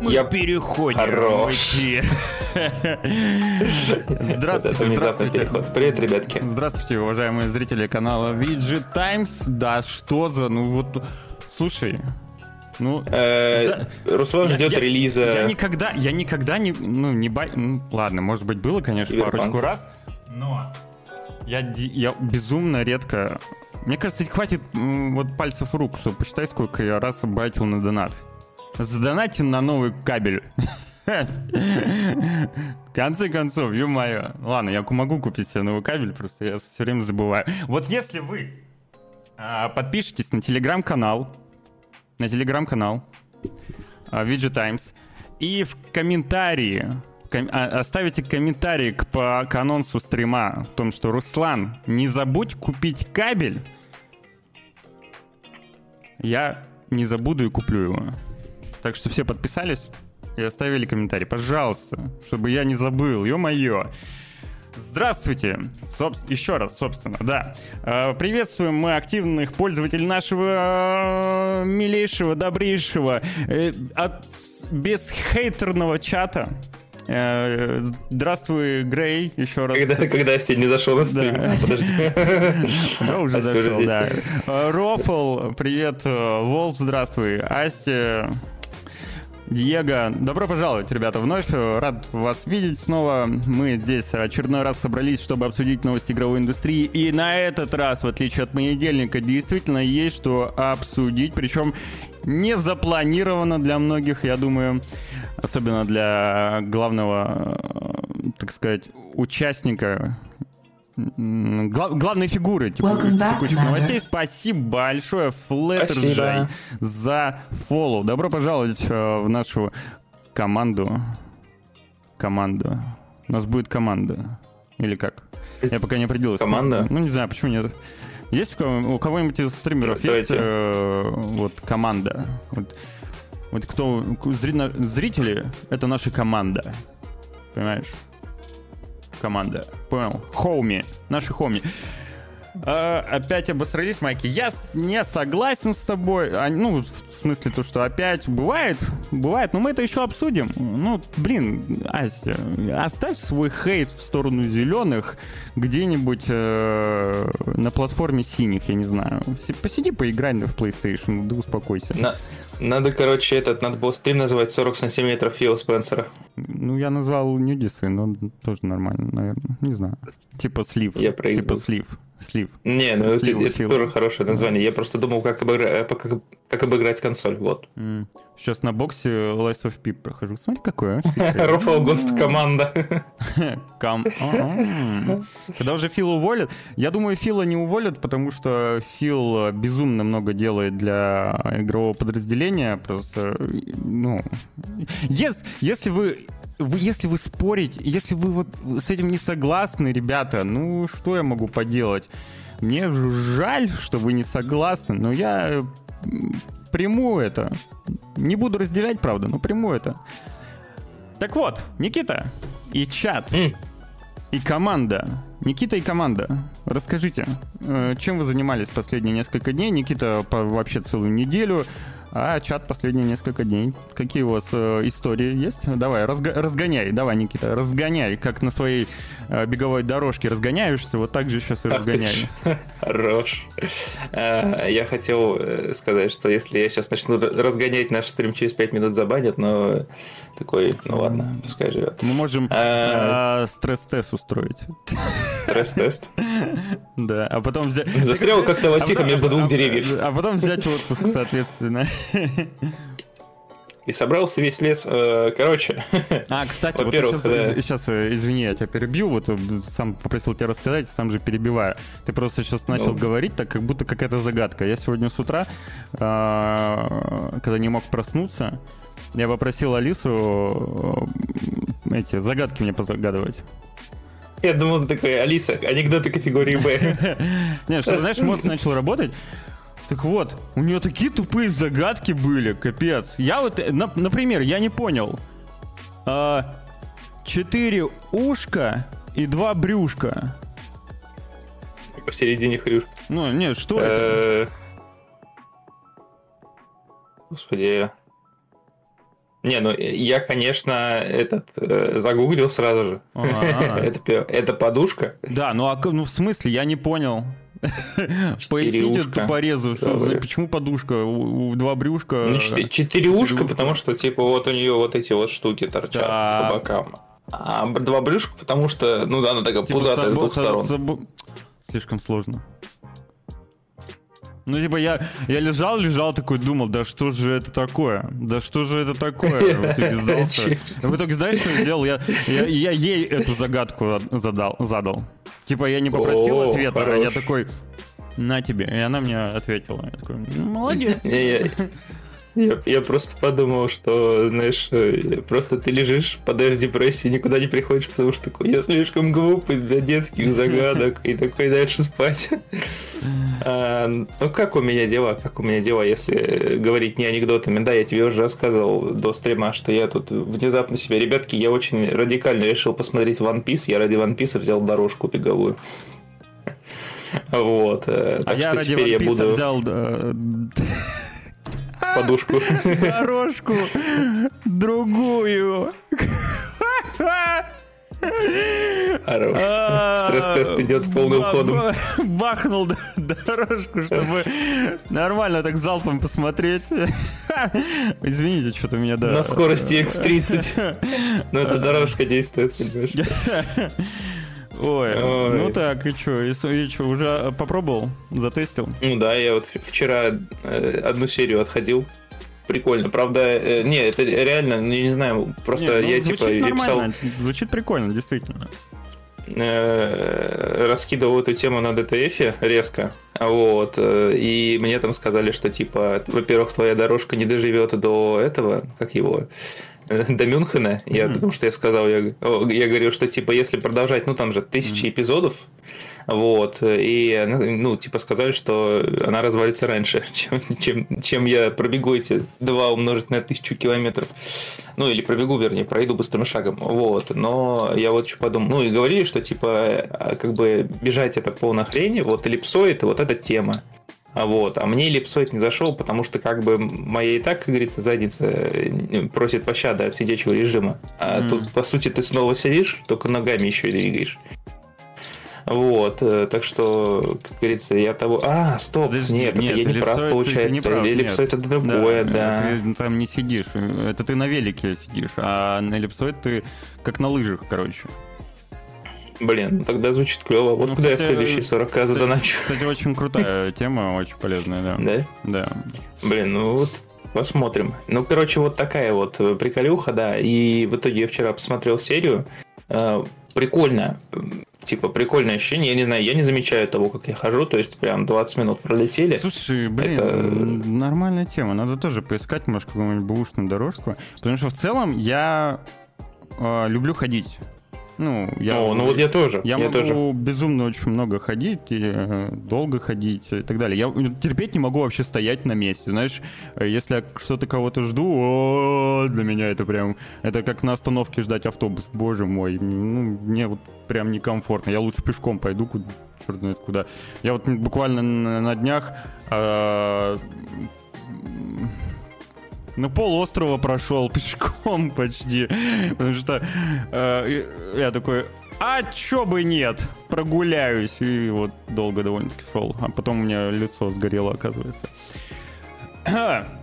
Мы Я- переходим Хорош. Здравствуйте, здравствуйте. переход. Привет, ребятки. Здравствуйте, уважаемые зрители канала VG Times. Да, что за, ну вот, слушай, ну, Э, Руслан Я- ждет я- релиза. я никогда, я никогда не, ну, не бай, ну, ладно, может быть, было, конечно, Киберпанк. парочку раз, но я, я безумно редко, мне кажется, хватит вот пальцев рук, чтобы посчитать, сколько я раз байтил на донат. Задонатьте на новый кабель. В конце концов, ё-моё. Ладно, я могу купить себе новый кабель, просто я все время забываю. Вот если вы а, подпишитесь на телеграм-канал, на телеграм-канал а, VG Times и в комментарии ком- а, оставите комментарий к, по, к анонсу стрима о том, что Руслан, не забудь купить кабель, я не забуду и куплю его. Так что все подписались и оставили комментарий. Пожалуйста, чтобы я не забыл, ё-моё. Здравствуйте! Собс- Еще раз, собственно, да. Э, Приветствуем мы активных пользователей нашего э, милейшего, добрейшего, э, от- бесхейтерного чата. Здравствуй, Грей, еще раз. Когда, когда я не зашел на стрим. Да. Подожди. Да, уже зашел, да. Рофл, привет, Волк, здравствуй. Астя, Диего, добро пожаловать, ребята, вновь. Рад вас видеть снова. Мы здесь очередной раз собрались, чтобы обсудить новости игровой индустрии. И на этот раз, в отличие от понедельника, действительно есть что обсудить. Причем не запланировано для многих, я думаю. Особенно для главного, э, так сказать, участника гла- главной фигуры back, текущих Commander. новостей. Спасибо большое, Флеттерджей, Спасибо. за фоллоу. Добро пожаловать э, в нашу команду. Команду. У нас будет команда. Или как? Я пока не определился. Команда? Ну, не знаю, почему нет. Есть у кого- у кого-нибудь из стримеров Давайте. есть э, вот команда? Вот, вот кто зри- зрители это наша команда, понимаешь? Команда, понял? Хоуми, наши хоуми. А, опять обосрались, Майки. Я не согласен с тобой. А, ну, в смысле то, что опять бывает, бывает, но мы это еще обсудим. Ну, блин, Ася, оставь свой хейт в сторону зеленых где-нибудь э, на платформе синих, я не знаю. Си- Посиди, поиграй в PlayStation, да успокойся. На- Надо, короче, этот, надо было стрим называть 40 сантиметров Фила Спенсера. Ну, я назвал нюдисы, но тоже нормально, наверное. Не знаю. Типа слив. Я произвел. Типа слив. Слив. Не, ну это, Слива, это Фила. тоже хорошее название. Я просто думал, как, обыгра- э, как, как обыграть консоль. Вот. Сейчас на боксе Lies of P прохожу. Смотри, какое. Рофл Гост команда. А-а. Когда уже Фила уволят? Я думаю, Фила не уволят, потому что Фил безумно много делает для игрового подразделения. Просто, ну... ес- Если вы вы- если вы спорите, если вы вот с этим не согласны, ребята, ну что я могу поделать? Мне жаль, что вы не согласны, но я э, приму это. Не буду разделять, правда, но приму это. Так вот, Никита и чат, М. и команда. Никита и команда, расскажите, э, чем вы занимались последние несколько дней? Никита по- вообще целую неделю, а чат последние несколько дней. Какие у вас э, истории есть? Давай, разго- разгоняй, давай, Никита, разгоняй, как на своей э, беговой дорожке разгоняешься, вот так же сейчас и разгоняй. Хорош. Э, Я хотел э, сказать, что если я сейчас начну разгонять наш стрим, через 5 минут забанят, но такой, ну ладно, пускай живет. Мы можем А. э, стресс-тест устроить. Стресс-тест. Да, а потом взять... Застрял как-то А лосиха потом- между а- двух а- деревьев. А потом взять отпуск, соответственно. И собрался весь лес. э, Короче, А, кстати, вот сейчас, да. сейчас, э, извини, я тебя перебью, вот э, сам попросил тебя рассказать, сам же перебиваю. Ты просто сейчас начал Ну. говорить, так как будто какая-то загадка. Я сегодня с утра, когда не мог проснуться, я попросил Алису эти загадки мне позагадывать. я думал, ты такой, Алиса, анекдоты категории Б. Не, что, знаешь, мозг начал работать. Так вот, у нее такие тупые загадки были, капец. Я вот, э, на- например, я не понял. А, Четыре ушка и два брюшка. Посередине хрюш. Ну, не, что это? Э, Господи. Не, ну я, конечно, этот э, загуглил сразу же. это, это подушка. Да, ну а ну в смысле, я не понял. Поясните порезу, что, почему подушка? У, у два брюшка. Ну, четыре, четыре ушка, потому что типа вот у нее вот эти вот штуки торчат да. по бокам. А два брюшка, потому что, ну да, она такая типа пузатая с двух сторон. Слишком сложно. Ну, типа, я, я лежал, лежал такой, думал, да что же это такое? Да что же это такое? В итоге сдался. В итоге, знаешь, что я сделал? Я, я, я ей эту загадку задал, задал. Типа, я не попросил О, ответа, хорош. а я такой, на тебе. И она мне ответила. Я такой, молодец. Я, я просто подумал, что, знаешь, э, просто ты лежишь, подаешь депрессии, никуда не приходишь, потому что такой, я слишком глупый для детских загадок, и такой дальше спать. А, ну, как у меня дела? Как у меня дела, если говорить не анекдотами? Да, я тебе уже рассказывал до стрима, что я тут внезапно себе... Ребятки, я очень радикально решил посмотреть One Piece. Я ради One Piece взял дорожку беговую. Вот. Э, а я ради One Piece буду... взял э, подушку. Дорожку другую. Хорош. А, Стресс-тест идет полным ходом. Бахнул дорожку, чтобы нормально так залпом посмотреть. Извините, что-то у меня, да. На скорости X30. Но эта дорожка действует, понимаешь? Ой, Ой, ну так, и что, и, и что, уже попробовал, затестил? Ну да, я вот вчера э, одну серию отходил. Прикольно, правда, э, не, это реально, ну, не знаю, просто Нет, ну, я типа я писал... Звучит прикольно, действительно. Э, раскидывал эту тему на DTF резко, вот, э, и мне там сказали, что типа, во-первых, твоя дорожка не доживет до этого, как его, до Мюнхена, я, mm-hmm. потому что я сказал, я, я говорю, что типа если продолжать, ну там же тысячи mm-hmm. эпизодов, вот, и, ну, типа сказали, что она развалится раньше, чем, чем, чем я пробегу эти два умножить на тысячу километров, ну, или пробегу, вернее, пройду быстрым шагом, вот, но я вот что подумал, ну, и говорили, что, типа, а, как бы бежать это полная хрень, вот эллипсоид, вот эта тема, вот. А мне эллипсоид не зашел, потому что как бы моя и так, как говорится, задница э, просит пощады от сидячего режима. А mm. тут, по сути, ты снова сидишь, только ногами еще и двигаешь. Вот, э, так что, как говорится, я того... А, стоп, Подожди, нет, нет, это я не прав, получается. Не прав, эллипсоид это другое, да, да. Ты там не сидишь, это ты на велике сидишь, а на эллипсоид ты как на лыжах, короче. Блин, ну тогда звучит клево. Вот ну, куда кстати, я следующие 40 к задоначу. Кстати, очень крутая тема, очень полезная, да. Да? Да. Блин, ну вот посмотрим. Ну, короче, вот такая вот э, приколюха, да. И в итоге я вчера посмотрел серию. Э, прикольно. Типа, прикольное ощущение. Я не знаю, я не замечаю того, как я хожу. То есть, прям 20 минут пролетели. Слушай, блин, Это... нормальная тема. Надо тоже поискать, может, какую-нибудь бэушную дорожку. Потому что в целом я э, люблю ходить. Ну, я, О, ну вот я тоже. Я, я могу тоже. безумно очень много ходить, и, э, долго ходить и так далее. Я терпеть не могу вообще стоять на месте. Знаешь, если я что-то кого-то жду, о, для меня это прям... Это как на остановке ждать автобус. Боже мой, ну, мне вот прям некомфортно. Я лучше пешком пойду, куда, черт знает куда. Я вот буквально на, на днях... Э, ну, пол острова прошел пешком почти. Потому что э, я такой, а чё бы нет, прогуляюсь. И вот долго довольно-таки шел. А потом у меня лицо сгорело, оказывается.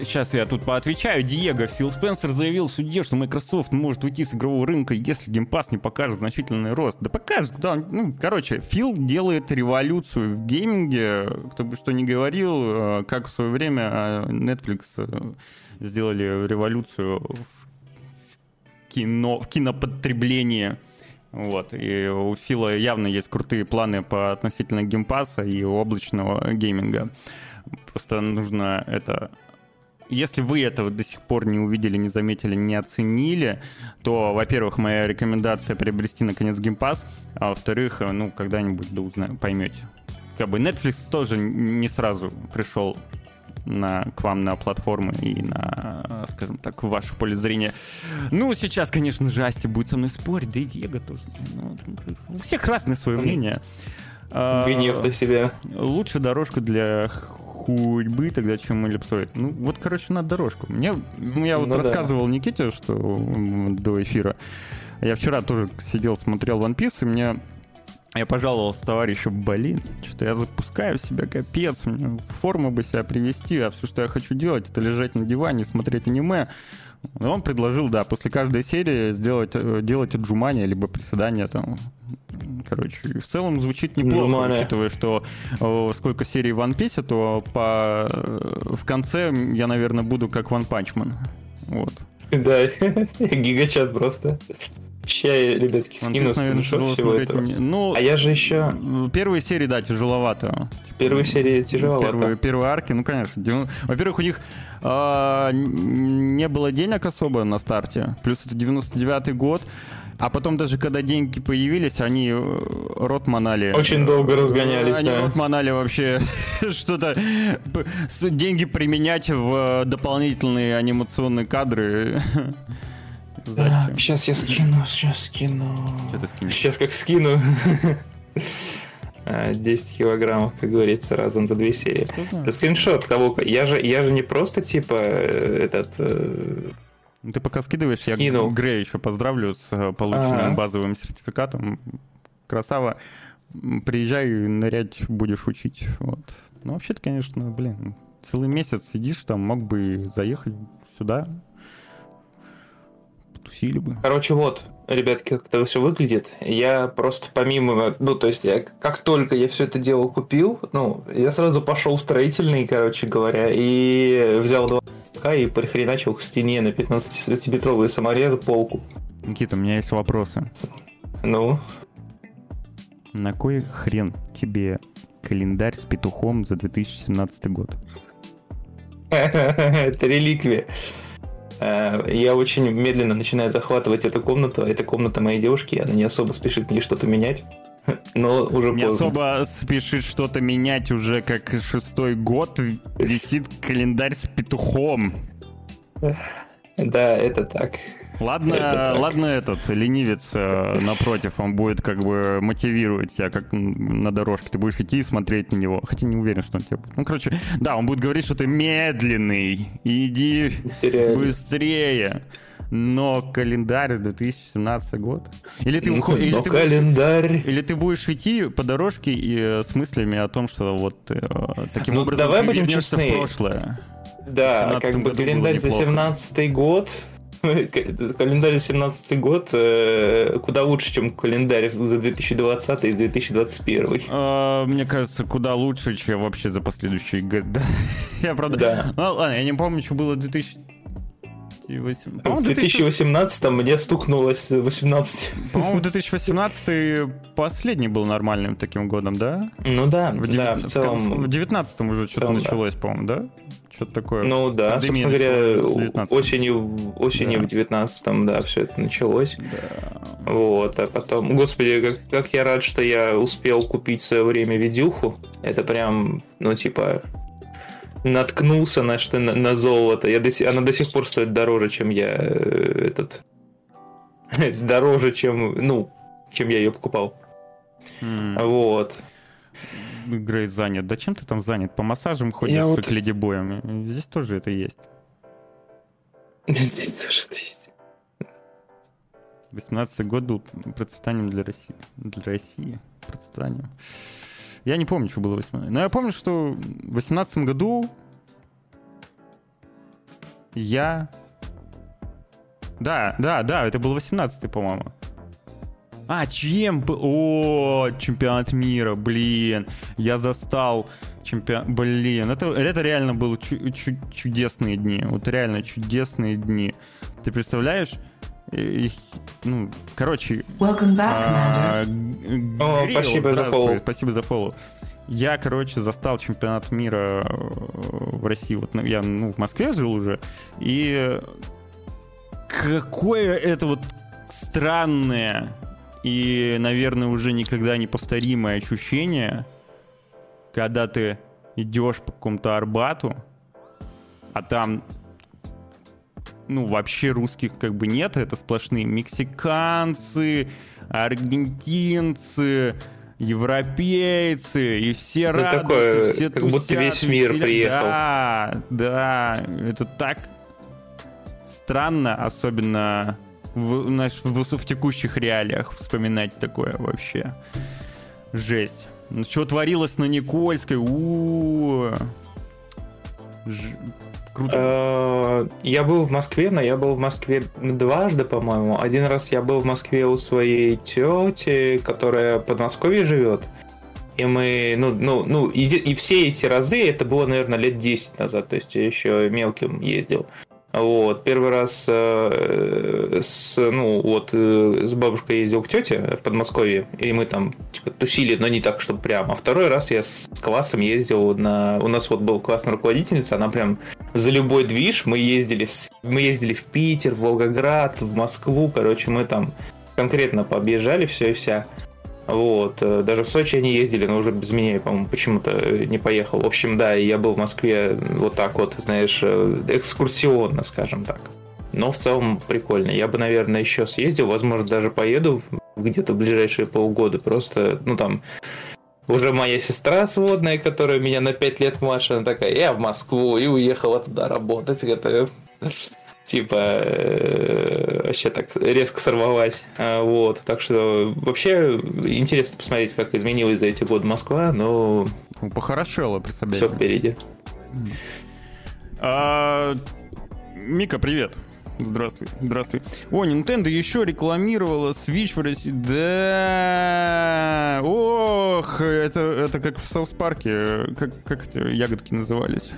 Сейчас я тут поотвечаю. Диего Фил Спенсер заявил в суде, что Microsoft может уйти с игрового рынка, если Game Pass не покажет значительный рост. Да покажет, да. Ну, короче, Фил делает революцию в гейминге. Кто бы что ни говорил, э, как в свое время э, Netflix э, сделали революцию в кино, в кинопотреблении. Вот. И у Фила явно есть крутые планы по относительно Game Pass а и облачного гейминга. Просто нужно это если вы этого до сих пор не увидели, не заметили, не оценили, то, во-первых, моя рекомендация приобрести наконец Pass, а во-вторых, ну, когда-нибудь да узнаем, поймете. Как бы Netflix тоже не сразу пришел на, к вам на платформы и на, скажем так, в ваше поле зрения. Ну, сейчас, конечно же, Асти будет со мной спорить, да и Диего тоже. Ну, у всех разное свое мнение. Гнев на себя. Лучшая дорожка для хоть бы, тогда чем эллипсоид. Ну, вот, короче, надо дорожку. Мне, ну, я вот Ну да. рассказывал Никите, что до эфира. Я вчера тоже сидел, смотрел One Piece, и мне я пожаловался товарищу, блин, что я запускаю в себя капец, мне форму бы себя привести, а все, что я хочу делать, это лежать на диване, смотреть аниме. И он предложил, да, после каждой серии сделать, э, делать отжимания, либо приседания там. Короче, в целом звучит неплохо, Отжимания. учитывая, что э, сколько серий в One Piece, то по, э, в конце я, наверное, буду как One Punch Man. Вот. Да, гигачат просто. Я, ребятки, скину скриншот всего этого. не- Ну, А я же еще э, первые серии, да, тяжеловато. первой серии тяжеловато. Первые, первые арки, ну, конечно. Во-первых, у них н- не было денег особо на старте. Плюс это 99-й год. А потом даже когда деньги появились, они э, рот манали. Очень долго разгонялись, Они да. рот манали вообще что-то... Деньги применять в дополнительные анимационные кадры. Зачем? сейчас я скину, сейчас скину. Что ты скинешь? Сейчас как скину. А, 10 килограммов, как говорится, разом за две серии. Скриншот кого Я же, я же не просто типа э, этот. Ну, Ты пока скидываешь, я Скинул. Грея еще поздравлю с э, полученным Ага. базовым сертификатом. Красава. Приезжай, нырять будешь учить. Вот. Ну, вообще-то, конечно, блин, целый месяц сидишь там, мог бы заехать сюда. Потусили бы. Короче, вот, ребятки, как это все выглядит. Я просто помимо, ну, то есть, я, как только я все это дело купил, ну, я сразу пошел в строительный, короче говоря, и взял два и прихреначил к стене на 15-сантиметровые саморезы полку. Никита, у меня есть вопросы. Ну, На кой хрен тебе календарь с петухом за 2017 год? это реликвия. Э, Я очень медленно начинаю захватывать эту комнату. а Это комната моей девушки, она не особо спешит мне что-то менять. Но уже Не поздно. особо спешит что-то менять уже как шестой год. Висит календарь с петухом. Да, это так. Ладно, Это ладно этот ленивец э, напротив, он будет как бы мотивировать тебя как на дорожке. Ты будешь идти и смотреть на него. Хотя не уверен, что он тебе будет. Ну, короче, да, он будет говорить, что ты медленный. Иди Реально. быстрее. Но календарь 2017 год. Или ты, ухо- или Но ты будешь- календарь. или ты будешь идти по дорожке и э, с мыслями о том, что вот э, таким Ну, образом давай ты будем вернешься честны. в прошлое. Да, в 17 как бы календарь за неплохо. 17 год. Календарь за 17 год э, куда лучше, чем календарь за 2020 и 2021. Э, Мне кажется, куда лучше, чем вообще за последующие годы. Я правда... Да. Ну, ладно, я не помню, что было в 2008... В По-моему, 2000 2018 мне стукнулось 18. По-моему, 2018 последний был нормальным таким годом, да? Ну да, В да, в целом. В 19 уже что-то целом, да. началось, по-моему, да? Что-то такое. Ну да, Пандемия собственно говоря, началась в 19. осенью, осенью Да. в 19 да, все это началось. Да. Вот, а потом, господи, как, как я рад, что я успел купить в свое время видюху. Это прям, ну, типа, наткнулся на что на, на золото. Я до она до сих пор стоит дороже, чем я э, этот. Дороже, чем, ну, чем я ее покупал. М. Вот. Грей занят. Да чем ты там занят? По массажам ходишь, Я как вот- леди-боем. Здесь тоже это есть. Здесь тоже это есть. 18 год был процветанием для России. Для России. Процветанием. Я не помню, что было в 18 Но я помню, что в 18 году я... Да, да, да, это был 18 по-моему. А, чем был? О, чемпионат мира, блин. Я застал чемпион... Блин, это, это реально были чу- чу- чудесные дни. Вот реально чудесные дни. Ты представляешь? Их- ну, короче, Welcome back, а, О, спасибо за фоллоу. Спасибо за фоллоу. Я, короче, застал чемпионат мира э, в России. Вот ну, я ну, в Москве жил уже. И какое это вот странное и, наверное, уже никогда не повторимое ощущение, когда ты идешь по какому-то Арбату, а там ну, вообще русских как бы нет, это сплошные мексиканцы, аргентинцы, европейцы, и все ну, радуются, такое, все как будто весь мир веселя... приехал. Да, да, это так странно, особенно в, знаешь, в, в текущих реалиях вспоминать такое вообще. Жесть. Ну, что творилось на Никольской? У-у-у. Ж... Круто. Э, Я был в Москве, но я был в Москве дважды, по-моему. Один раз я был в Москве у своей тети, которая в Подмосковье живет. И мы, ну, ну, ну, и, и все эти разы, это было, наверное, лет 10 назад, то есть я еще мелким ездил. Вот, первый раз э, с, ну, вот, э, с бабушкой ездил к тете в Подмосковье, и мы там, типа, тусили, но не так, чтобы прям. А второй раз я с классом ездил на... У нас вот был классная руководительница, она прям за любой движ мы ездили, в, мы ездили в Питер, в Волгоград, в Москву, короче, мы там конкретно пообъезжали все и вся. Вот, э, даже в Сочи они ездили, но уже без меня, по-моему, почему-то э, не поехал. В общем, да, я был в Москве вот так вот, знаешь, э, экскурсионно, скажем так. Но в целом прикольно. Я бы, наверное, еще съездил, возможно, даже поеду где-то в ближайшие полгода. Просто, ну там, уже моя сестра сводная, которая меня на 5 лет младше, она такая, я в Москву, и уехала туда работать. Это, типа, э, вообще так резко сорвалась. А, Вот, так что вообще интересно посмотреть, как изменилась за эти годы Москва, но Похорошело, представляете. все впереди. А, Мика, привет. Здравствуй, здравствуй. О, Nintendo еще рекламировала Switch в России. Да, ох, это, это как в Саус Парке, как, как это ягодки назывались?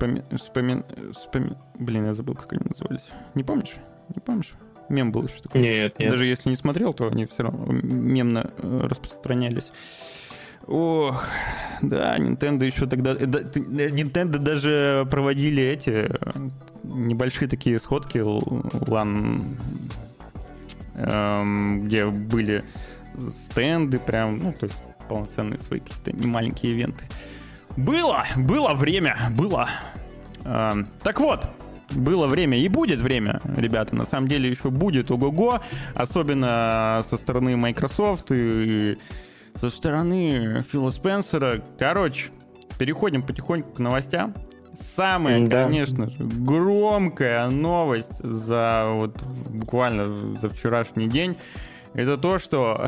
Вспоми... Вспомин... вспоми- Блин, я забыл, как они назывались. Не помнишь? Не помнишь? Мем был еще такой. Нет, нет. Даже если не смотрел, то они все равно мемно э, распространялись. Ох, да, Nintendo еще тогда... э, э, Nintendo даже проводили эти небольшие такие сходки, лан, эм, где были стенды прям, ну, то есть полноценные свои какие-то немаленькие ивенты. Было, было время, было. Эм, так вот, было время и будет время, ребята. На самом деле еще будет ого-го, особенно со стороны Microsoft и со стороны Фила Спенсера. Короче, переходим потихоньку к новостям. Самая, Да. конечно же, громкая новость за вот буквально за вчерашний день это то, что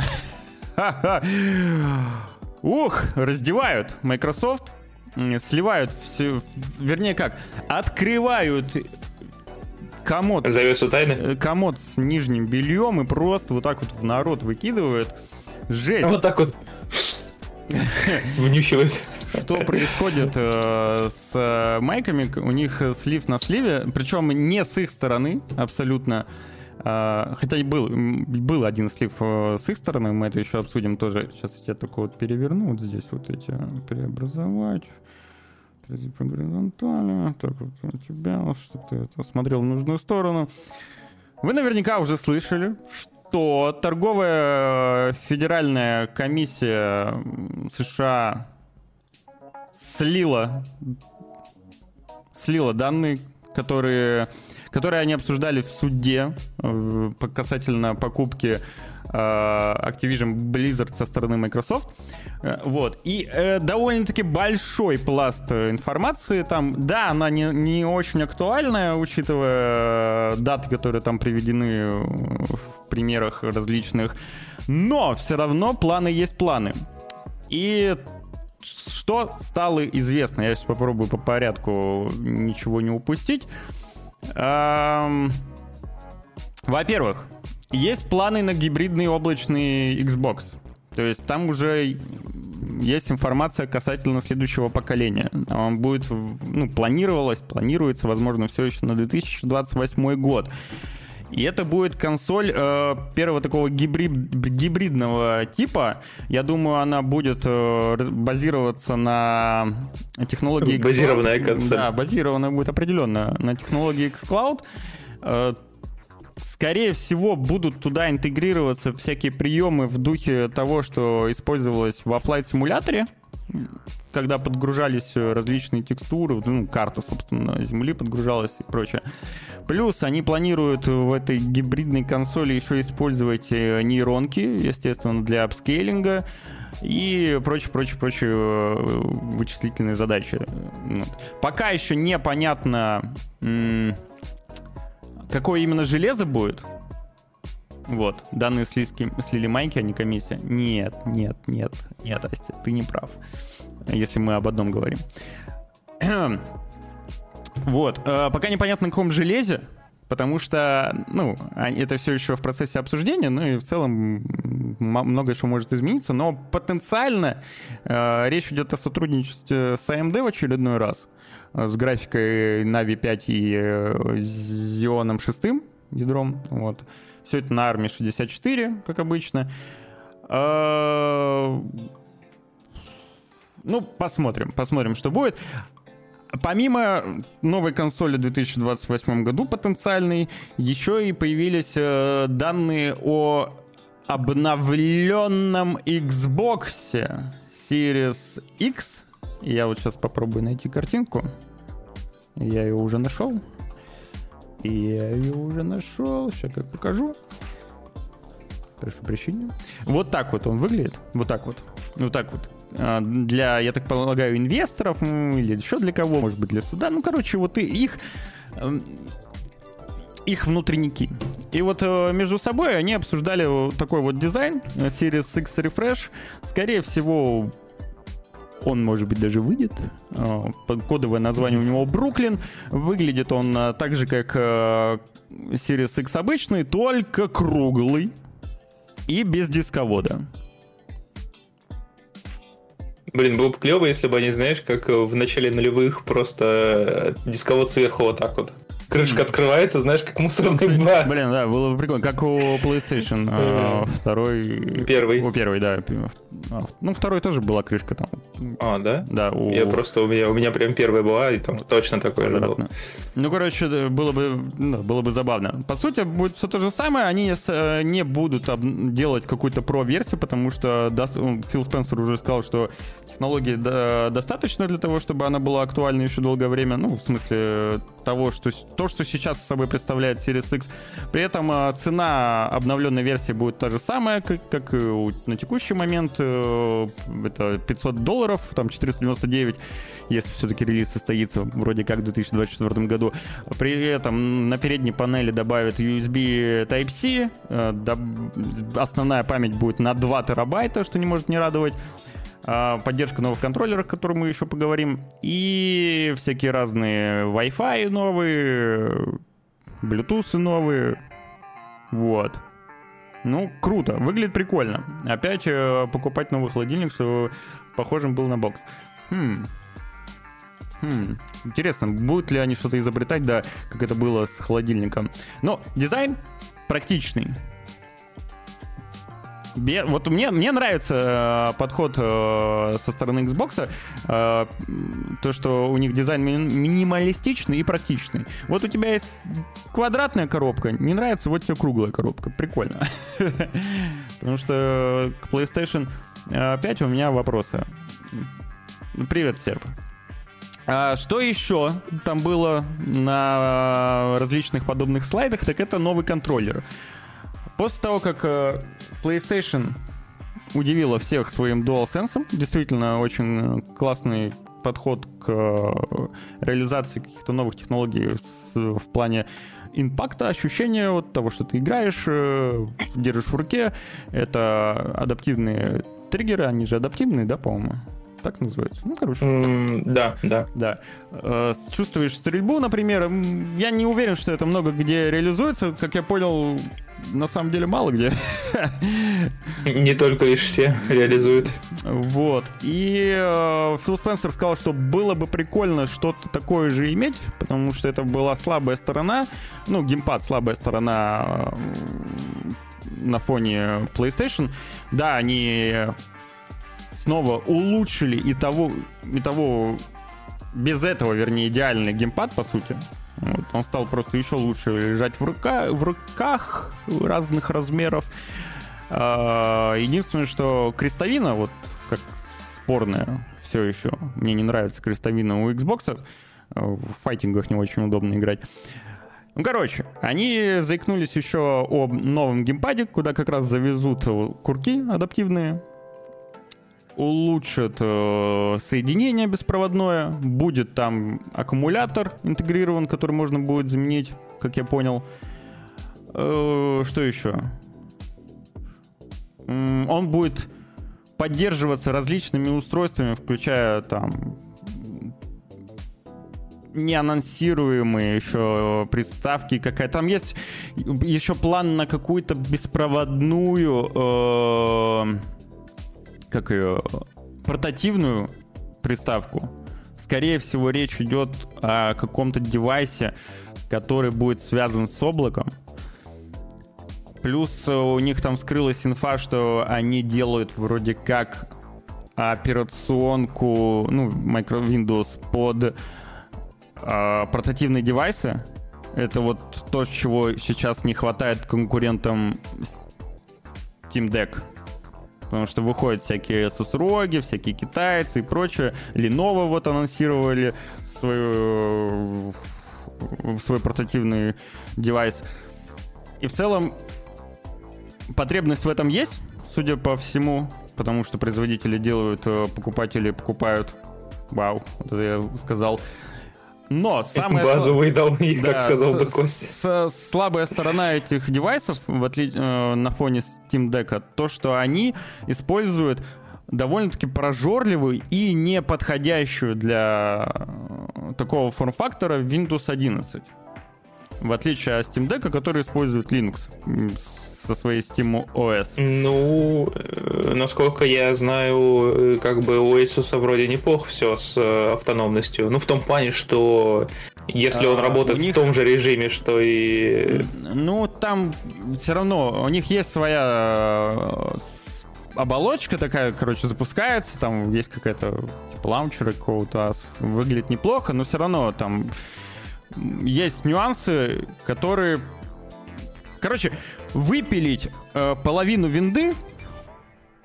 ух, раздевают Microsoft, сливают все, вернее как, открывают комод, Завесу тайны? э, комод с нижним бельем и просто вот так вот в народ выкидывают. Жесть. Вот так вот внюхивает. Что происходит э, с э, майками? У них слив на сливе, причем не с их стороны абсолютно. Э, хотя и был, был один слив э, с их стороны, мы это еще обсудим тоже. Сейчас я только вот переверну, вот здесь вот эти э, преобразовать. По горизонтали. Так вот у тебя, чтобы ты это смотрел в нужную сторону. Вы наверняка уже слышали, что торговая федеральная комиссия США слила, слила данные, которые, которые они обсуждали в суде э, касательно покупки э, Activision Blizzard со стороны Microsoft. Э, Вот. И э, довольно-таки большой пласт информации там. Да, она не, не очень актуальная, учитывая даты, которые там приведены в примерах различных. Но все равно планы есть планы. И что стало известно? Я сейчас попробую по порядку ничего не упустить. Во-первых, есть планы на гибридный облачный Xbox. То есть там уже есть информация касательно следующего поколения. Он будет, ну, планировалось, планируется, возможно, все еще на 2028 год. И это будет консоль э, первого такого гибрид, гибридного типа. Я думаю, она будет э, базироваться на технологии xCloud. Базированная консоль. Да, базированная будет определенно на технологии xCloud. Э, Скорее всего, будут туда интегрироваться всякие приемы в духе того, что использовалось во Flight симуляторе, когда подгружались э, различные текстуры, ну, карта, собственно, Земли подгружалась и прочее. Плюс они планируют в этой гибридной консоли еще использовать э, нейронки, естественно, для апскейлинга и прочие, прочие, прочие э, вычислительные задачи. Пока еще непонятно, какое именно железо будет. Вот, данные слизки, слили майки, а не комиссия. Нет, нет, нет, нет, Астя, ты не прав. Если мы об одном говорим. Вот, э, пока непонятно, на каком железе, потому что, ну, это все еще в процессе обсуждения, ну и в целом многое что может измениться, но потенциально э, речь идет о сотрудничестве с AMD в очередной раз, э, с графикой Navi 5 и э, Xeon 6 ядром, вот. Все это на армии 64, как обычно. Э, ну, посмотрим, посмотрим, что будет. Помимо новой консоли в 2028 году потенциальной, еще и появились э, данные о обновленном Xbox Series X. Я вот сейчас попробую найти картинку. Я ее уже нашел. Я ее уже нашел. Сейчас как покажу. Прошу прощения. Вот так вот он выглядит. Вот так вот. Вот так вот. А, для, я так полагаю, инвесторов или еще для кого, может быть, для суда. Ну, короче, вот их эм, их внутренники. И вот э, между собой они обсуждали такой вот дизайн э, Series X Refresh. Скорее всего, он, может быть, даже выйдет. Э, кодовое название у него Бруклин. Выглядит он так же, как Series X обычный, только круглый и без дисковода. Блин, было бы клево, если бы они, знаешь, как в начале нулевых просто дисковод сверху вот так вот крышка открывается, знаешь, как мусорный бак. Блин, да, было бы прикольно. Как у PlayStation а, второй... Первый. У первый, да. А, ну, второй тоже была крышка там. А, да? Да. У... Я просто, у меня, у меня прям первая была, и там точно такое же было. Ну, короче, было бы, ну, было бы забавно. По сути, будет все то же самое. Они э, не будут делать какую-то про-версию, потому что Фил Спенсер уже сказал, что технологии достаточно для того, чтобы она была актуальна еще долгое время. Ну, в смысле того, что то, что сейчас собой представляет Series X. При этом а, цена обновленной версии будет та же самая, как, как и на текущий момент. Э, это 500 долларов, там 499, если все-таки релиз состоится вроде как в 2024 году. При этом на передней панели добавят USB Type-C. Э, основная память будет на 2 терабайта, что не может не радовать. А, поддержка новых контроллеров, о которых мы еще поговорим, и всякие разные Wi-Fi новые, Bluetooth новые, вот. Ну, круто, выглядит прикольно. Опять э, покупать новый холодильник, что похожим был на бокс. Хм. Хм. Интересно, будут ли они что-то изобретать, да, как это было с холодильником. Но дизайн практичный. Вот мне, мне нравится э, подход э, со стороны Xbox, э, то, что у них дизайн минималистичный и практичный. Вот у тебя есть квадратная коробка, не нравится, вот тебе круглая коробка. Прикольно. Потому что к PlayStation 5 у меня вопросы. Привет, Серп. А что еще там было на различных подобных слайдах, так это новый контроллер. После того, как э, PlayStation удивила всех своим DualSense, действительно очень э, классный подход к э, реализации каких-то новых технологий в плане импакта, ощущения вот того, что ты играешь, держишь в руке. Это адаптивные триггеры, они же адаптивные, да, по-моему? так называется? Ну, короче. Mm, да, да. Да. Э, чувствуешь стрельбу, например. Я не уверен, что это много где реализуется. Как я понял, на самом деле мало где. Не только лишь все реализуют. Вот. И э, Фил Спенсер сказал, что было бы прикольно что-то такое же иметь, потому что это была слабая сторона. Ну, геймпад слабая сторона э, на фоне PlayStation. Да, они снова улучшили и того, и того без этого, вернее, идеальный геймпад, по сути. Вот, он стал просто еще лучше лежать в, рука, в руках разных размеров. А, единственное, что крестовина, вот как спорная все еще, мне не нравится крестовина у Xbox, в файтингах не очень удобно играть. Ну, короче, они заикнулись еще о новом геймпаде, куда как раз завезут курки адаптивные, улучшат э, соединение беспроводное, будет там аккумулятор интегрирован, который можно будет заменить, как я понял. Э, что еще? Он будет поддерживаться различными устройствами, включая там неанонсируемые еще приставки какая Там есть еще план на какую-то беспроводную, э, как ее, портативную приставку. Скорее всего, речь идет о каком-то девайсе, который будет связан с облаком. Плюс у них там скрылась инфа, что они делают вроде как операционку, ну, Micro Windows под а, портативные девайсы. Это вот то, чего сейчас не хватает конкурентам Steam Deck. Потому что выходят всякие Asus всякие китайцы и прочее. Lenovo вот анонсировали свою, свой портативный девайс. И в целом потребность в этом есть, судя по всему, потому что производители делают, э, покупатели покупают. Вау, вот это я сказал. Но самая... Базовый дал, да, как сказал бы Костя. слабая сторона этих девайсов, в отли... э, на фоне Steam Deck, то, что они используют довольно-таки прожорливую и не подходящую для э, такого форм-фактора Windows 11. В отличие от Steam Deck, который использует Linux со своей Steam OS? Ну, э, насколько я знаю, э, как бы у Asus вроде неплохо все с э, автономностью. Ну, в том плане, что если он а, работает них... в том же режиме, что и... Ну, там все равно у них есть своя оболочка такая, короче, запускается, там есть какая-то типа лаунчера какого-то, выглядит неплохо, но все равно там есть нюансы, которые Короче, выпилить э, половину винды,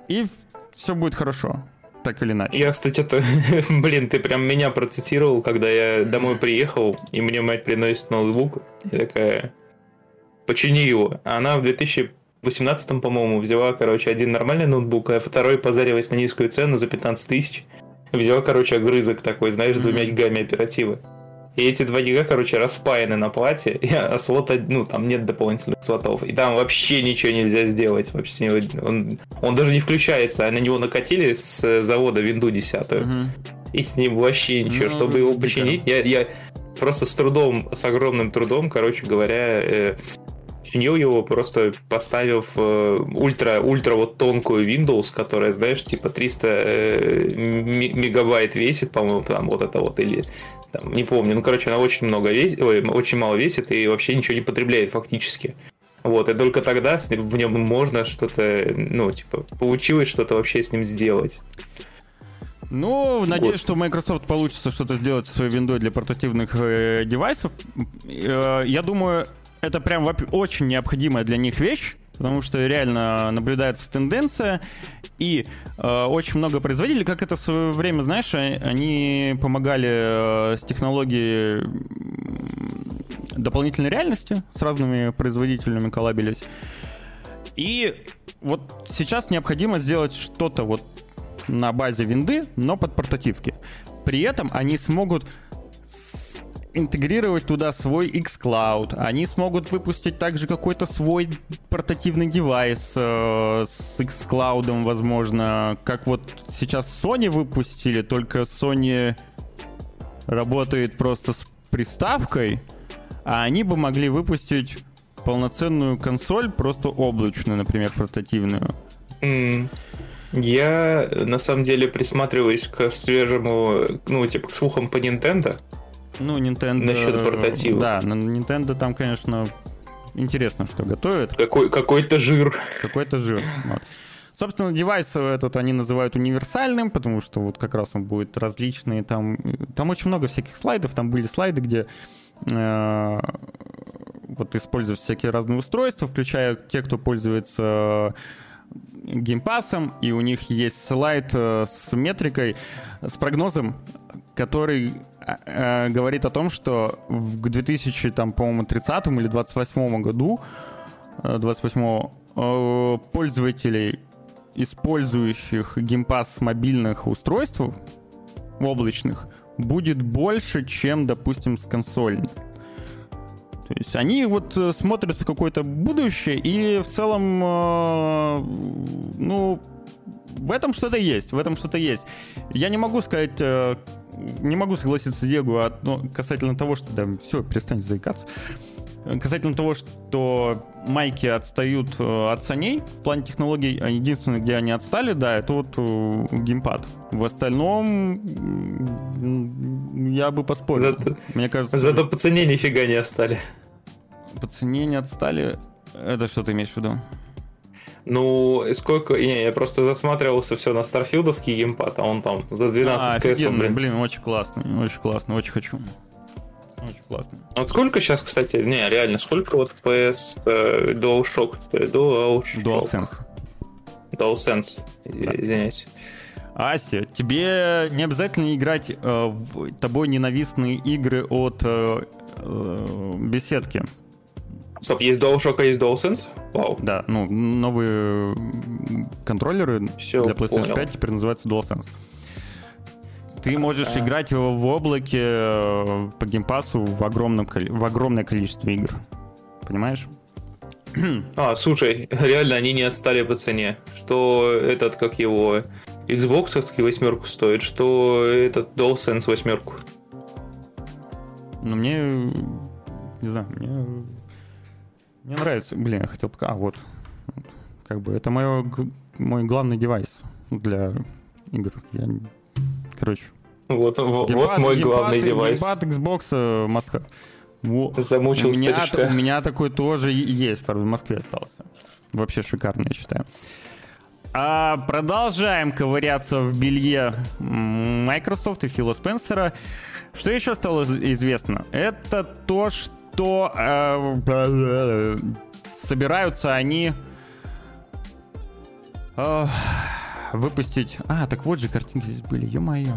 и все будет хорошо. Так или иначе. Я, кстати, это... Блин, ты прям меня процитировал, когда я домой приехал, и мне мать приносит ноутбук. И такая... Почини его. А она в 2018, по-моему, взяла, короче, один нормальный ноутбук, а второй позарилась на низкую цену за 15 тысяч. Взяла, короче, огрызок такой, знаешь, с двумя гигами оперативы. И эти два гига, короче, распаяны на плате, и, а слота, ну, там нет дополнительных слотов. И там вообще ничего нельзя сделать. Вообще, он, он даже не включается, а на него накатили с завода винду 10. Угу. И с ним вообще ничего. Ну, Чтобы его починить, я, я просто с трудом, с огромным трудом, короче говоря, э, чинил его, просто поставив э, ультра, ультра вот тонкую Windows, которая, знаешь, типа 300 э, мегабайт весит, по-моему, там вот это вот, или там, не помню, ну, короче, она очень много весит, ой, очень мало весит и вообще ничего не потребляет фактически. Вот, и только тогда в нем можно что-то, ну, типа, получилось что-то вообще с ним сделать. Ну, надеюсь, Год. что Microsoft получится что-то сделать со своей виндой для портативных э, девайсов. Э, я думаю, это прям очень необходимая для них вещь, потому что реально наблюдается тенденция, и э, очень много производителей, как это в свое время, знаешь, а, они помогали э, с технологией дополнительной реальности, с разными производителями коллабились. И вот сейчас необходимо сделать что-то вот на базе винды, но под портативки. При этом они смогут интегрировать туда свой xCloud. Они смогут выпустить также какой-то свой портативный девайс э, с xCloud, возможно, как вот сейчас Sony выпустили, только Sony работает просто с приставкой, а они бы могли выпустить полноценную консоль, просто облачную, например, портативную. Mm. Я на самом деле присматриваюсь к свежему, ну, типа, к слухам по Nintendo. Ну, Nintendo... Насчет портатива. Да, на Nintendo там, конечно, интересно, что готовят. Какой, какой-то жир. Какой-то жир. Вот. Собственно, девайс этот они называют универсальным, потому что вот как раз он будет различный. Там, там очень много всяких слайдов. Там были слайды, где э, вот используют всякие разные устройства, включая те, кто пользуется геймпасом, и у них есть слайд э, с метрикой, с прогнозом, который э, говорит о том, что в 2000, там, по-моему, 30 или 28 году, 28 э, пользователей, использующих геймпад с мобильных устройств облачных, будет больше, чем, допустим, с консольных. То есть они вот э, смотрят в какое-то будущее, и в целом, э, ну, в этом что-то есть, в этом что-то есть. Я не могу сказать, э, не могу согласиться с Диего ну, касательно того, что... Да, все, перестань заикаться. Касательно того, что майки отстают э, от саней в плане технологий, а единственное, где они отстали, да, это вот э, геймпад. В остальном я бы поспорил. Зато, Мне кажется... Зато по цене нифига не отстали. По цене не отстали? Это что ты имеешь в виду? Ну, сколько... Не, я просто засматривался все на старфилдовский геймпад, а он там за 12 а, кс, блин. Блин, очень классный, очень классный, очень хочу. Очень классно. А вот сколько сейчас, кстати, не, реально, сколько вот PS э, DualShock стоит? DualShock. DualSense. DualSense, да. извиняюсь. Ася, тебе не обязательно играть э, в тобой ненавистные игры от э, э, беседки. Стоп, есть DualShock, а есть DualSense? Вау. Да, ну, новые контроллеры Все, для PlayStation понял. 5 теперь называются DualSense. Ты можешь а... играть в, в облаке э, по геймпасу в, огромном, в огромное количество игр. Понимаешь? А, слушай, реально они не отстали по цене. Что этот, как его, Xbox восьмерку стоит, что этот DualSense восьмерку. Ну, мне... Не знаю, мне... Мне нравится... Блин, я хотел пока... А, вот. Как бы это мое, мой главный девайс для игр. Я Короче. Вот, вот, геймпад, мой геймпад, главный девайс. Геймпад Xbox э, Москва. Замучил у меня, у меня такой тоже есть, правда, в Москве остался. Вообще шикарно, я считаю. А продолжаем ковыряться в белье Microsoft и Фила Спенсера. Что еще стало известно? Это то, что э, собираются они э, выпустить... А, так вот же картинки здесь были, ё-моё.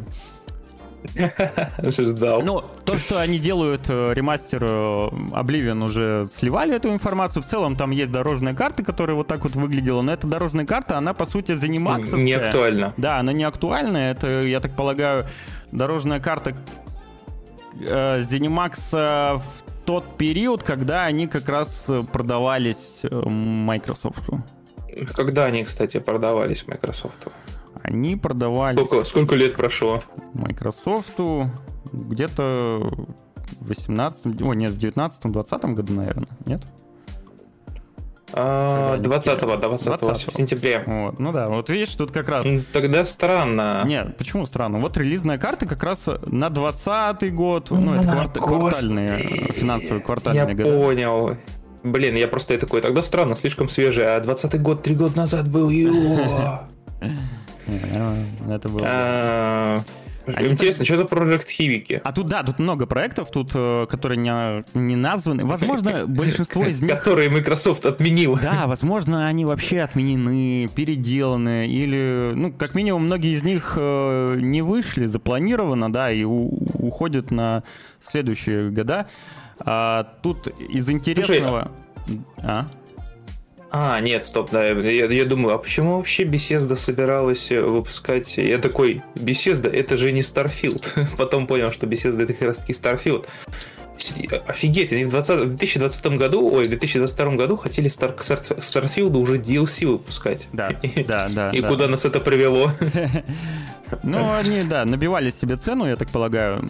Ждал. Ну, то, что они делают э, ремастер э, Oblivion, уже сливали эту информацию. В целом там есть дорожная карта, которая вот так вот выглядела. Но эта дорожная карта, она, по сути, заниматься... Не актуальна. Да, она не актуальна. Это, я так полагаю, дорожная карта э, Zenimax в тот период, когда они как раз продавались э, Microsoft. Когда они, кстати, продавались Microsoft? Они продавались... Сколько, сколько лет прошло? Microsoft где-то в 18... О, нет, в 19-20 году, наверное, нет? 20-го, 20 -го, в сентябре. Вот. Ну да, вот видишь, тут как раз... Тогда странно. Нет, почему странно? Вот релизная карта как раз на 20 год, ну это кварт... квартальные, финансовые квартальные Я года. понял. Блин, я просто такой, тогда странно, слишком свежий, а 20-й год три года назад был, его. Это было... А, интересно, что это Project Hibiki? А тут, да, тут много проектов, тут, э, которые не, не названы. Возможно, большинство из них... Которые Microsoft отменил. Да, возможно, они вообще отменены, переделаны, или, ну, как минимум, многие из них э, не вышли запланированно, да, и уходят на следующие года. А, тут из интересного... Слушай, а? А, нет, стоп, да, я, я думаю, а почему вообще Bethesda собиралась э, выпускать... Я такой, Bethesda, это же не Starfield. Потом понял, что Bethesda это как раз таки Starfield. Офигеть, они в, 20, в 2020 году, ой, в 2022 году хотели Star, Starfield уже DLC выпускать. Да, да, да. И да. куда нас это привело? Ну, они, да, набивали себе цену, я так полагаю,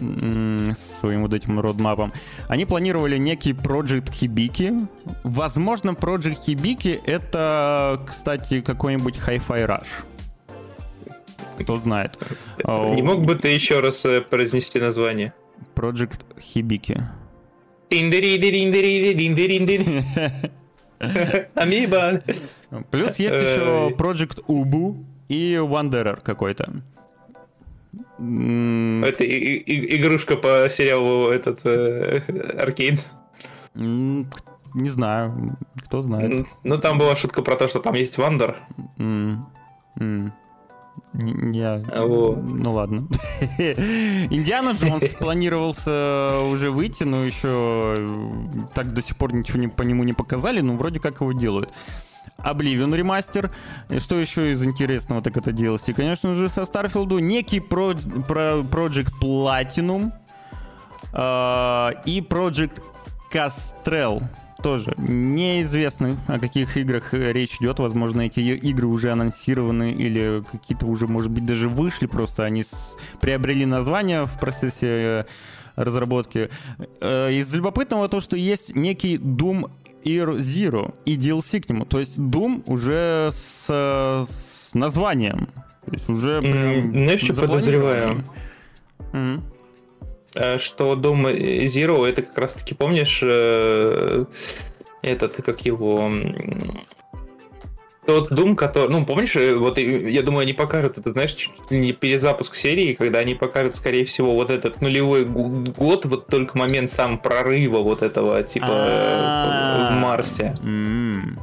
своим вот этим родмапом. Они планировали некий Project Hibiki. Возможно, Project Hibiki это, кстати, какой-нибудь Hi-Fi Rush. Кто знает. Не мог бы ты еще раз э, произнести название? Project Hibiki. Амиба. Плюс есть еще Project Ubu и Wanderer какой-то. Это игрушка по сериалу этот Аркейн. Не знаю, кто знает. Ну, там была шутка про то, что там есть Вандер. Я... Ну ладно. Индиана Джонс планировался уже выйти, но еще так до сих пор ничего не, по нему не показали, но вроде как его делают. Oblivion ремастер. Что еще из интересного, так это DLC? И, конечно же, со Starfield некий про, про Project Platinum э, и Project Castrel тоже неизвестно, о каких играх речь идет. Возможно, эти игры уже анонсированы или какие-то уже, может быть, даже вышли, просто они приобрели название в процессе э, разработки. Э, из любопытного то, что есть некий Doom Ear Zero и DLC к нему. То есть Doom уже с, с названием. То есть уже прям Знаешь, что подозреваю? Mm-hmm. Что Doom Zero, это как раз-таки, помнишь, э, этот, как его, тот Doom, который, ну, помнишь, э, вот я думаю, они покажут это, знаешь, чуть не перезапуск серии, когда они покажут, скорее всего, вот этот нулевой год, вот только момент сам прорыва вот этого, типа, в Марсе.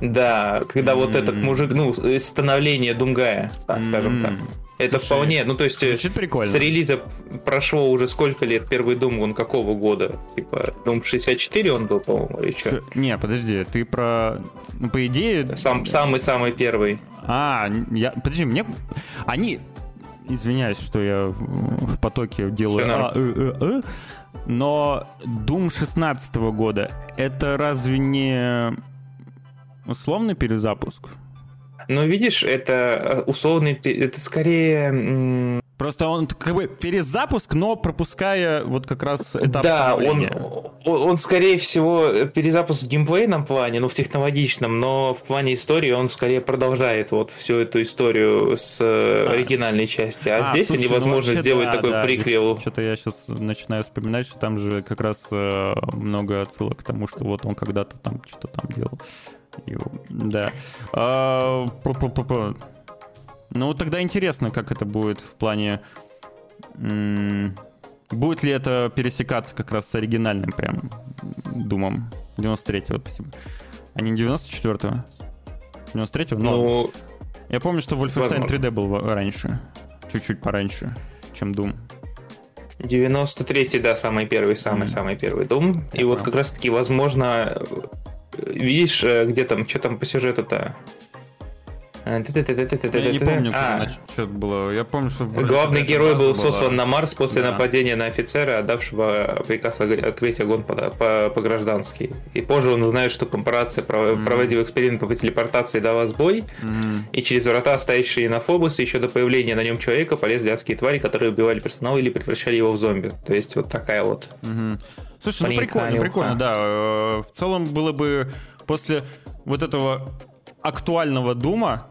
Да, когда вот этот мужик, ну, становление Думгая, скажем так. Это Слушай, вполне, ну то есть э, прикольно. с релиза прошло уже сколько лет первый Doom, он какого года? Типа Doom 64 он был, по-моему, или что? Не, подожди, ты про, ну по идее... Сам, самый-самый первый. А, я, подожди, мне, они, извиняюсь, что я в потоке делаю а, э, э, э, но Doom 16 года, это разве не условный перезапуск? Ну, видишь, это э, условный, это скорее... Просто он как бы перезапуск, но пропуская вот как раз этап Да, он, он, скорее всего перезапуск в геймплейном плане, ну в технологичном, но в плане истории он скорее продолжает вот всю эту историю с э, а. оригинальной части. А, а здесь слушай, невозможно ну, сделать да, такой да, приквел. Что-то я сейчас начинаю вспоминать, что там же как раз э, много отсылок к тому, что вот он когда-то там что-то там делал. Да. А, ну, тогда интересно, как это будет в плане... Будет ли это пересекаться как раз с оригинальным прям Думом 93-го, спасибо. А не 94-го? 93-го? Но ну, я помню, что Wolfenstein 3D был раньше. Чуть-чуть пораньше, чем Doom. 93-й, да, самый первый, самый-самый mm. первый Doom. И вот как раз-таки, возможно, видишь, э, где там, что там по сюжету-то? Я не помню, а, что было. Я помню, что... Главный герой был сослан на Марс после да. нападения на офицера, отдавшего приказ открыть огонь по, по, по граждански. И позже он узнает, что корпорация, проводив эксперимент по телепортации, дала сбой, и через врата, стоящие на Фобусе, еще до появления на нем человека, полезли адские твари, которые убивали персонал или превращали его в зомби. То есть вот такая вот... Mm-hmm. Слушай, ну прикольно, прикольно, да. Э, в целом было бы после вот этого актуального Дума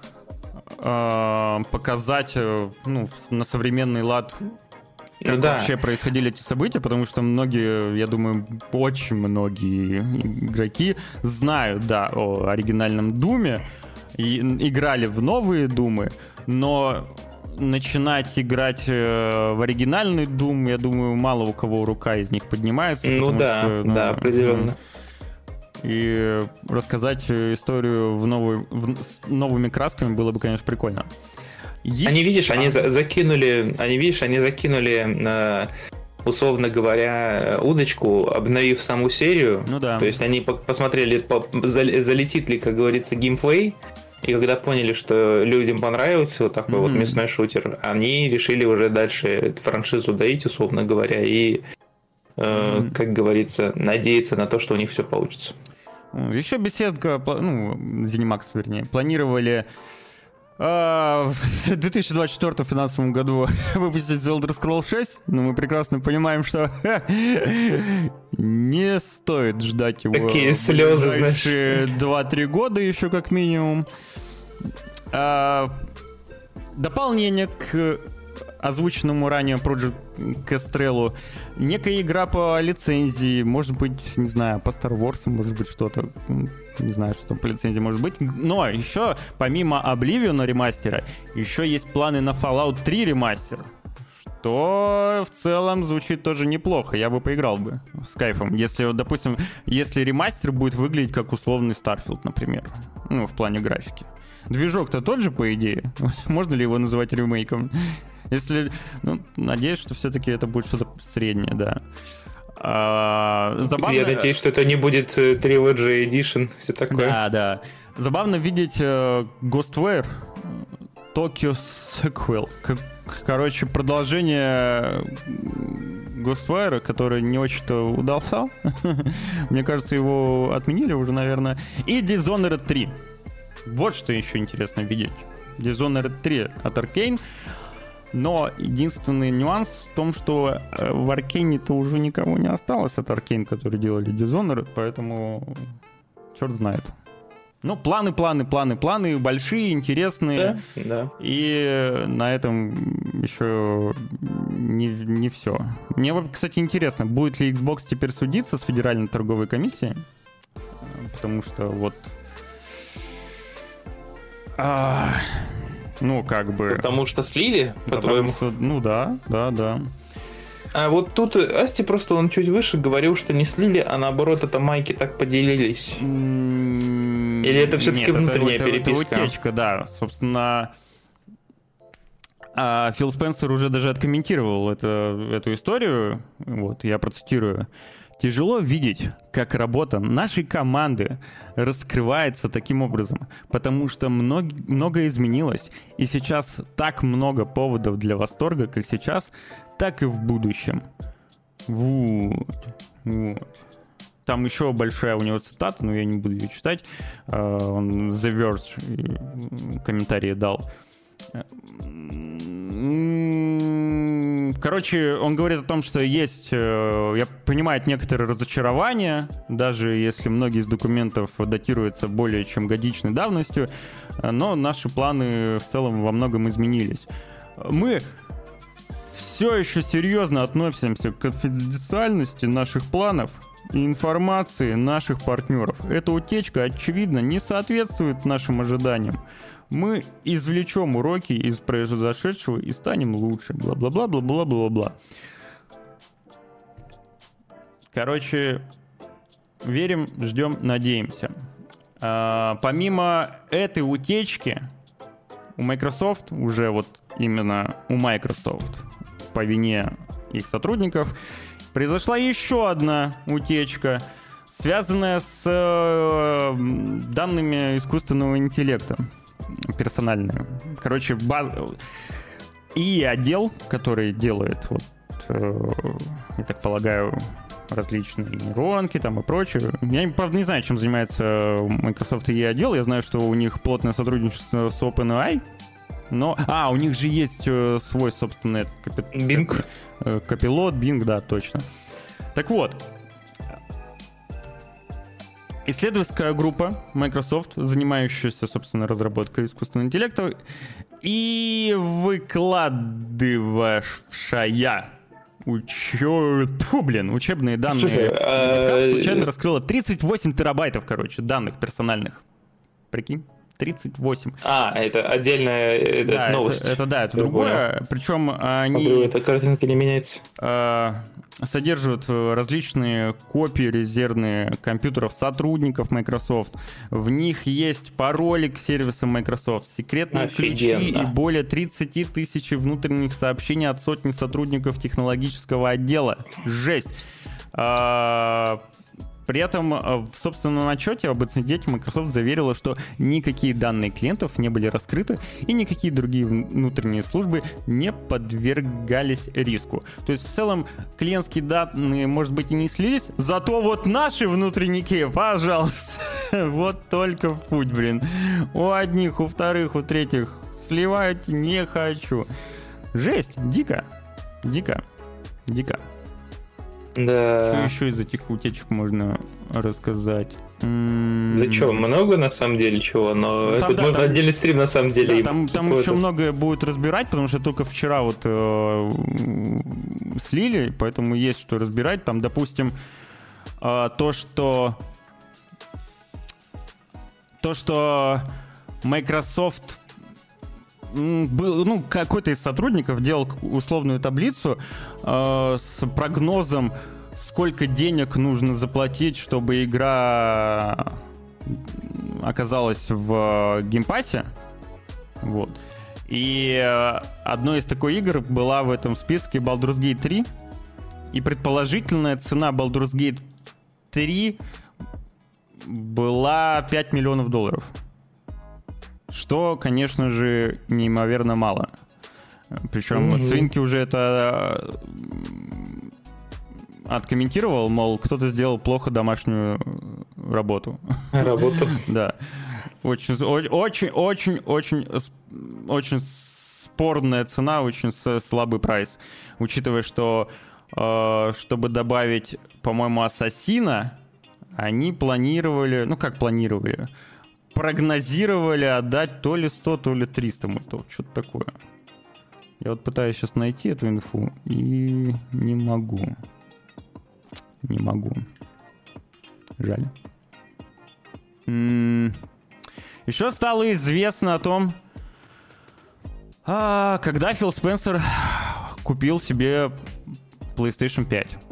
э, показать э, ну, на современный лад как да. вообще происходили эти события, потому что многие, я думаю, очень многие игроки знают, да, о оригинальном Думе, и играли в новые Думы, но начинать играть э, в оригинальный Doom, я думаю, мало у кого рука из них поднимается. Ну да, что, ну, да, определенно. И рассказать историю в новой, в, новыми красками было бы, конечно, прикольно. Есть... Они, видишь, а... они за закинули, они, видишь, они закинули, э, условно говоря, удочку, обновив саму серию. Ну да. То есть они посмотрели, по, залетит ли, как говорится, геймплей, и когда поняли, что людям понравился вот такой mm-hmm. вот мясной шутер, они решили уже дальше франшизу доить, условно говоря, и, э, mm-hmm. как говорится, надеяться на то, что у них все получится. Еще беседка, ну, Zenimax, вернее, планировали а, в 2024 финансовом году выпустить The Elder Scrolls 6, но мы прекрасно понимаем, что не стоит ждать его Такие слезы, знаешь. 2-3 года еще как минимум. А, дополнение к озвученному ранее Project Castrello, некая игра по лицензии, может быть, не знаю, по Star Wars, может быть, что-то, не знаю, что там по лицензии может быть. Но еще, помимо Oblivion ремастера, еще есть планы на Fallout 3 ремастер, что в целом звучит тоже неплохо. Я бы поиграл бы с кайфом. Если, допустим, если ремастер будет выглядеть как условный Starfield, например. Ну, в плане графики. Движок-то тот же, по идее. Можно ли его называть ремейком? Если, ну, надеюсь, что все-таки это будет что-то среднее, да. А, забавно... Я надеюсь, что это не будет Trilogy Edition, все такое. Да, да. Забавно видеть uh, Ghostware Tokyo Sequel. Короче, продолжение Ghostwire, который не очень-то удался. Мне кажется, его отменили уже, наверное. И Dishonored 3. Вот что еще интересно видеть. Dishonored 3 от Arkane. Но единственный нюанс в том, что э, в Аркейне-то уже никого не осталось от Аркейн, которые делали Dishonored, поэтому черт знает. Ну, планы, планы, планы, планы большие, интересные. Да, да. И на этом еще не, не все. Мне, кстати, интересно, будет ли Xbox теперь судиться с Федеральной торговой комиссией? Потому что вот а, ну, как бы... Потому что слили, по-твоему? Что, ну да, да, да. А вот тут Асти просто он чуть выше говорил, что не слили, а наоборот это майки так поделились. Или это все-таки внутренняя это, переписка? Это утечка, да. Собственно, а Фил Спенсер уже даже откомментировал это, эту историю. Вот, я процитирую. Тяжело видеть, как работа нашей команды раскрывается таким образом, потому что много, многое изменилось, и сейчас так много поводов для восторга, как сейчас, так и в будущем. Вот. Вот. Там еще большая у него цитата, но я не буду ее читать. А, он The Verge комментарии дал. Короче, он говорит о том, что есть, э, я понимаю, некоторые разочарования, даже если многие из документов датируются более чем годичной давностью, но наши планы в целом во многом изменились. Мы все еще серьезно относимся к конфиденциальности наших планов и информации наших партнеров. Эта утечка, очевидно, не соответствует нашим ожиданиям мы извлечем уроки из произошедшего и станем лучше. Бла-бла-бла-бла-бла-бла-бла. Короче, верим, ждем, надеемся. А, помимо этой утечки, у Microsoft, уже вот именно у Microsoft, по вине их сотрудников, произошла еще одна утечка, связанная с э, данными искусственного интеллекта персональную. Короче, баз... и отдел, который делает, вот, э, я так полагаю, различные нейронки там и прочее. Я, правда, не знаю, чем занимается Microsoft и отдел. Я знаю, что у них плотное сотрудничество с OpenAI, но... А, у них же есть э, свой собственный... Капи... Bing. Э, копилот, Bing, да, точно. Так вот, исследовательская группа Microsoft, занимающаяся, собственно, разработкой искусственного интеллекта, и выкладывавшая учет... Фу, блин, учебные данные. Слушай, а... случайно раскрыла 38 терабайтов, короче, данных персональных. Прикинь? 38. А, это отдельная это да, новость. Это, это да, это другое. Причем они... Эта картинка не меняется. Э, содержат различные копии резервные компьютеров сотрудников Microsoft. В них есть пароли к сервисам Microsoft, секретные Офигенно. ключи и более 30 тысяч внутренних сообщений от сотни сотрудников технологического отдела. Жесть. А, при этом э, в собственном отчете об инциденте Microsoft заверила, что никакие данные клиентов не были раскрыты и никакие другие внутренние службы не подвергались риску. То есть в целом клиентские данные, может быть, и не слились, зато вот наши внутренники, пожалуйста, вот только в путь, блин. У одних, у вторых, у третьих сливать не хочу. Жесть, дико, дико, дико. Да. Что еще из этих утечек можно рассказать? Да что, много на самом деле чего, но ну, там, это да, можно там, отдельный стрим на самом деле. Да, там, там еще многое будет разбирать, потому что только вчера вот э, слили, поэтому есть что разбирать. Там, допустим, э, то, что то, что Microsoft был, ну, какой-то из сотрудников делал условную таблицу э, с прогнозом, сколько денег нужно заплатить, чтобы игра оказалась в геймпассе. Вот. И э, одной из такой игр была в этом списке Baldur's Gate 3. И предположительная цена Baldur's Gate 3 была 5 миллионов долларов. Что, конечно же, неимоверно мало. Причем mm-hmm. Свинки уже это откомментировал, мол, кто-то сделал плохо домашнюю работу. Работу? Да. Очень, очень, очень, очень, очень спорная цена, очень слабый прайс. Учитывая, что э, чтобы добавить, по-моему, Ассасина, они планировали, ну как планировали, прогнозировали отдать то ли 100, то ли 300 мультов, что-то такое. Я вот пытаюсь сейчас найти эту инфу и не могу. Не могу. Жаль. Еще стало известно о том, а, когда Фил Спенсер купил себе PlayStation 5.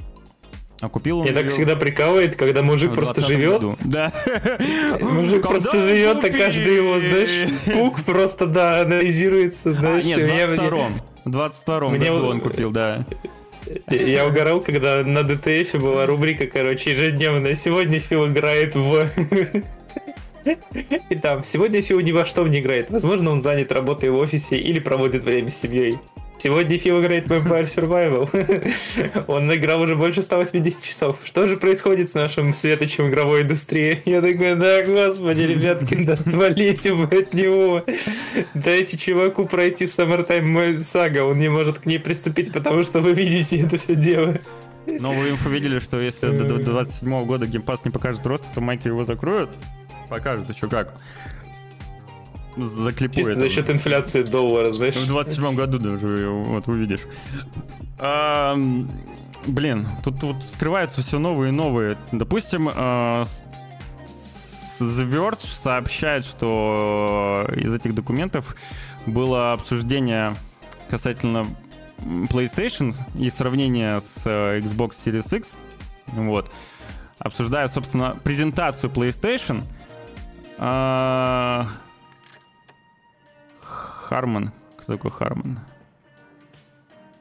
А купил он... Меня так всегда прикалывает, когда мужик просто живет. Году. Да. Мужик когда просто живет, а каждый его, знаешь, кук просто, да, анализируется, знаешь. А, нет, в 22-м. В 22-м году он купил, да. Я угорал, когда на ДТФ была рубрика, короче, ежедневная. Сегодня Фил играет в... И там, сегодня Фил ни во что не играет. Возможно, он занят работой в офисе или проводит время с семьей. Сегодня Фил играет в Vampire Survival. Он играл уже больше 180 часов. Что же происходит с нашим светочем игровой индустрии? Я такой, да, господи, ребятки, да отвалите вы от него. Дайте чуваку пройти Summertime Saga, он не может к ней приступить, потому что вы видите это все дело. Но вы инфу видели, что если до 27 года геймпас не покажет рост, то майки его закроют. Покажут еще как заклипует. За счет инфляции доллара, знаешь. В 27 году даже, вот увидишь. А, блин, тут, тут скрываются все новые и новые. Допустим, а, The Verge сообщает, что из этих документов было обсуждение касательно PlayStation и сравнение с э, Xbox Series X. Вот. Обсуждая, собственно, презентацию PlayStation. Харман. Кто такой Харман?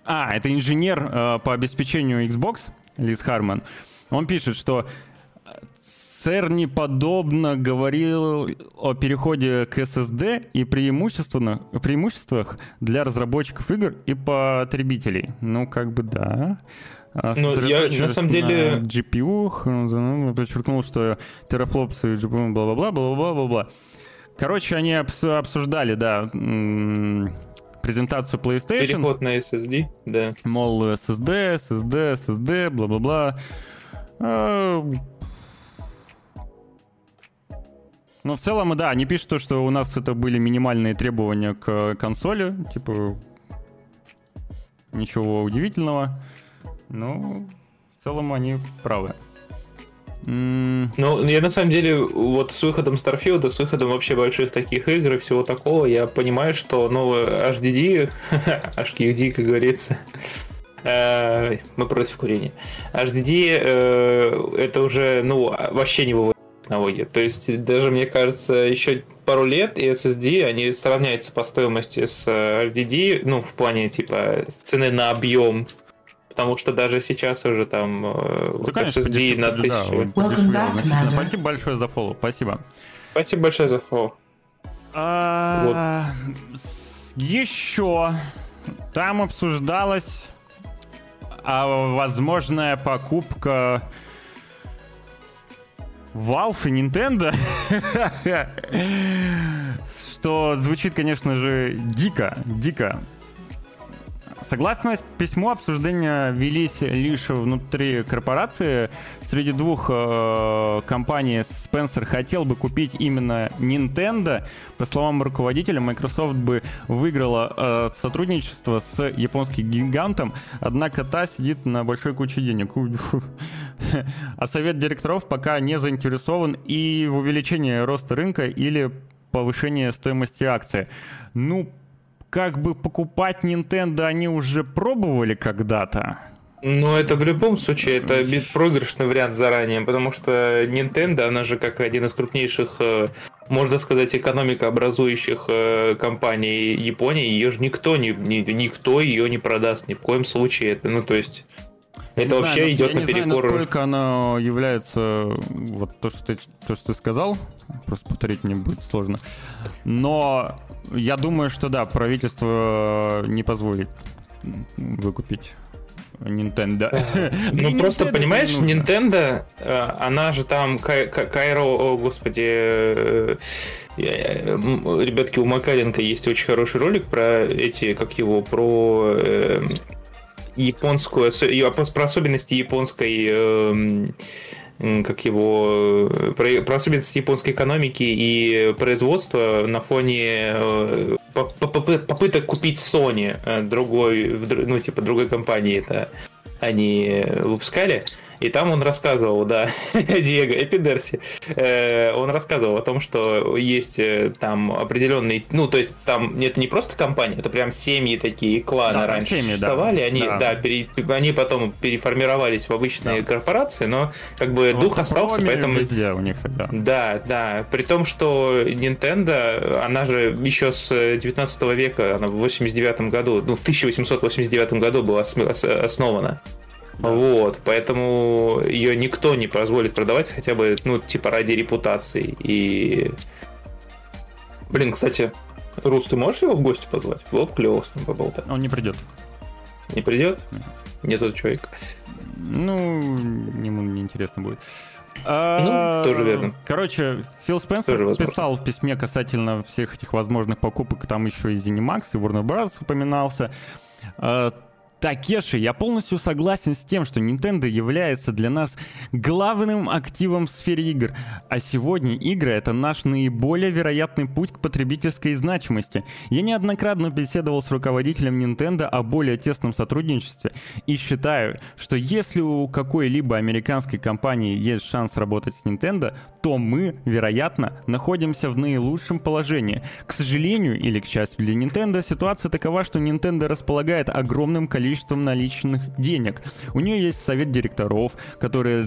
А, это инженер э, по обеспечению Xbox, Лиз Харман. Он пишет, что Церни подобно говорил о переходе к SSD и преимущественно, преимуществах для разработчиков игр и потребителей. Ну, как бы да. А ну, я на самом деле... На GPU, ну, подчеркнул, что терафлопсы и GPU, бла-бла-бла, бла-бла-бла-бла. Короче, они обсуждали, да, презентацию PlayStation. Переход на SSD, да. Мол, SSD, SSD, SSD, бла-бла-бла. А, ну, в целом, да, они пишут то, что у нас это были минимальные требования к консоли, типа, ничего удивительного. Ну, в целом они правы. Ну, я на самом деле, вот с выходом Starfield, с выходом вообще больших таких игр и всего такого, я понимаю, что новый HDD, HQD, как говорится, э, мы против курения. HDD э, это уже, ну, вообще не выводит технология. То есть, даже, мне кажется, еще пару лет и SSD, они сравняются по стоимости с HDD, ну, в плане, типа, цены на объем потому что даже сейчас уже там э, да, конечно, SSD на тысячу. Да, спасибо большое за фоллоу, спасибо. Спасибо большое за фоллоу. А, вот. Еще там обсуждалась а, возможная покупка Valve и Nintendo, что звучит, конечно же, дико, дико. Согласно письму, обсуждения велись лишь внутри корпорации. Среди двух э, компаний Spencer хотел бы купить именно Nintendo. По словам руководителя, Microsoft бы выиграла э, сотрудничество с японским гигантом, однако та сидит на большой куче денег. А совет директоров пока не заинтересован и в увеличении роста рынка или повышении стоимости акции. Ну, как бы покупать Nintendo они уже пробовали когда-то. Ну, это в любом случае, это проигрышный вариант заранее, потому что Nintendo, она же как один из крупнейших э, можно сказать, экономикообразующих э, компаний Японии, ее же никто, не, ни, никто ее не продаст ни в коем случае. Это, ну, то есть... Это не вообще знаю, идет я на не перекор. Знаю, насколько оно является вот то, что ты, то, что ты сказал, просто повторить мне будет сложно. Но я думаю, что да, правительство не позволит выкупить Nintendo. Ну просто понимаешь, Nintendo, э, она же там Кайро, о господи, э, ребятки, у Макаренко есть очень хороший ролик про эти, как его, про э, японскую, про особенности японской как его, про, про особенности японской экономики и производства на фоне попыток купить Sony другой, ну, типа, другой компании это они выпускали. И там он рассказывал, да, Диего Эпидерси, э, он рассказывал о том, что есть э, там определенные, ну, то есть там это не просто компания, это прям семьи такие, кланы да, раньше семьи, существовали, да. они, да, да пере, они потом переформировались в обычные да. корпорации, но как бы вот дух остался, поэтому... Везде у них, да. Да, да, при том, что Nintendo, она же еще с 19 века, она в 89 году, ну, в 1889 году была основана. Вот, поэтому ее никто не позволит продавать хотя бы, ну, типа ради репутации. И... Блин, кстати, Рус, ты можешь его в гости позвать? Было бы клево с ним поболтать. Он не придет. Не придет? Нет этого человека. Ну, ему неинтересно будет. А, ну, тоже верно. Короче, Фил Спенсер писал в письме касательно всех этих возможных покупок, там еще и ZeniMax, и Warner Bros. упоминался. Такеши, я полностью согласен с тем, что Nintendo является для нас главным активом в сфере игр, а сегодня игры — это наш наиболее вероятный путь к потребительской значимости. Я неоднократно беседовал с руководителем Nintendo о более тесном сотрудничестве и считаю, что если у какой-либо американской компании есть шанс работать с Nintendo, то мы, вероятно, находимся в наилучшем положении. К сожалению или к счастью для Nintendo, ситуация такова, что Nintendo располагает огромным количеством наличных денег. У нее есть совет директоров, который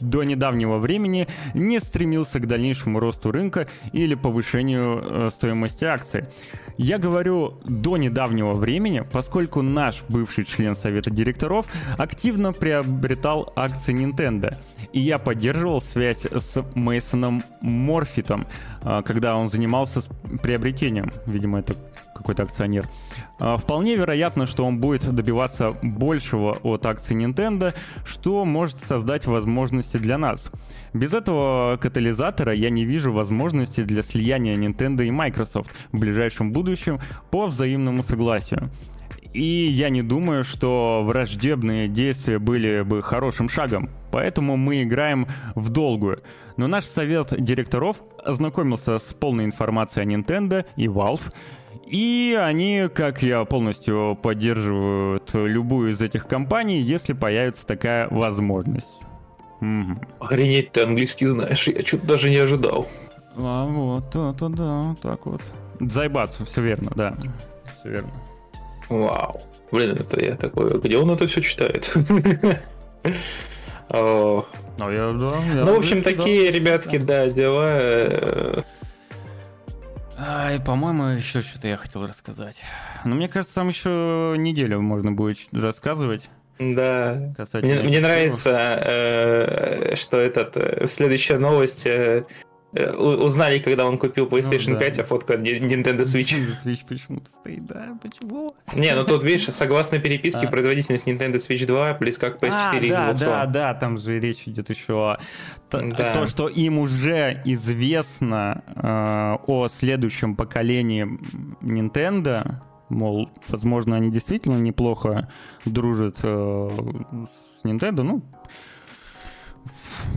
до недавнего времени не стремился к дальнейшему росту рынка или повышению э, стоимости акций. Я говорю до недавнего времени, поскольку наш бывший член совета директоров активно приобретал акции Nintendo. И я поддерживал связь с Мейсоном Морфитом, а, когда он занимался приобретением. Видимо, это какой-то акционер. А, вполне вероятно, что он будет добиваться большего от акций Nintendo, что может создать возможности для нас. Без этого катализатора я не вижу возможности для слияния Nintendo и Microsoft в ближайшем будущем по взаимному согласию. И я не думаю, что враждебные действия были бы хорошим шагом, поэтому мы играем в долгую. Но наш совет директоров ознакомился с полной информацией о Nintendo и Valve, и они, как я полностью поддерживают любую из этих компаний, если появится такая возможность. Угу. Охренеть, ты английский знаешь, я что-то даже не ожидал. А вот, это да, так вот. Зайбацу, все верно, да. Все верно. Вау. Блин, это я такой, где он это все читает? Да, ну, в общем, такие, ребятки, да, дела. Ай, по-моему, еще что-то я хотел рассказать. Но ну, мне кажется, там еще неделю можно будет рассказывать. Да. Мне, мне нравится, э, что этот следующая новость Э, узнали, когда он купил PlayStation ну, да. 5, а фотка Nintendo Switch. Nintendo Switch почему-то стоит, да, почему? Не, ну тут, видишь, согласно переписке, а. производительность Nintendo Switch 2 близка к PS4 а, и да, да, да, там же речь идет еще о да. то, что им уже известно э, о следующем поколении Nintendo, мол, возможно, они действительно неплохо дружат э, с Nintendo, ну,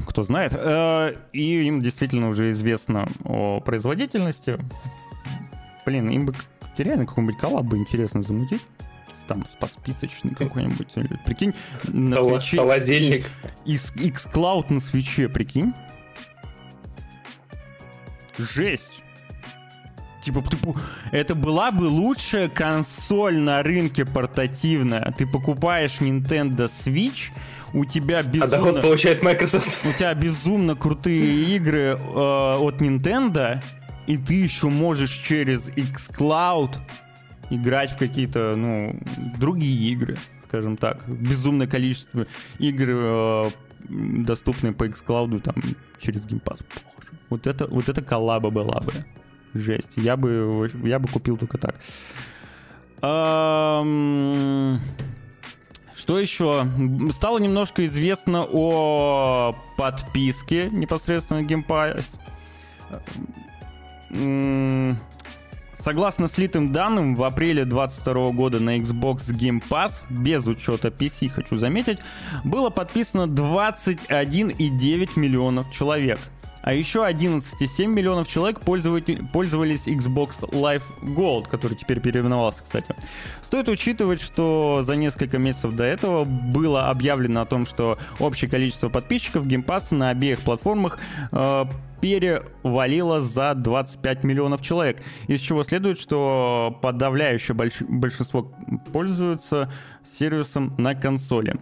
кто знает. Э, и им действительно уже известно о производительности. Блин, им бы реально какой-нибудь коллаб бы интересно замутить. Там спасписочный какой-нибудь. Прикинь, на свече... Холодильник. X-Cloud на свече, прикинь. Жесть. Типа, это была бы лучшая консоль на рынке портативная. Ты покупаешь Nintendo Switch, у тебя безумно... А доход получает Microsoft. У тебя безумно крутые игры э, от Nintendo, и ты еще можешь через xCloud играть в какие-то, ну, другие игры, скажем так. Безумное количество игр, э, доступные по xCloud, там, через Game Pass. Вот это, вот это коллаба была бы. Жесть. Я бы, я бы купил только так. Um... Что еще? Стало немножко известно о подписке непосредственно Game Pass. Согласно слитым данным, в апреле 2022 года на Xbox Game Pass, без учета PC, хочу заметить, было подписано 21,9 миллионов человек – а еще 11,7 миллионов человек пользовались Xbox Live Gold, который теперь переименовался, кстати. Стоит учитывать, что за несколько месяцев до этого было объявлено о том, что общее количество подписчиков Game Pass на обеих платформах э, перевалило за 25 миллионов человек, из чего следует, что подавляющее большинство пользуются сервисом на консоли.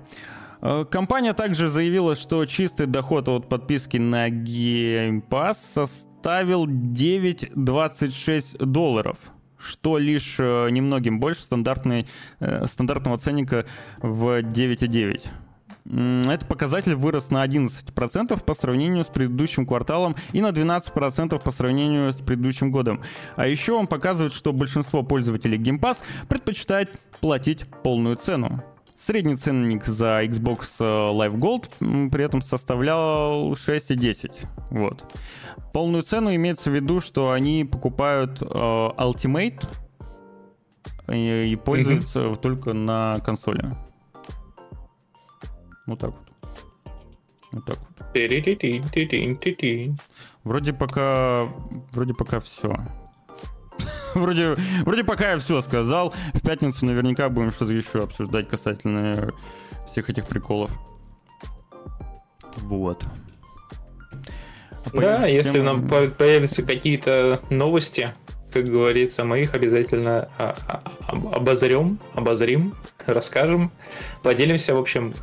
Компания также заявила, что чистый доход от подписки на Game Pass составил 9,26 долларов, что лишь э, немногим больше стандартной, э, стандартного ценника в 9,9. Этот показатель вырос на 11% по сравнению с предыдущим кварталом и на 12% по сравнению с предыдущим годом. А еще он показывает, что большинство пользователей Game Pass предпочитает платить полную цену. Средний ценник за Xbox э, Live Gold при этом составлял 6,10. Вот. Полную цену имеется в виду, что они покупают э, Ultimate и, и пользуются mm-hmm. только на консоли. Вот так вот. Вот так вот. Вроде пока, вроде пока все. вроде, вроде пока я все сказал. В пятницу наверняка будем что-то еще обсуждать касательно всех этих приколов. Вот. А да, если нам появятся какие-то новости, как говорится, мы их обязательно а, а, обозрем, обозрим, расскажем, поделимся, в общем.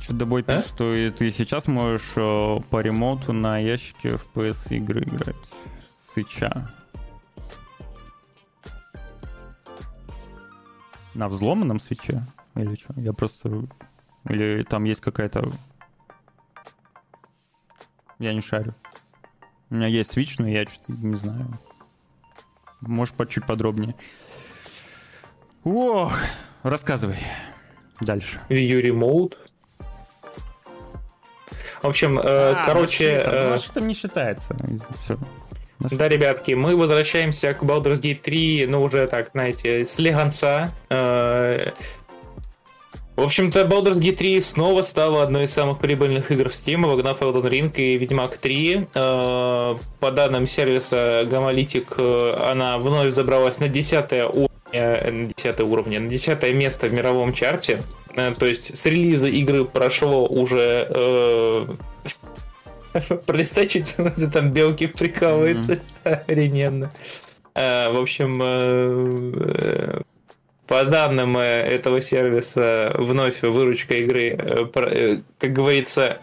Что добавить, а? что ты сейчас можешь э, по ремоуту на ящике в PS игры играть. Сыча. На взломанном свече? Или что? Я просто... Или там есть какая-то... Я не шарю. У меня есть свич, но я что-то не знаю. Можешь по чуть подробнее. Ох, рассказывай. Дальше. View Remote. В общем, э, а, короче... Машина, э... не считается. Все. Да, ребятки, мы возвращаемся к Baldur's Gate 3, ну, уже так, знаете, с легонца. Э, в общем-то, Baldur's Gate 3 снова стала одной из самых прибыльных игр в Steam, обогнав Elden Ring и Ведьмак 3. Э, по данным сервиса Gamalitic, э, она вновь забралась на 10 уровень на 10 уровне, на 10 место в мировом чарте. То есть с релиза игры прошло уже Пролистай чуть, там белки прикалывается. Охрененно. А, в общем, э, э, по данным э, этого сервиса, вновь выручка игры, как говорится,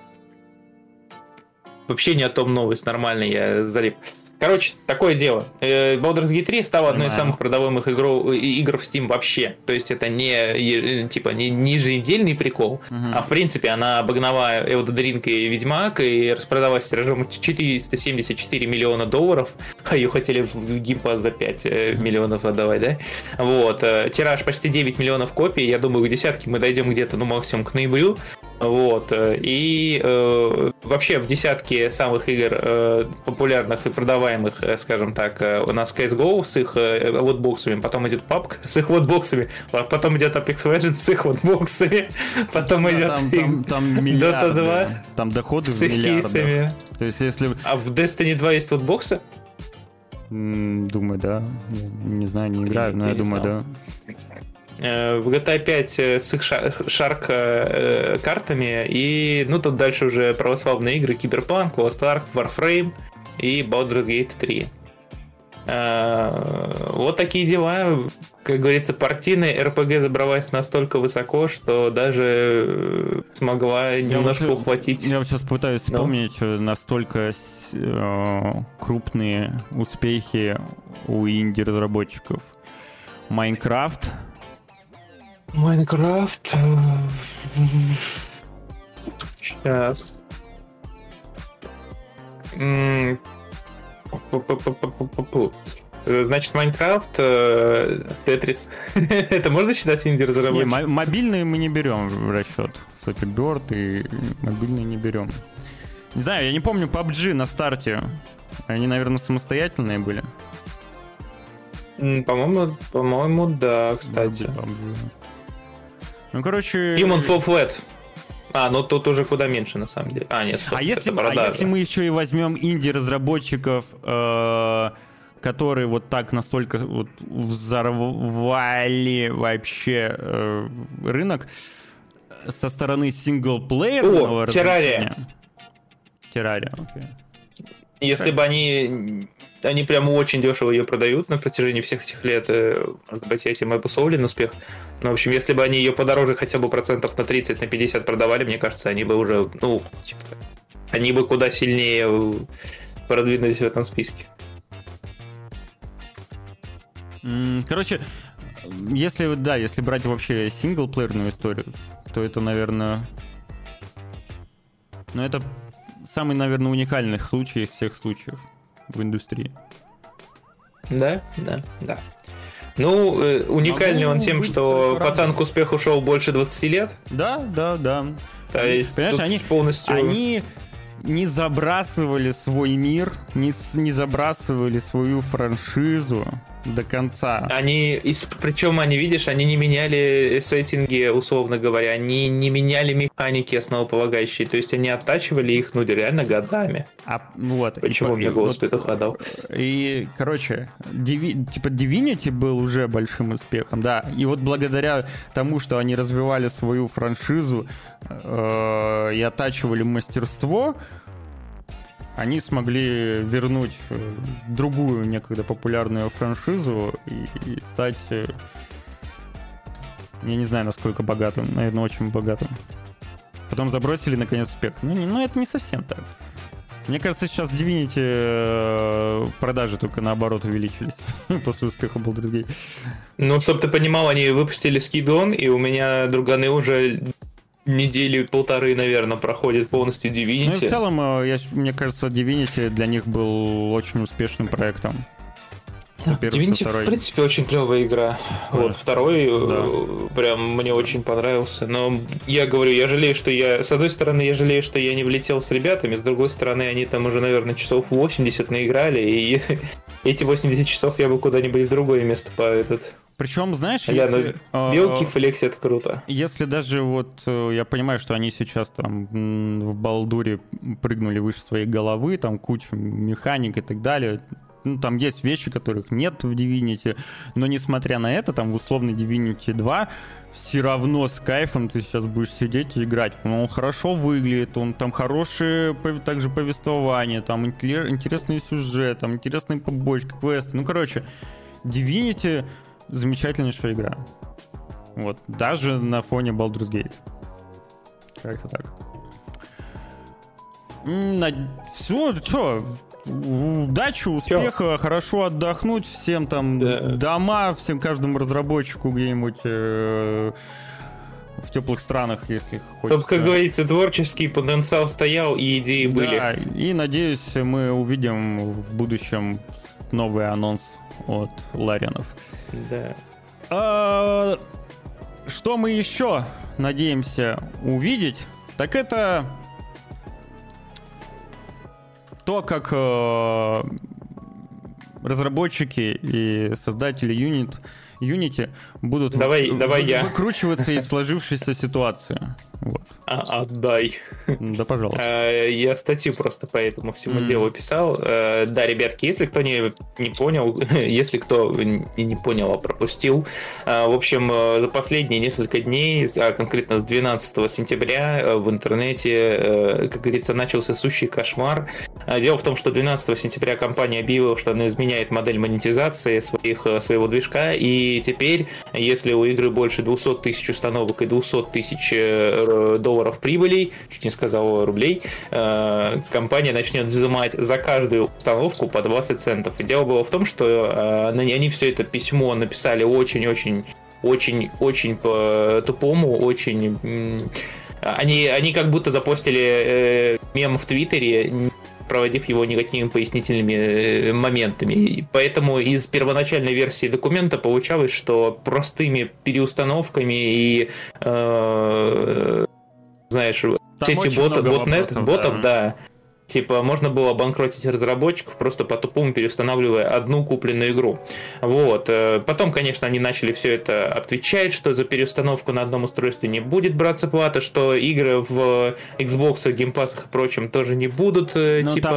вообще не о том новость, нормально, я залип. Короче, такое дело. Э, Baldur's Gate 3 стала одной из самых продаваемых игру, игр в Steam вообще. То есть это не типа не, не еженедельный прикол, угу. а в принципе она обогнала Elden Ring и Ведьмак и распродалась тиражом 474 миллиона долларов, а ее хотели в Pass за 5 э, миллионов отдавать, да? Вот. Э, тираж почти 9 миллионов копий. Я думаю, к десятке мы дойдем где-то, ну, максимум к ноябрю. Вот. И э, вообще в десятке самых игр э, популярных и продаваемых, э, скажем так, э, у нас CSGO с их э, лотбоксами, потом идет PUBG с их лотбоксами, а потом идет Apex Legends с их лотбоксами, потом да, идет там, там, там Dota 2 там доходы с их кейсами. То есть если... А в Destiny 2 есть лотбоксы? Думаю, да. Не знаю, не играю, но я думаю, да. Э, в GTA 5 э, с их шарк э, картами, и ну тут дальше уже православные игры Киберпанк, Lost Ark, Warframe и Baldur's Gate 3. А, вот такие дела. Как говорится, партийная РПГ забралась настолько высоко, что даже смогла немножко вот, ухватить. Я вот сейчас пытаюсь Но. вспомнить настолько крупные успехи у инди-разработчиков. Майнкрафт. Майнкрафт. Сейчас. Значит, Майнкрафт, э, Тетрис. Это можно считать инди-разработчиком? Не, мобильные мы не берем в расчет. Flappy Bird и мобильные не берем. Не знаю, я не помню PUBG на старте. Они, наверное, самостоятельные были. По-моему, по-моему, да, кстати. Ну, короче... Human Fall Flat. А, ну тут уже куда меньше, на самом деле. А, нет, а если, а если мы еще и возьмем инди-разработчиков, э, которые вот так настолько вот взорвали вообще э, рынок со стороны синглплеерного О, Террария. Террария, окей. Если бы они они прямо очень дешево ее продают на протяжении всех этих лет. Э, может быть, этим и обусловлен успех. Но, в общем, если бы они ее подороже хотя бы процентов на 30, на 50 продавали, мне кажется, они бы уже, ну, типа, они бы куда сильнее продвинулись в этом списке. Короче, если, да, если брать вообще синглплеерную историю, то это, наверное... Ну, это самый, наверное, уникальный случай из всех случаев в индустрии. Да, да, да. Ну, э, уникальный Могу он тем, что пацан к успеху шел больше 20 лет. Да, да, да. То есть, Понимаешь, они полностью... Они не забрасывали свой мир, не, не забрасывали свою франшизу до конца. Они, причем они, видишь, они не меняли сеттинги, условно говоря, они не меняли механики основополагающие, то есть они оттачивали их, ну, реально годами. А, вот. Почему и, мне голос вот, дал? И, короче, Диви, типа Divinity был уже большим успехом, да, и вот благодаря тому, что они развивали свою франшизу э, и оттачивали мастерство, они смогли вернуть э, другую некогда популярную франшизу и, и стать, э, я не знаю, насколько богатым, наверное, очень богатым. Потом забросили, наконец, успех. Ну, ну это не совсем так. Мне кажется, сейчас Divinity э, продажи только наоборот увеличились после успеха Baldur's Gate. Ну, чтобы ты понимал, они выпустили скидон, и у меня друганы уже недели полторы, наверное, проходит полностью Divinity. Ну и в целом, э, я, мне кажется, Divinity для них был очень успешным проектом. Первый, Divinity, второй. в принципе, очень клевая игра. Да. Вот второй э, да. прям мне очень понравился. Но я говорю, я жалею, что я... С одной стороны, я жалею, что я не влетел с ребятами, с другой стороны, они там уже, наверное, часов 80 наиграли, и эти 80 часов я бы куда-нибудь в другое место по этот причем, знаешь, Ля, если... Ну, белки э, флексят круто. Если даже вот э, я понимаю, что они сейчас там в Балдуре прыгнули выше своей головы, там куча механик и так далее, ну, там есть вещи, которых нет в Divinity, но несмотря на это, там в условной Divinity 2 все равно с кайфом ты сейчас будешь сидеть и играть. Он хорошо выглядит, он там хорошее также повествование, там интересный сюжет, там интересные побочки, квесты. Ну, короче, Divinity замечательнейшая игра. Вот, даже на фоне Baldur's Gate. Как-то так. На... Все, что, удачи, успеха, Чё? хорошо отдохнуть, всем там да. дома, всем каждому разработчику где-нибудь э, в теплых странах, если хочется. Чтобы, как говорится, творческий потенциал стоял и идеи да, были. И надеюсь, мы увидим в будущем новый анонс от Ларинов. Да. А, что мы еще надеемся увидеть, так это то, как э, разработчики и создатели Unit, Unity будут давай, вы, давай вы, я. выкручиваться из сложившейся ситуации. Вот. А, отдай. Да, пожалуйста. Э, я статью просто по этому всему mm. делу писал. Э, да, ребятки, если кто не, не понял, если кто не понял, а пропустил, э, в общем, за последние несколько дней, а конкретно с 12 сентября в интернете, как говорится, начался сущий кошмар. Дело в том, что 12 сентября компания объявила, что она изменяет модель монетизации своих, своего движка, и теперь, если у игры больше 200 тысяч установок и 200 тысяч долларов прибылей, чуть не сказал рублей, э, компания начнет взимать за каждую установку по 20 центов. И дело было в том, что э, они все это письмо написали очень-очень очень-очень по-тупому, очень... Они, они как будто запостили э, мем в Твиттере, проводив его никакими пояснительными э, моментами. И поэтому из первоначальной версии документа получалось, что простыми переустановками и знаешь, там эти боты, ботнет, ботов, да. да. Типа, можно было банкротить разработчиков, просто по-тупому переустанавливая одну купленную игру. Вот. Э, потом, конечно, они начали все это отвечать, что за переустановку на одном устройстве не будет браться плата, что игры в Xbox, Game Pass и прочем тоже не будут, э, ну, типа,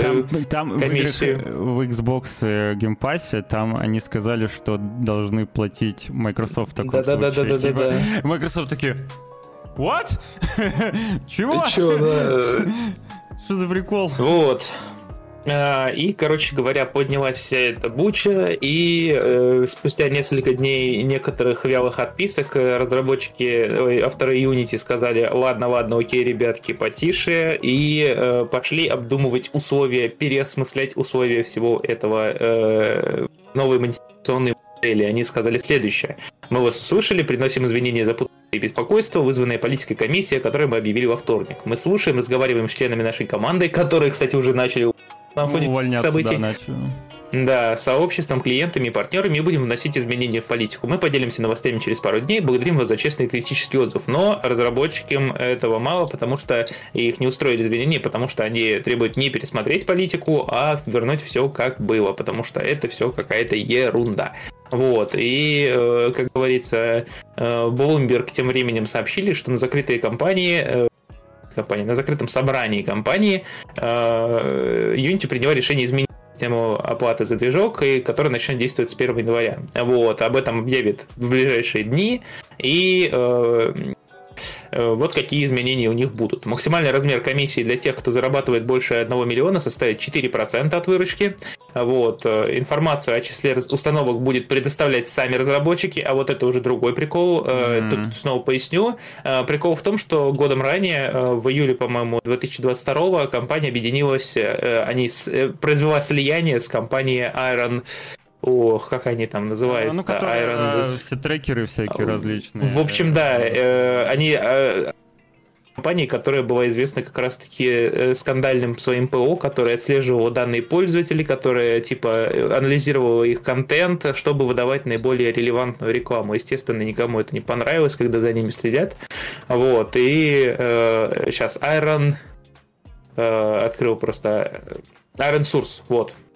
там, там, там, там комиссию. В, в Xbox Game Pass там они сказали, что должны платить Microsoft в таком да, случае. Да, да, да, типа, да, да. Microsoft такие, What? Чего? Чё, да. Что за прикол? Вот. А, и, короче говоря, поднялась вся эта буча, и э, спустя несколько дней некоторых вялых отписок э, разработчики, ой, авторы Unity сказали, ладно, ладно, окей, ребятки, потише, и э, пошли обдумывать условия, переосмыслять условия всего этого э, новой монетизационной модели. Они сказали следующее. Мы вас услышали, приносим извинения за путание и беспокойство, вызванное политикой комиссии, которую мы объявили во вторник. Мы слушаем, разговариваем с членами нашей команды, которые, кстати, уже начали на фоне ну, событий. Да, Да, сообществом, клиентами и партнерами и будем вносить изменения в политику. Мы поделимся новостями через пару дней, благодарим вас за честный критический отзыв. Но разработчикам этого мало, потому что их не устроили изменения, потому что они требуют не пересмотреть политику, а вернуть все как было, потому что это все какая-то ерунда. Вот, и, э, как говорится, э, Bloomberg тем временем сообщили, что на закрытой компании э, компании, на закрытом собрании компании Unity приняла решение изменить систему оплаты за движок, и которая начнет действовать с 1 января. Вот, об этом объявит в ближайшие дни, и вот какие изменения у них будут. Максимальный размер комиссии для тех, кто зарабатывает больше 1 миллиона, составит 4% от выручки. Вот. Э, информацию о числе установок будет предоставлять сами разработчики, а вот это уже другой прикол. Mm-hmm. Тут снова поясню. Прикол в том, что годом ранее, в июле, по-моему, 2022 компания объединилась, они произвела слияние с компанией Iron Ох, как они там называются? Ну, которые, Iron... все трекеры всякие различные. В общем, да, э, они э, компании, которая была известна как раз-таки э, скандальным своим ПО, которая отслеживала данные пользователей, которая типа анализировала их контент, чтобы выдавать наиболее релевантную рекламу. Естественно, никому это не понравилось, когда за ними следят. Вот, и э, сейчас Iron э, открыл просто Iron Source, вот, а,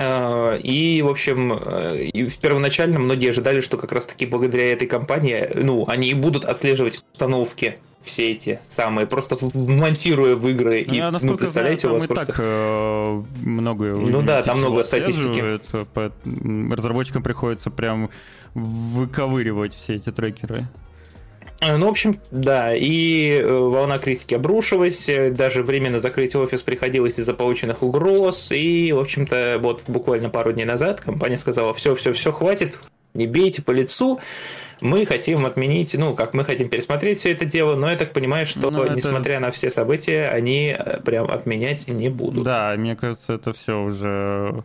и, в общем, э, и первоначально многие ожидали, что как раз-таки благодаря этой компании, ну, они и будут отслеживать установки все эти самые, просто монтируя в игры. Ну, и, я, ну, представляете, знаю, у вас просто... так э, много... Ну да, там много статистики. По... Разработчикам приходится прям выковыривать все эти трекеры. Э, ну, в общем, да, и э, волна критики обрушилась, э, даже временно закрыть офис приходилось из-за полученных угроз, и, в общем-то, вот буквально пару дней назад компания сказала, все, все, все, хватит, не бейте по лицу, мы хотим отменить, ну, как мы хотим пересмотреть все это дело, но я так понимаю, что, ну, это... несмотря на все события, они прям отменять не будут. Да, мне кажется, это все уже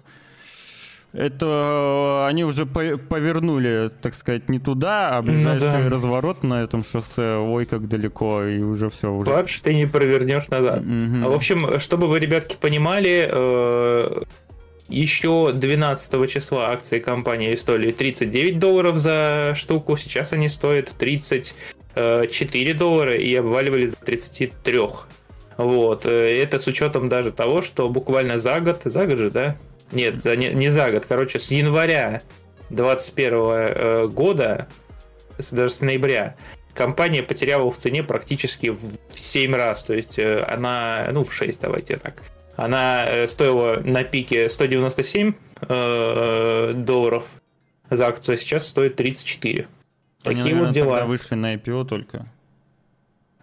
это они уже повернули, так сказать, не туда, а ну ближайший ну, да. разворот на этом шоссе, ой, как далеко, и уже все. Уже... Вообще ты не провернешь назад. Угу. В общем, чтобы вы, ребятки, понимали, э, еще 12 числа акции компании стоили 39 долларов за штуку, сейчас они стоят 34 доллара и обваливались до 33. Вот. Э, это с учетом даже того, что буквально за год, за год же, да, нет, за, не, не за год. Короче, с января 2021 э, года, даже с ноября, компания потеряла в цене практически в 7 раз. То есть э, она, ну, в 6, давайте так. Она э, стоила на пике 197 э, долларов за акцию, а сейчас стоит 34. Они, Такие наверное, вот дела. тогда вышли на IPO только.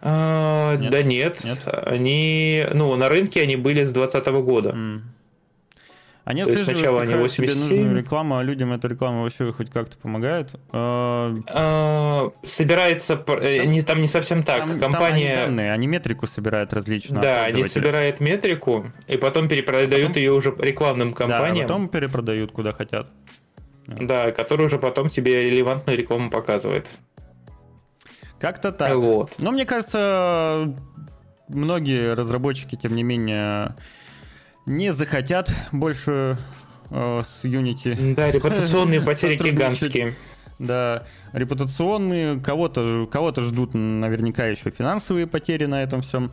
А, Нет? Да нет, Нет? они, ну, на рынке они были с 2020 года. М. Они То отслеживают, сначала они какая тебе 87. нужную рекламу, а людям эта реклама вообще хоть как-то помогает. А, А, собирается, пр- э, там не совсем так. там- там Компания, они данные, они метрику собирают различную. да, они собирают метрику и потом перепродают Потом- ее уже рекламным Да, компаниям, потом перепродают куда хотят. да, которые уже потом тебе релевантную рекламу показывает. Как-то так. Вот. Но мне кажется, многие разработчики, тем не менее, не захотят больше э, с Unity. Да, репутационные потери гигантские. Да, репутационные, кого-то кого ждут наверняка еще финансовые потери на этом всем.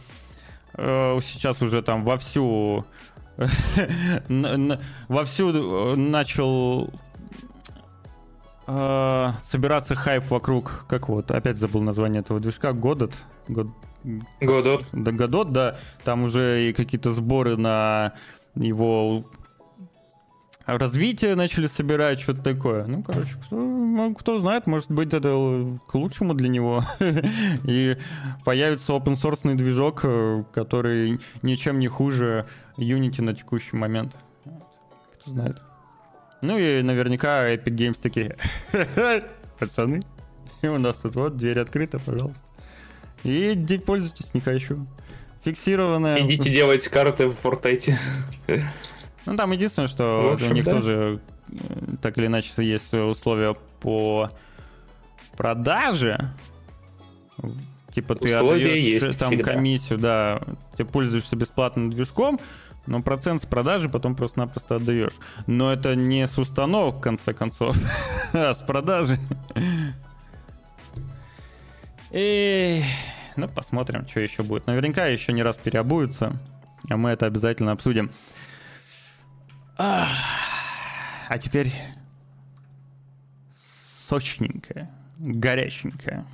Э, Сейчас уже там вовсю вовсю э, начал э, собираться хайп вокруг, как вот, опять забыл название этого движка, Godot. God- Годот. да, Godot, да, там уже и какие-то сборы на его развитие начали собирать, что-то такое. Ну, короче, кто, ну, кто знает, может быть, это к лучшему для него. И появится open source движок, э, который ничем не хуже Unity на текущий момент. Кто знает. Ну и наверняка Epic Games такие, пацаны, и у нас тут вот дверь открыта, пожалуйста. И иди пользуйтесь, не хочу. Фиксированная. Идите делать карты в Fortnite. Ну, там единственное, что общем, у них да. тоже э, так или иначе есть условия по продаже. Типа ты Условия отдаешь есть там всегда. комиссию, да, ты пользуешься бесплатным движком, но процент с продажи потом просто-напросто отдаешь. Но это не с установок, в конце концов, а с продажи. И, ну, посмотрим, что еще будет. Наверняка еще не раз переобуются, а мы это обязательно обсудим. А теперь сочненькое, горяченькое.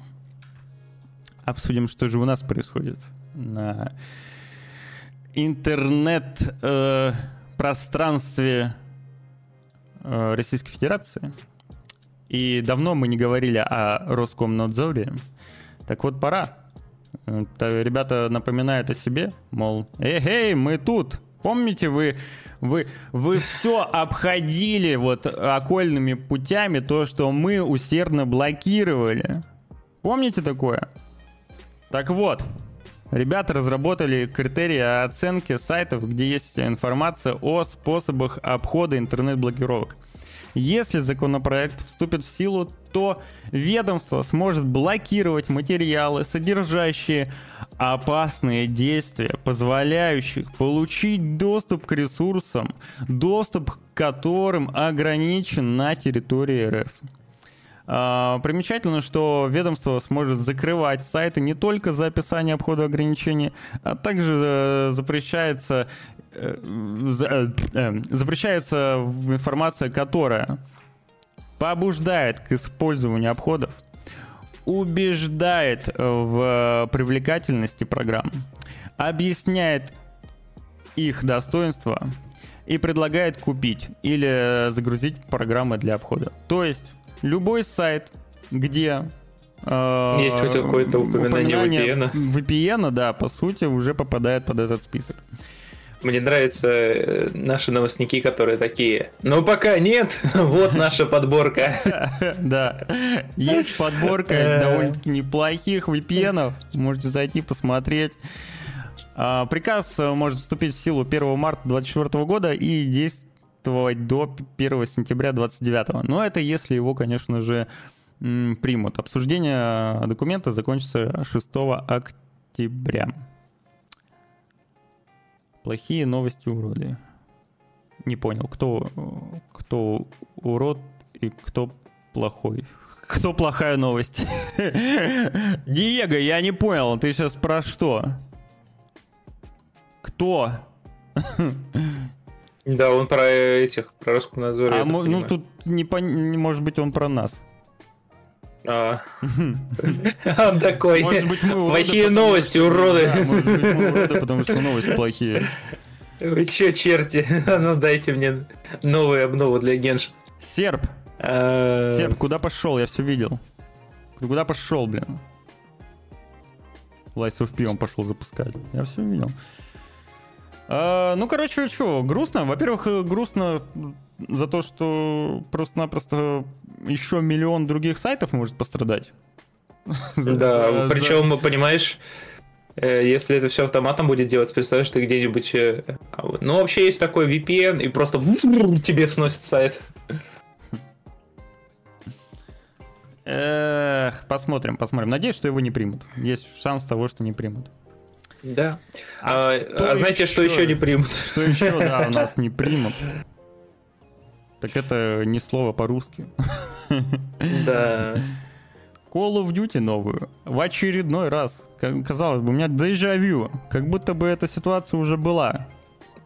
Обсудим, что же у нас происходит на интернет-пространстве э, Российской Федерации. И давно мы не говорили о Роскомнадзоре. Так вот, пора. Это ребята напоминают о себе, мол, эй, мы тут. Помните, вы, вы, вы все обходили вот окольными путями то, что мы усердно блокировали. Помните такое? Так вот, ребята разработали критерии оценки сайтов, где есть информация о способах обхода интернет-блокировок. Если законопроект вступит в силу, то ведомство сможет блокировать материалы, содержащие опасные действия, позволяющих получить доступ к ресурсам, доступ к которым ограничен на территории РФ. А, Примечательно, что ведомство сможет закрывать сайты не только за описание обхода ограничений, а также э, запрещается, э, э, запрещается информация, которая побуждает к использованию обходов, убеждает в привлекательности программ, объясняет их достоинства и предлагает купить или загрузить программы для обхода. То есть любой сайт, где э, Есть хоть какое-то упоминание VPN. VPN, да, по сути, уже попадает под этот список. Мне нравятся э, наши новостники, которые такие, ну пока нет, вот наша подборка. Да, есть подборка Э. довольно-таки неплохих VPN, можете зайти посмотреть. А, Приказ может вступить в силу 1 марта 2024 года и действовать до 1 сентября 2029. Но это если его, конечно же, примут. Обсуждение документа закончится 6 октября. Плохие новости уроды. Не понял, кто, кто урод и кто плохой. Кто плохая новость? Диего, я не понял, ты сейчас про что? Кто? Да, он про этих, про Роскомнадзор. я А мо- ну тут не, пон- не может быть он про нас. А. Он такой. Может быть, мы уроды, Плохие новости, что- уроды. Да, может быть, мы уроды, потому что новости плохие. Вы чё, черти? Ну дайте мне новую обнову для Генш. Серп, А, Серп, куда пошел? Я все видел. Ты куда пошел, блин? Lies of P он пошел запускать. Я все видел. А, ну, короче, что, грустно? Во-первых, э, грустно за то, что просто-напросто еще миллион других сайтов может пострадать. Да, причем, понимаешь, э, если это все автоматом будет делать, представляешь, ты где-нибудь... э, а Ну, вообще есть такой VPN, и просто тебе сносит сайт. Эх, посмотрим, посмотрим. Надеюсь, что его не примут. Есть шанс того, что не примут. Да. А А, что а знаете, что еще? еще не примут? Что еще, да, у нас не примут. Так это не слово по-русски. Да. Call of Duty новую. В очередной раз. Казалось бы, у меня дежавю. Как будто бы эта ситуация уже была.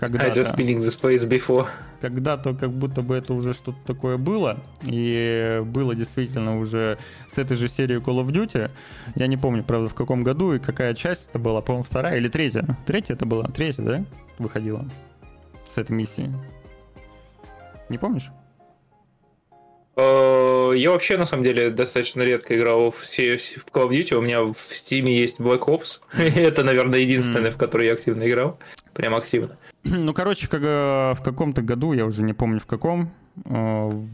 I just Когда-то. spinning the space before. Когда-то как будто бы это уже что-то такое было. И было действительно уже с этой же серией Call of Duty. Я не помню, правда, в каком году и какая часть это была. По-моему, вторая или третья. Третья это была? Третья, да? Выходила. С этой миссией. Не помнишь? Э, Я вообще, на самом деле, достаточно редко играл в Call of Duty. У меня в Steam есть Black Ops. Это, наверное, единственное, в которое я активно играл. Прям активно. Ну, короче, как, в каком-то году, я уже не помню в каком, э,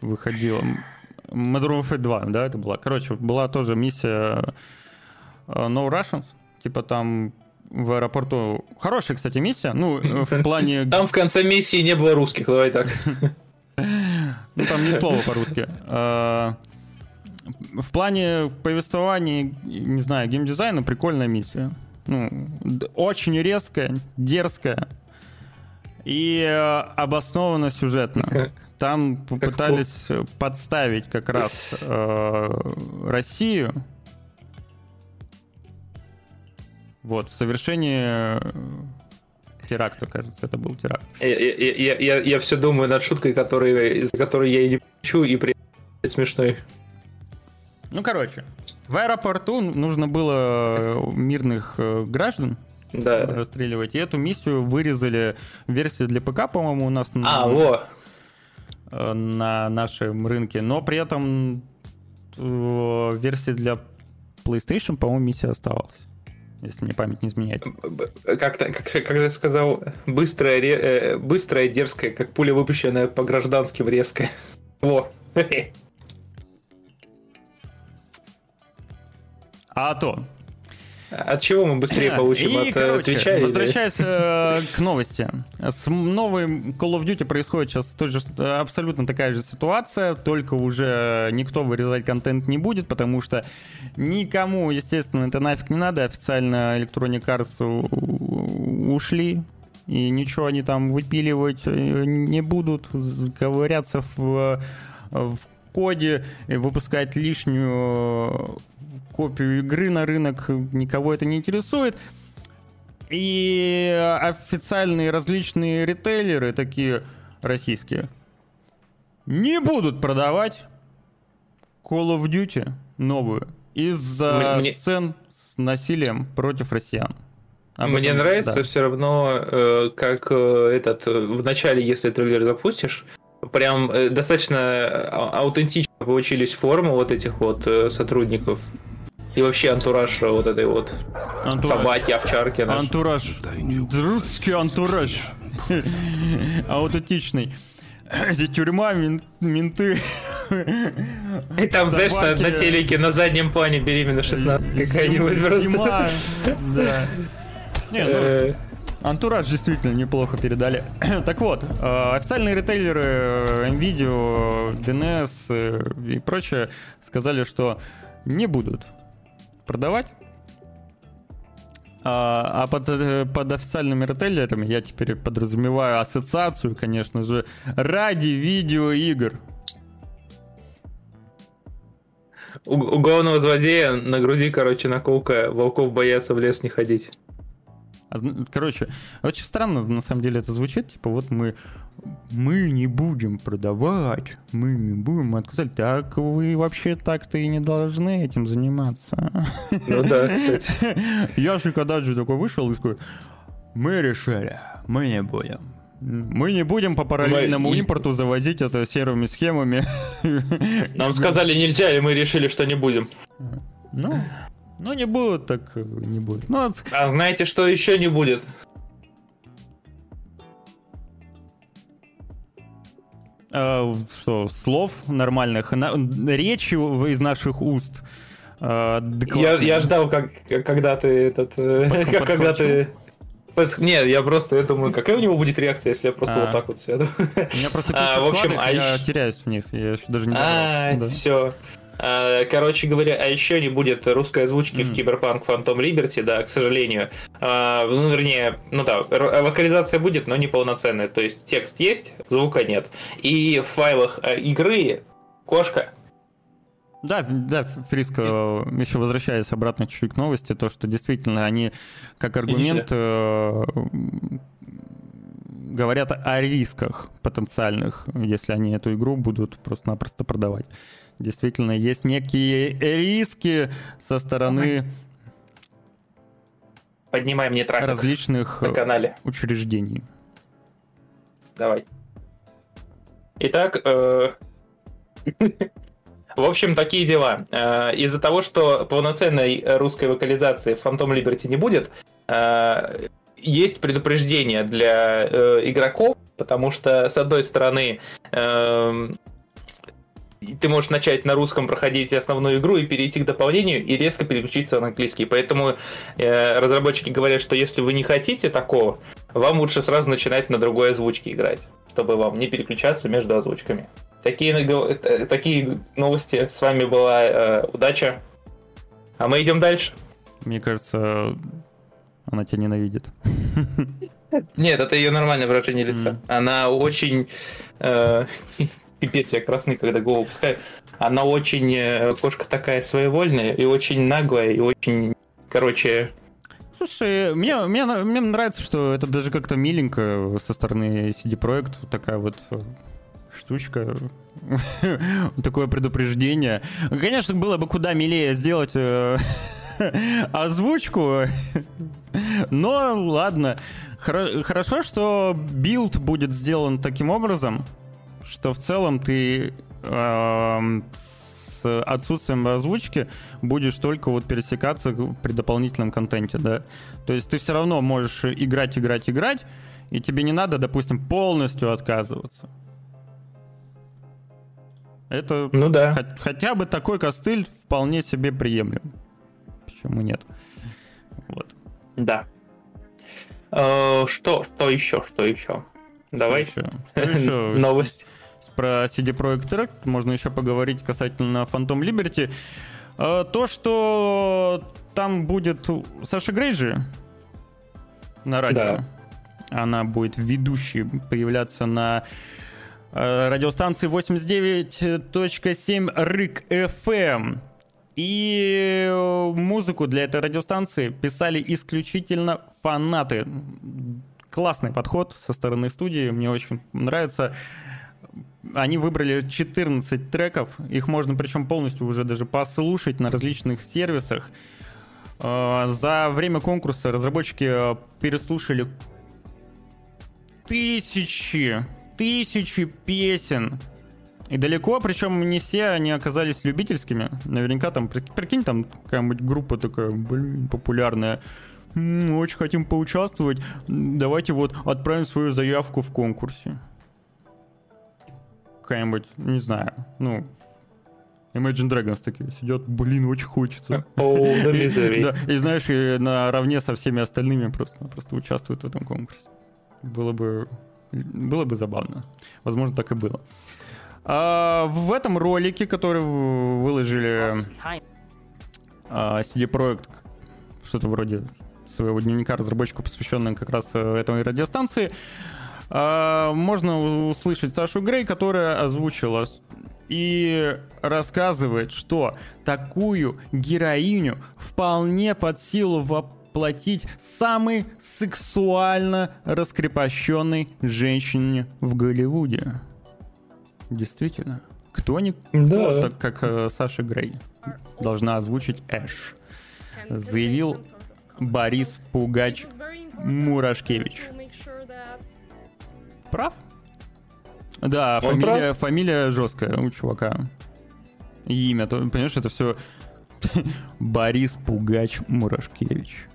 выходила Modern Warfare 2, да, это была. Короче, была тоже миссия э, No Russians, типа там в аэропорту. Хорошая, кстати, миссия. Ну, э, в плане... Там в конце миссии не было русских, давай так. Ну, там ни слова по-русски. В плане повествования, не знаю, геймдизайна прикольная миссия. Ну, очень резкая, дерзкая и э, обоснованно сюжетно. Там попытались подставить как раз э, Россию вот, в совершении э, теракта, кажется, это был теракт. Я, я, я, я, все думаю над шуткой, которой, из-за которой я и не хочу, и при смешной. Ну, короче, в аэропорту нужно было э, мирных э, граждан Да. расстреливать, и эту миссию вырезали в версии для ПК, по-моему, у нас на, А, во. э, на нашем рынке, но при этом в версии для PlayStation, по-моему, миссия оставалась, если мне память не изменяет. Как-то, как, как я сказал, быстрая, э, быстрая, дерзкая, как пуля, выпущенная по гражданским, резкая. Во. А то. От чего мы быстрее получим? И, От э, короче, Твича возвращаясь э, к новости. С новым Call of Duty происходит сейчас тоже абсолютно такая же ситуация, только уже никто вырезать контент не будет, потому что никому, естественно, это нафиг не надо. Официально Electronic Arts ушли, и ничего они там выпиливать э, не будут, ковыряться в, в коде, и выпускать лишнюю копию игры на рынок, никого это не интересует. И официальные различные ритейлеры, такие российские, не будут продавать Call of Duty новую из-за Мне- сцен с насилием против россиян. Об Мне этом- нравится да. все равно, э, как э, этот э, в начале, если трейлер запустишь, прям э, достаточно а- аутентично получились формы вот этих вот э, сотрудников. И вообще антураж вот этой вот Антураж. собаки, овчарки. наши. Антураж. Русский антураж. Аутентичный. Эти тюрьма, мен- менты. И там, знаешь, на, собаки. на телеке на заднем плане беременна 16 какая-нибудь просто. Да. Не, ну, Э, Антураж действительно неплохо передали. так вот, э, официальные ритейлеры э, NVIDIA, DNS э, и прочее сказали, что не будут продавать. А, а под, под официальными ритейлерами я теперь подразумеваю ассоциацию, конечно же, ради видеоигр. У, у главного злодея на груди, короче, наколка волков боятся в лес не ходить. А короче, очень странно на самом деле это звучит. Типа вот мы мы не будем продавать, мы не будем отказать. Так вы вообще так-то и не должны этим заниматься. Ну да, кстати. Я же когда же такой вышел и такой, мы решили, мы не будем. Мы не будем по параллельному мы... импорту завозить это серыми схемами. Нам сказали нельзя, и мы решили, что не будем. Ну, ну не будут, так не будет. Ну, а знаете, что еще не будет? э, что, слов нормальных, на, речи из наших уст. Э, я, я ждал, как, когда ты этот, э, как, когда ты нет, я просто я думаю, какая у него будет реакция, если я просто а. вот так вот сяду. У меня просто а, в общем, а я теряюсь в них, я еще даже не А, да. все. А, короче говоря, а еще не будет русской озвучки mm. в Cyberpunk Phantom Liberty, да, к сожалению. А, ну, вернее, ну да, локализация будет, но не полноценная. То есть текст есть, звука нет. И в файлах а, игры кошка. Да, да, Фриско, еще возвращаясь обратно чуть-чуть к новости, то, что действительно они как аргумент э, говорят о рисках потенциальных, если они эту игру будут просто-напросто продавать действительно есть некие риски со стороны Поднимай мне трафик различных на канале. учреждений. Давай. Итак, э... в общем, такие дела. Э, из-за того, что полноценной русской вокализации в Phantom Liberty не будет, э, есть предупреждение для э, игроков, потому что, с одной стороны, эм, ты можешь начать на русском проходить основную игру и перейти к дополнению и резко переключиться на английский. Поэтому э, разработчики говорят, что если вы не хотите такого, вам лучше сразу начинать на другой озвучке играть, чтобы вам не переключаться между озвучками. Такие, э, такие новости. С вами была э, удача. А мы идем дальше. Мне кажется, она тебя ненавидит. Нет, это ее нормальное выражение лица. Mm. Она очень э, пипец, я красный, когда голову пускаю. Она очень, э, кошка такая своевольная и очень наглая, и очень, короче... Слушай, мне, мне, мне нравится, что это даже как-то миленько со стороны CD Projekt, такая вот э, штучка, такое предупреждение. Конечно, было бы куда милее сделать э, озвучку, но ладно. Хорошо, что билд будет сделан таким образом, что в целом ты э, с отсутствием озвучки будешь только вот пересекаться при дополнительном контенте, да. То есть ты все равно можешь играть, играть, играть, и тебе не надо, допустим, полностью отказываться. Это ну да. Хотя, хотя бы такой костыль вполне себе приемлем. Почему нет? Вот. Да. Э, что, что еще, что еще? Давай. Что еще? Что еще? Новость про CD Projekt Red можно еще поговорить касательно Phantom Liberty. А, то, что там будет Саша Грейджи на радио. Да. Она будет ведущей появляться на э, радиостанции 89.7 RIC FM. И музыку для этой радиостанции писали исключительно фанаты. Классный подход со стороны студии, мне очень нравится. Они выбрали 14 треков, их можно причем полностью уже даже послушать на различных сервисах. А, за время конкурса разработчики а, переслушали тысячи, тысячи песен. И далеко, причем не все они оказались любительскими. Наверняка там, прикинь, там какая-нибудь группа такая, блин, популярная. Очень хотим поучаствовать. Давайте вот отправим свою заявку в конкурсе какая-нибудь, не знаю, ну, Imagine Dragons такие сидят, блин, очень хочется. Oh, the и, да, и знаешь, и наравне со всеми остальными просто, просто участвуют в этом конкурсе. Было бы, было бы забавно. Возможно, так и было. А, в этом ролике, который выложили а, CD Projekt, что-то вроде своего дневника разработчика, посвященного как раз э, этой радиостанции, а, можно услышать Сашу Грей, которая озвучила и рассказывает, что такую героиню вполне под силу платить самой сексуально раскрепощенной женщине в Голливуде. Действительно. Кто не Да. так как э, Саша Грей должна озвучить Эш. Заявил Борис Пугач Мурашкевич. Прав? Да, Он фамилия, фамилия жесткая у чувака. И имя, то, понимаешь, это все Борис Пугач Мурашкевич.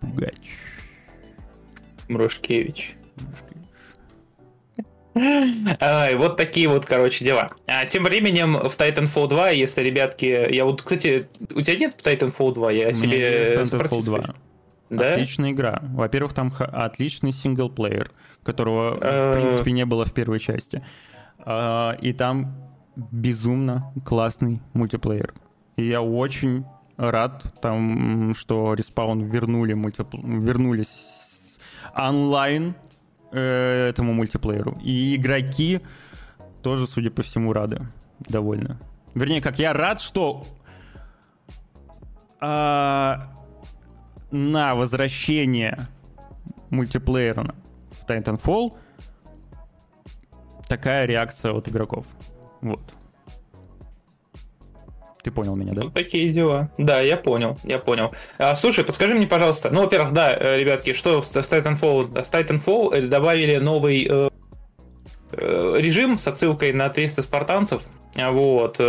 Пугач. Мрушкевич. Ай, вот такие вот, короче, дела. А тем временем в Titanfall 2, если, ребятки... Я вот, кстати, у тебя нет Titanfall 2? Я себе... Titanfall спросил. 2. Да? Отличная игра. Во-первых, там отличный синглплеер, которого, в Э. принципе, не было в первой части. А, И там безумно классный мультиплеер. И я очень рад, там, что Respawn вернули мультипл... вернулись онлайн э, этому мультиплееру. И игроки тоже, судя по всему, рады, довольны. Вернее, как я рад, что а, на возвращение мультиплеера в Titanfall такая реакция от игроков. Вот. Ты понял меня, да? Вот такие дела. Да, я понял, я понял. А, слушай, подскажи мне, пожалуйста, ну, во-первых, да, э, ребятки, что с Titanfall? С Titanfall э, добавили новый э, э, режим с отсылкой на 300 спартанцев. Вот.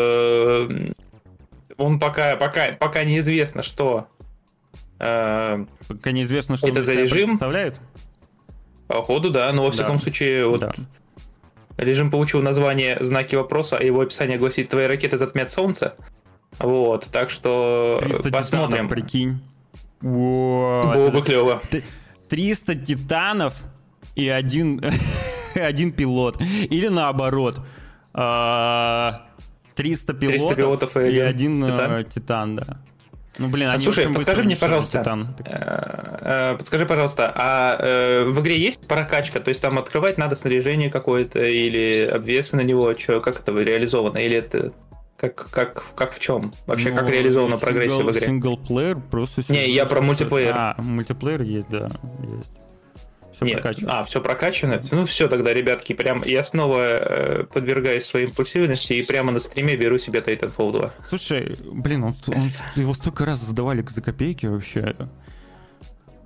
Он пока, пока, пока неизвестно, что Пока неизвестно, что Это за режим? представляет. Походу, да, но во Да. всяком случае, вот Да. режим получил название знаки вопроса, а его описание гласит «Твои ракеты затмят солнце». Вот, так что 300 посмотрим. титанов, прикинь. Во, Было бы клево. Т- 300 титанов и один, один пилот. Или наоборот. а, 300 пилотов, пилотов и и один один э, титан. титан, да. Ну, блин, А они слушай, подскажи мне, пожалуйста, Титан. Э, э, Подскажи, пожалуйста, а э, в игре есть прокачка? То есть там открывать надо снаряжение какое-то или обвесы на него? Чё, как это реализовано? Или это как, как, как в чем? Вообще, как Ну, реализована прогрессия в игре? Синглплеер просто... Не, я про мультиплеер. А, мультиплеер есть, да, есть. Все Нет, прокачано. а, все прокачано? Ну все тогда, ребятки, прям я снова э, подвергаюсь своей импульсивности и прямо на стриме беру себе Titanfall 2. Слушай, блин, он, он- его столько раз задавали за копейки вообще.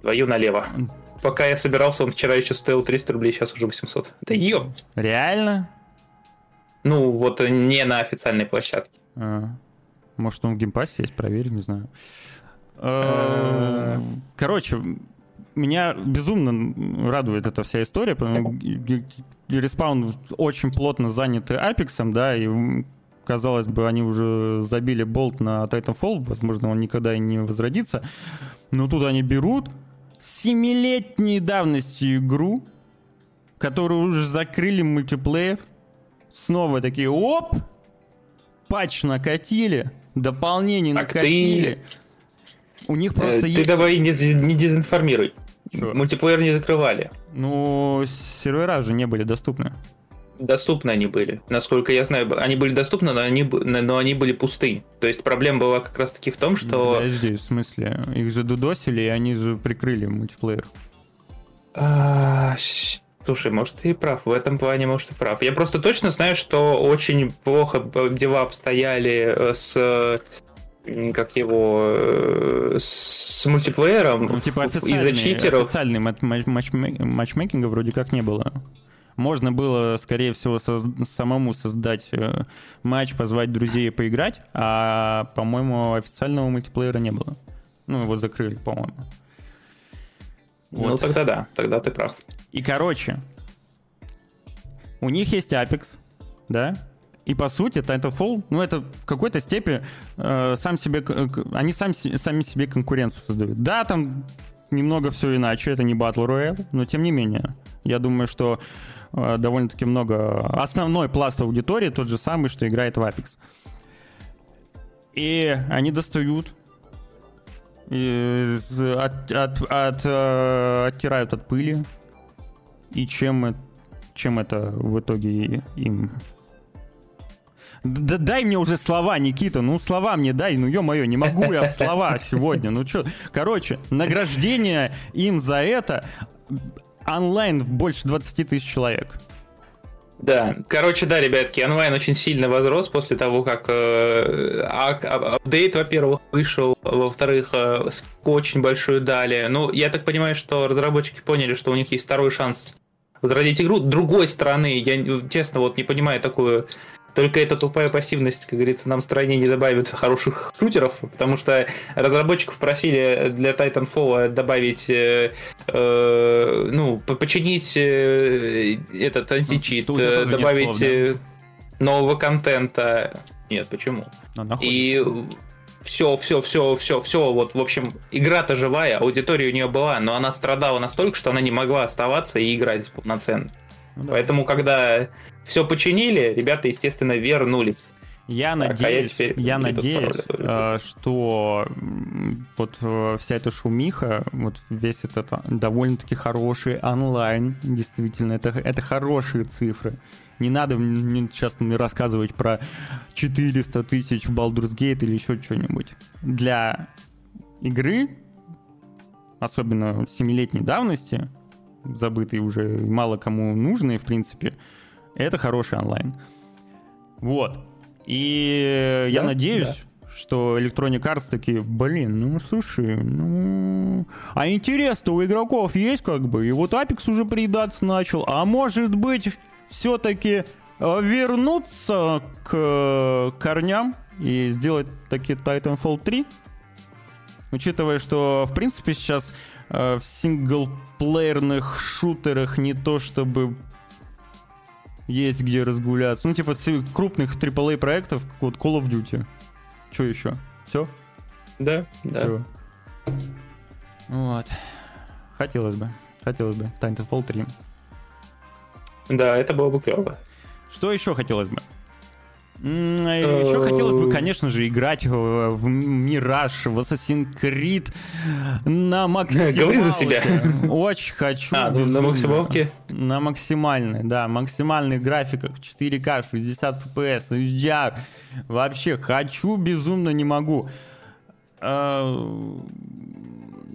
Твою налево. Пока я собирался, он вчера еще стоил 300 рублей, сейчас уже 800. Да ёп! Реально? Ну, вот э, не на официальной площадке. А, может, он в Game Pass е есть, проверим, не знаю. Э. Э, Короче, меня безумно радует эта вся история, потому что Респаун очень плотно заняты Апексом, да, и казалось бы, они уже забили болт на Titanfall, возможно, он никогда и не возродится, но тут они берут семилетней давности игру, которую уже закрыли мультиплеер, снова такие, оп, патч накатили, дополнение Так накатили. У них Э, просто Ты есть... давай не, не дезинформируй. Чё? Мультиплеер не закрывали. Ну, сервера же не были доступны. Доступны они были. Насколько я знаю, они были доступны, но они, но они были пусты. То есть проблема была как раз таки в том, что... Подожди, в смысле? Их же дудосили, и они же прикрыли мультиплеер. А, Слушай, может, ты и прав. В этом плане, может, и прав. Я просто точно знаю, что очень плохо дела обстояли э, с как его э, с мультиплеером Ну, типа из-за читеров. официальный матч- матч- матчме- матчмейкинга вроде как не было. Можно было, скорее всего, соз- самому создать э, матч, позвать друзей и поиграть, а, по-моему, официального мультиплеера не было. Ну, его закрыли, по-моему. Ну Вот. тогда да, тогда ты прав. И, короче, у них есть Apex, да? И, по сути, Titanfall, ну, это в какой-то степени э, сам себе, к- они сам, сами себе конкуренцию создают. Да, там немного все иначе, это не Battle Royale, но тем не менее. Я думаю, что э, довольно-таки много... Основной пласт аудитории тот же самый, что играет в Apex. И они достают и от, от- от, э, оттирают от пыли. И чем, э- чем это в итоге им... Да дай мне уже слова, Никита, ну слова мне дай, ну ё-моё, не могу я в слова сегодня, ну чё. Короче, награждение им за это онлайн больше 20 тысяч человек. Да, короче, да, ребятки, онлайн очень сильно возрос после того, как э, апдейт, во-первых, вышел, во-вторых, э, очень большую дали. Ну, я так понимаю, что разработчики поняли, что у них есть второй шанс возродить игру. Другой стороны, я честно вот не понимаю такую только эта тупая пассивность, как говорится, нам в стране не добавит хороших шутеров, потому что разработчиков просили для Titanfall добавить, э, э, ну, починить э, этот античит, ну, добавить слов, да? Э, нового контента. Нет, почему? А, И все, все, все, все, все, вот, в общем, игра-то живая, аудитория у нее была, но она страдала настолько, что она не могла оставаться и играть полноценно. Ну, да. Поэтому, когда все починили, ребята, естественно, вернулись. Я так, надеюсь, а я, я надеюсь, э, что вот э, вся эта шумиха, вот весь этот а, довольно-таки хороший онлайн, действительно, это, это хорошие цифры. Не надо мне сейчас мне рассказывать про 400 тысяч в Baldur's Gate или еще что-нибудь. Для игры, особенно семилетней давности, забытый уже мало кому нужный, в принципе, это хороший онлайн. Вот. И да? я надеюсь, да. что Electronic Arts такие, блин, ну слушай, ну... А интерес-то у игроков есть как бы, и вот Apex уже приедаться начал, а может быть все-таки э, вернуться к э, корням и сделать таки Titanfall 3? Учитывая, что, в принципе, сейчас э, в синглплеерных шутерах не то чтобы есть где разгуляться. Ну, типа, крупных AAA проектов, как вот Call of Duty. Что еще? Все? Да, да. Все. Вот. Хотелось бы. Хотелось бы. Titanfall 3. Да, это было бы клево. Что еще хотелось бы? Еще хотелось бы, конечно же, играть в Мираж, в Assassin's Creed на максималке. Говори за себя. Очень хочу. А, ну, на максималке? На максимальной, да. Максимальных графиках, 4К, 60 FPS, HDR. Вообще, хочу, безумно не могу. А,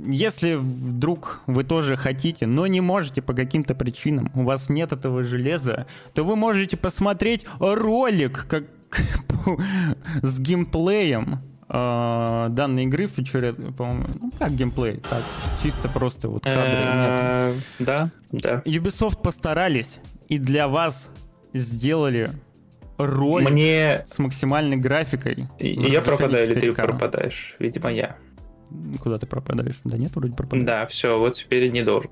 если вдруг вы тоже хотите, но не можете по каким-то причинам, у вас нет этого железа, то вы можете посмотреть ролик как, с геймплеем э, данной игры фичуре, по-моему, ну как геймплей, так, чисто просто вот кадры. Э, да, да. Ubisoft постарались и для вас сделали ролик Мне... с максимальной графикой. Я пропадаю или ты пропадаешь? Видимо, я. Куда ты пропадаешь? Да нет, вроде пропадаешь. Да, все, вот теперь не должен.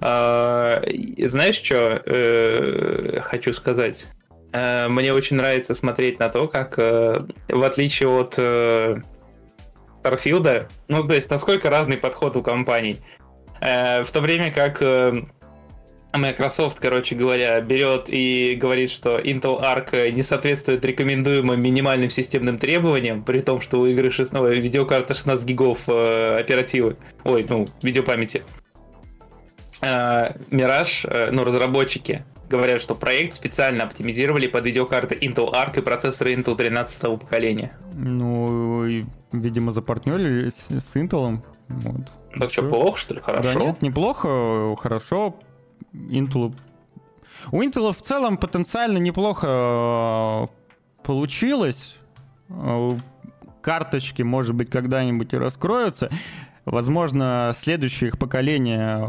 А, знаешь, что э, хочу сказать? Э, мне очень нравится смотреть на то, как, э, в отличие от э, Starfield, ну, то есть, насколько разный подход у компаний. Э, в то время как э, Microsoft, короче говоря, берет и говорит, что Intel Arc не соответствует рекомендуемым минимальным системным требованиям, при том, что у игры 6, ну, видеокарта 16 гигов э, оперативы, ой, ну, видеопамяти. Э, э, ну, разработчики, говорят, что проект специально оптимизировали под видеокарты Intel Arc и процессоры Intel 13 поколения. Ну, и, видимо, запартнерились с Intel. Вот. Так что, плохо, что ли? Хорошо? Да нет, неплохо, хорошо. Intel... У Intel в целом потенциально неплохо э, получилось. Э, карточки, может быть, когда-нибудь и раскроются. Возможно, следующее их поколение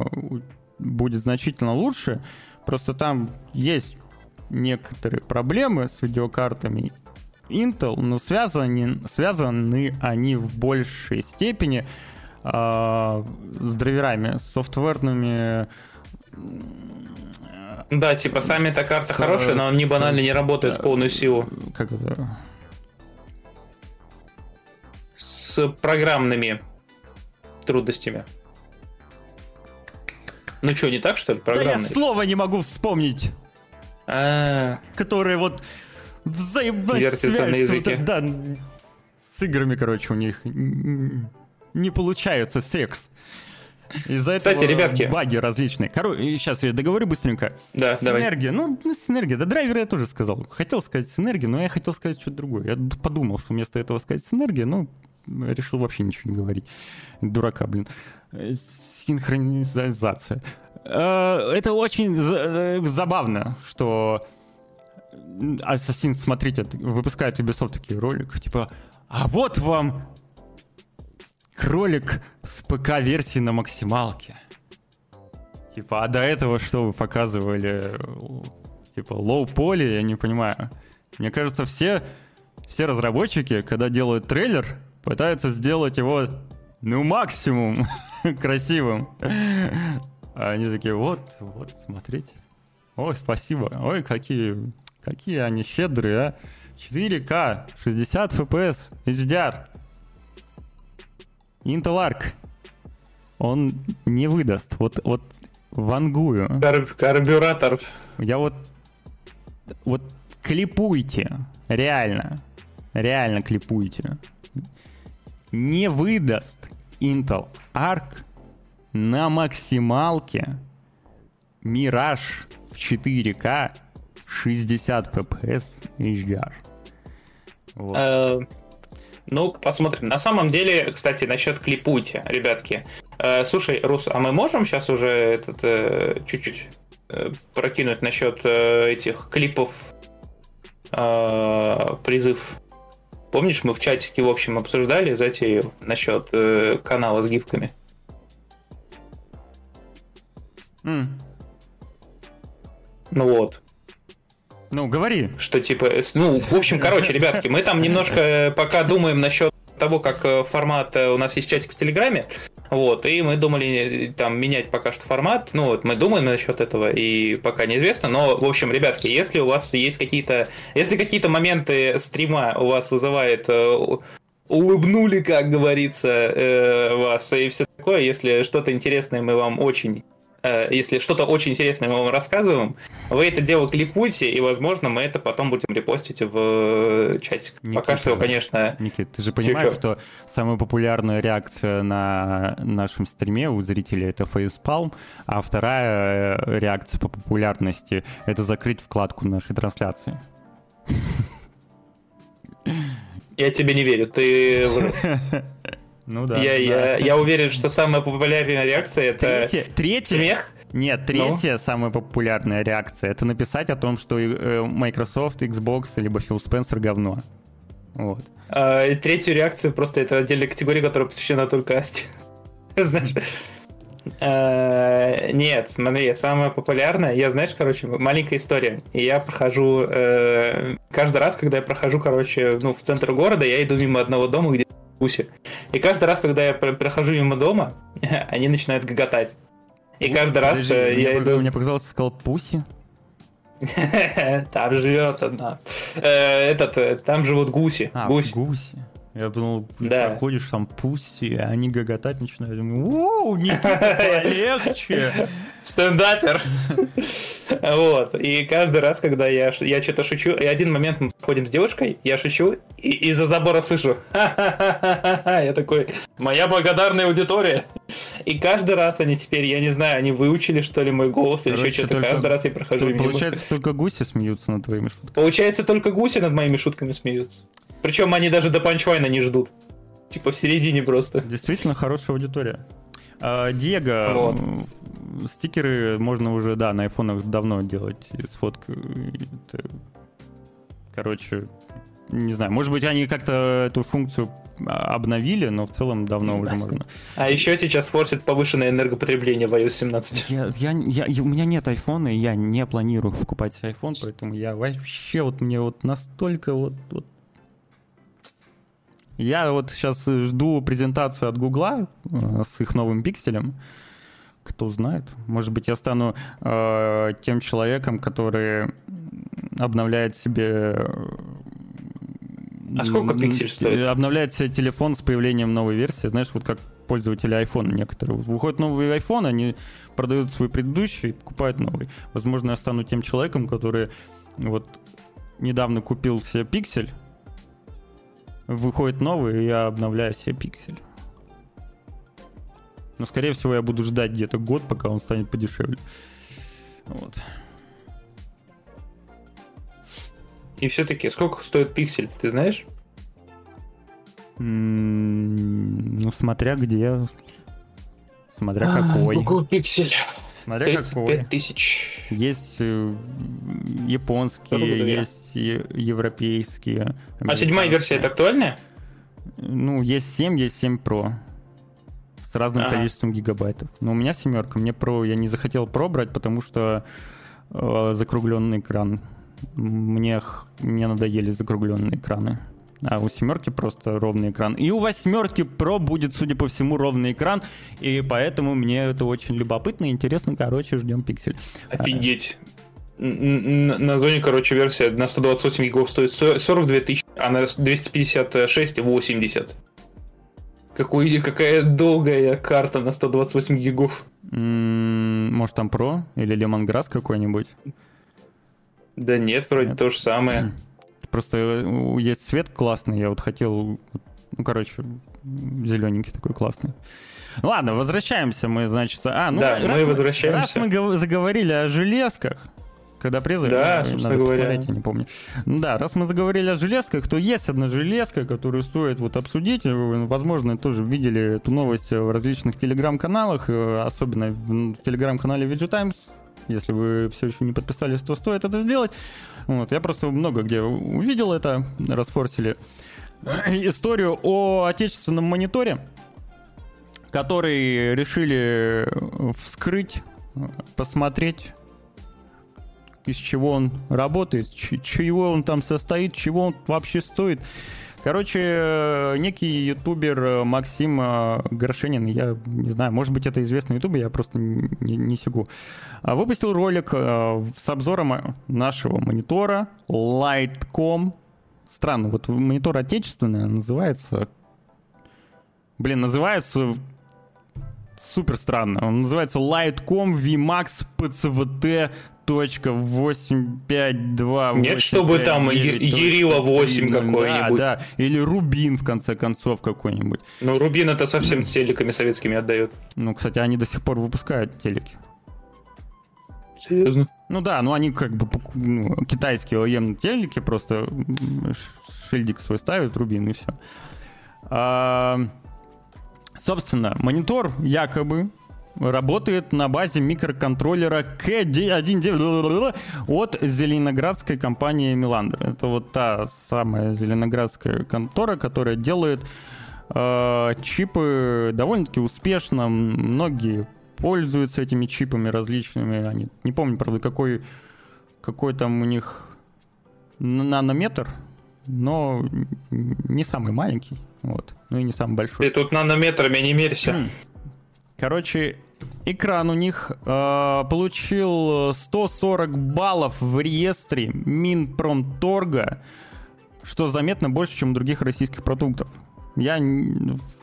будет значительно лучше. Просто там есть некоторые проблемы с видеокартами Intel, но связаны, связаны они в большей степени э, с драйверами, с софтверными да, типа сами эта карта с, хорошая, но они банально не работают в полную силу. Как это? С программными трудностями. Ну что, не так, что ли, программные? Да я слово не могу вспомнить. А-а-а. Которые вот на языке. Вот, да, с играми, короче, у них не получается секс. Из-за Кстати, этого ребятки. баги различные. Короче, сейчас я договорю быстренько. Да, давай. Синергия, ну, ну, синергия, да драйвер я тоже сказал. Хотел сказать синергия, но я хотел сказать что-то другое. Я подумал, что вместо этого сказать синергия, но решил вообще ничего не говорить. Дурака, блин. Синхронизация. Э, Это очень э, забавно, что Ассасин, смотрите, выпускает Ubisoft такие ролик, типа, а вот вам кролик с ПК-версии на максималке. Типа, а до этого что вы показывали? Типа, лоу-поли, я не понимаю. Мне кажется, все, все разработчики, когда делают трейлер, пытаются сделать его, ну, максимум красивым. А они такие, вот, вот, смотрите. Ой, спасибо. Ой, какие, какие они щедрые, а. 4К, 60 FPS, HDR. Intel Arc. Он не выдаст. Вот, вот вангую. Кар- карбюратор. Я вот... Вот клипуйте. Реально. Реально клипуйте. Не выдаст Intel Arc на максималке Мираж в 4К 60 FPS HDR. Вот. Э, Ну, посмотрим. На самом деле, кстати, насчет клипуйте, ребятки. Э, Слушай, Рус, а мы можем сейчас уже этот э, чуть-чуть э, прокинуть насчет э, этих клипов э, призыв? Помнишь, мы в чатике, в общем, обсуждали затею насчет э, канала с гифками? М, Ну вот. Ну, говори. Что типа, с- ну, в общем, короче, ребятки, мы там немножко э, пока думаем насчет того, как э, формат, э, у нас есть чатик в Телеграме, вот, и мы думали э, там менять пока что формат, ну вот, мы думаем насчет этого, и пока неизвестно, но, в общем, ребятки, если у вас есть какие-то, если какие-то моменты стрима у вас вызывает э, улыбнули, как говорится, э, вас и все такое, если что-то интересное мы вам очень если что-то очень интересное мы вам рассказываем, вы это дело кликуйте, и, возможно, мы это потом будем репостить в э, чатик. Пока Никита. что, конечно, Никит, ты же понимаешь, что самая популярная реакция на нашем стриме у зрителей это фейспалм, а вторая э, реакция по популярности это закрыть вкладку нашей трансляции. я тебе не верю. Ты... Ну да. я, да. я, я уверен, что самая популярная реакция это Третья, третья, смех. нет, третья самая популярная реакция это написать о том, что э, Microsoft, Xbox либо Фил Спенсер говно. Вот. А, и третью реакцию просто это отдельная категория, которая посвящена только Асте. Знаешь? А, Нет, смотри, самая популярная, я, знаешь, короче, маленькая история. И я прохожу, э, каждый раз, когда я прохожу, короче, ну, в центр города, я иду мимо одного дома, где гуси. И каждый раз, когда я про- прохожу мимо дома, они начинают гоготать. И каждый раз Подожди, э, мне, я пок- иду... мне показалось, ты сказал Пуси. Там живет одна. Э, Этот, э, там живут гуси. А, Гуси. гуси. Я думал, Да. проходишь там пусси, и они гоготать начинают. Думаю, Ууу, Никита, полегче. Стендапер. Вот. И каждый раз, когда я, я что-то шучу, и один момент мы ходим с девушкой, я шучу, и из-за забора слышу. Я такой, моя благодарная аудитория. И каждый раз они теперь, я не знаю, они выучили, что ли, мой голос или еще что-то. Каждый раз я прохожу. Получается, только гуси смеются над твоими шутками. Получается, только гуси над моими шутками смеются. Причем они даже до панчвайна не ждут. Типа в середине просто. Действительно хорошая аудитория. А, Диего, Вот. стикеры можно уже, да, на айфонах давно делать с фоткой. Это, Короче, не знаю, может быть, они как-то эту функцию а, обновили, но в целом давно уже Да. можно. А еще сейчас форсит повышенное энергопотребление в iOS 17. Я, я, я- у меня нет айфона, и я не планирую покупать iPhone, поэтому я вообще вот мне вот настолько вот, вот я вот сейчас жду презентацию от Гугла э, с их новым пикселем. Кто знает, может быть, я стану э, тем человеком, который обновляет себе. э, А сколько пиксель стоит? Обновляет себе телефон с появлением новой версии. Знаешь, вот как пользователи iPhone некоторые. Выходит новый iPhone, они продают свой предыдущий и покупают новый. Возможно, я стану тем человеком, который вот недавно купил себе пиксель, выходит новый, и я обновляю себе пиксель. Но, скорее всего, я буду ждать где-то год, пока он станет подешевле. Вот. И все-таки, сколько стоит пиксель, ты знаешь? Ну, смотря где. Смотря а, какой. Google Pixel. Смотря 35 какой. тысяч. Есть э, японские, есть европейские. А седьмая версия это актуальная? Ну, есть 7, есть 7 Pro. С разным ага. количеством гигабайтов. Но у меня семерка. Мне Pro я не захотел Pro брать, потому что э, закругленный экран. Мне, мне надоели закругленные экраны. А у семерки просто ровный экран. И у восьмерки Pro будет, судя по всему, ровный экран. И поэтому мне это очень любопытно и интересно. Короче, ждем пиксель. Офигеть. На зоне, короче, версия на 128 гигов стоит 42 тысячи, а на 256 80. Какой, какая долгая карта на 128 гигов. Может там Pro или Lemongrass какой-нибудь? Да нет, вроде нет. то же самое. Просто э, есть цвет классный, я вот хотел, ну, короче, зелененький такой классный. Ладно, возвращаемся мы, значит... А, ну, да, раз, мы возвращаемся. Раз мы заговорили о железках, когда призы, да, собственно надо говоря. я не помню. Да, раз мы заговорили о железках, то есть одна железка, которую стоит вот обсудить. Вы, возможно, тоже видели эту новость в различных телеграм-каналах, э, особенно в телеграм-канале VG Times. Если вы все еще не подписались, то стоит это сделать. Вот, я просто много где увидел это, расфорсили историю о отечественном мониторе, который решили вскрыть, посмотреть, из чего он работает, чего он там состоит, чего он вообще стоит. Короче, некий ютубер Максим Горшенин, я не знаю, может быть, это известный ютубер, я просто не, не сигу, выпустил ролик э, с обзором нашего монитора Lightcom. Странно, вот монитор отечественный называется... Блин, называется супер странно. Он называется Lightcom VMAX PCVT точка 852 Нет, чтобы там Ерила 8 какой-нибудь. Да, да, или Рубин, в конце концов, какой-нибудь. Ну, Рубин это совсем телеками советскими отдает. Ну, кстати, они до сих пор выпускают телеки. Серьезно? Ну да, ну они как бы ну, китайские OEM телеки, просто шильдик свой ставят, Рубин и все. А, собственно, монитор якобы работает на базе микроконтроллера К1 от зеленоградской компании Миландер. Это вот та самая зеленоградская контора, которая делает э, чипы довольно-таки успешно. Многие пользуются этими чипами различными. Они, не помню, правда, какой, какой там у них нанометр, но не самый маленький. Вот. Ну и не самый большой. Ты тут нанометрами не мерься. Короче, экран у них э, получил 140 баллов в реестре Минпромторга, что заметно больше, чем у других российских продуктов. Я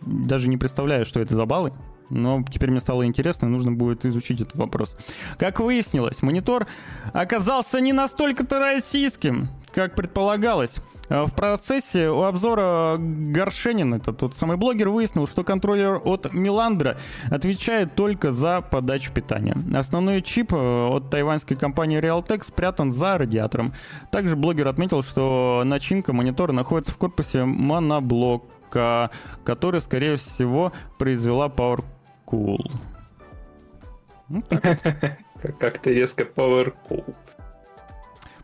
даже не представляю, что это за баллы, но теперь мне стало интересно, нужно будет изучить этот вопрос. Как выяснилось, монитор оказался не настолько-то российским, как предполагалось. Э, в процессе у обзора Горшенин, это тот самый блогер, выяснил, что контроллер от Миландра отвечает только за подачу питания. Основной чип э, от тайваньской компании Realtek спрятан за радиатором. Также блогер отметил, что начинка монитора находится в корпусе моноблока, который, скорее всего, произвела PowerCool. Ну, Как-то резко PowerCool.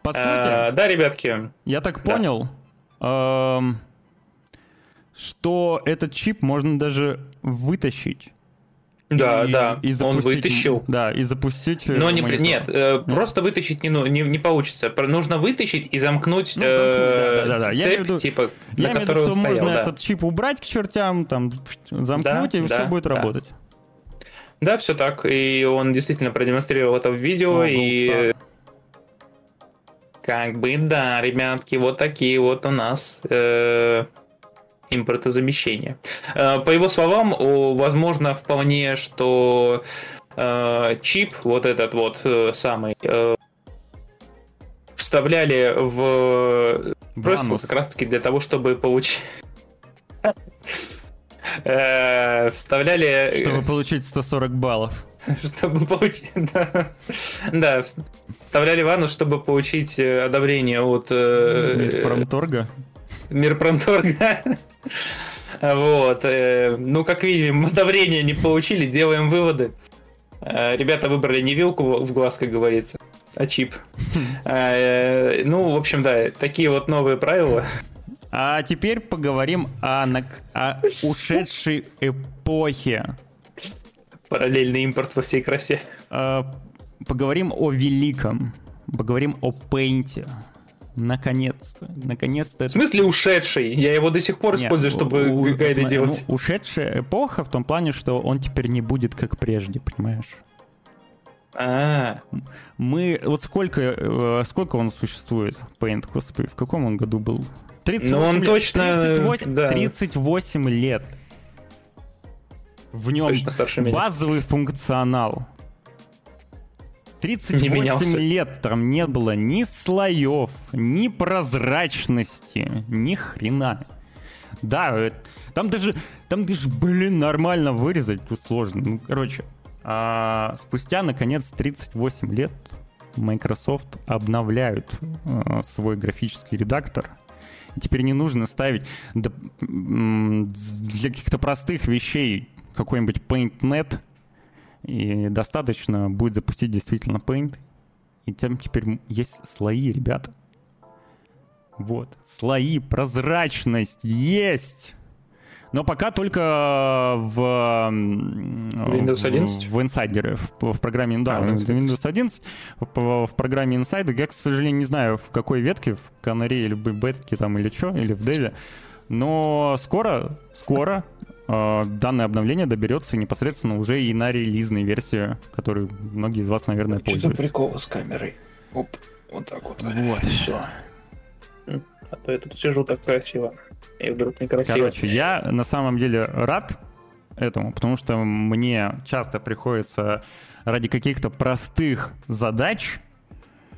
По сути, а, да, ребятки. Я так понял, эм, что этот чип можно даже вытащить. Да, и, да, и запустить, он вытащил. Да, и запустить. Но не, нет, э, нет, просто вытащить не, не, не получится. Нужно вытащить и замкнуть, ну, э, да, да, да. цепь, виду, типа, я на которой виду, что стоял, можно да. этот чип убрать к чертям, там, замкнуть, да, и да, все будет да. работать. Да, все так. И он действительно продемонстрировал это в видео. О, и как бы да, ребятки, вот такие вот у нас э, импортозамещения. Э, по его словам, о, возможно вполне, что э, чип, вот этот вот э, самый, э, вставляли в просто как раз таки для того, чтобы получить Э, Вставляли... Чтобы получить 140 баллов. Чтобы получить... Да, да, вставляли ванну, чтобы получить э, одобрение от... э, Промторга. Мирпромторга. Вот. э, Ну, как видим, одобрения не получили, делаем выводы. Э, Ребята выбрали не вилку в глаз, как говорится, а чип. Э, Ну, в общем, да, такие вот новые правила. А теперь поговорим о, о ушедшей эпохе. Параллельный импорт во всей красе. Э, Поговорим о великом. Поговорим о пейнте. Наконец-то. Наконец-то. В это- смысле ушедший? Я его до сих пор Нет, использую, чтобы у- у- гайды ну, делать. ушедшая эпоха в том плане, что он теперь не будет как прежде, понимаешь? А, Мы... Вот сколько, э, сколько он существует, Paint, господи, в каком он году был? 38 Ну, он лет. точно, 38, да. 38 лет. В нем базовый функционал. 38 Не менялся. лет там не было ни слоев, ни прозрачности, ни хрена. Да, э, там даже, там даже, блин, нормально вырезать тут сложно. Ну, короче, а, спустя, наконец, 38 лет Microsoft обновляют э, свой графический редактор. Теперь не нужно ставить для каких-то простых вещей какой-нибудь PaintNet, и достаточно будет запустить действительно Paint. И там теперь есть слои, ребята. Вот. Слои, прозрачность есть. Но пока только в... Windows 11? В, в Insider, в, в программе, да, А, Windows Windows 11, в, в программе Insider. Я, к сожалению, не знаю, в какой ветке, в канаре или в бетке там или что, или в деве. Но скоро, скоро данное обновление доберется непосредственно уже и на релизной версии, которой многие из вас, наверное, что за пользуются. прикол с камерой? Оп, вот так вот. Вот. Все. А то я тут сижу так красиво. И вдруг некрасиво. Короче, я на самом деле рад этому, потому что мне часто приходится ради каких-то простых задач,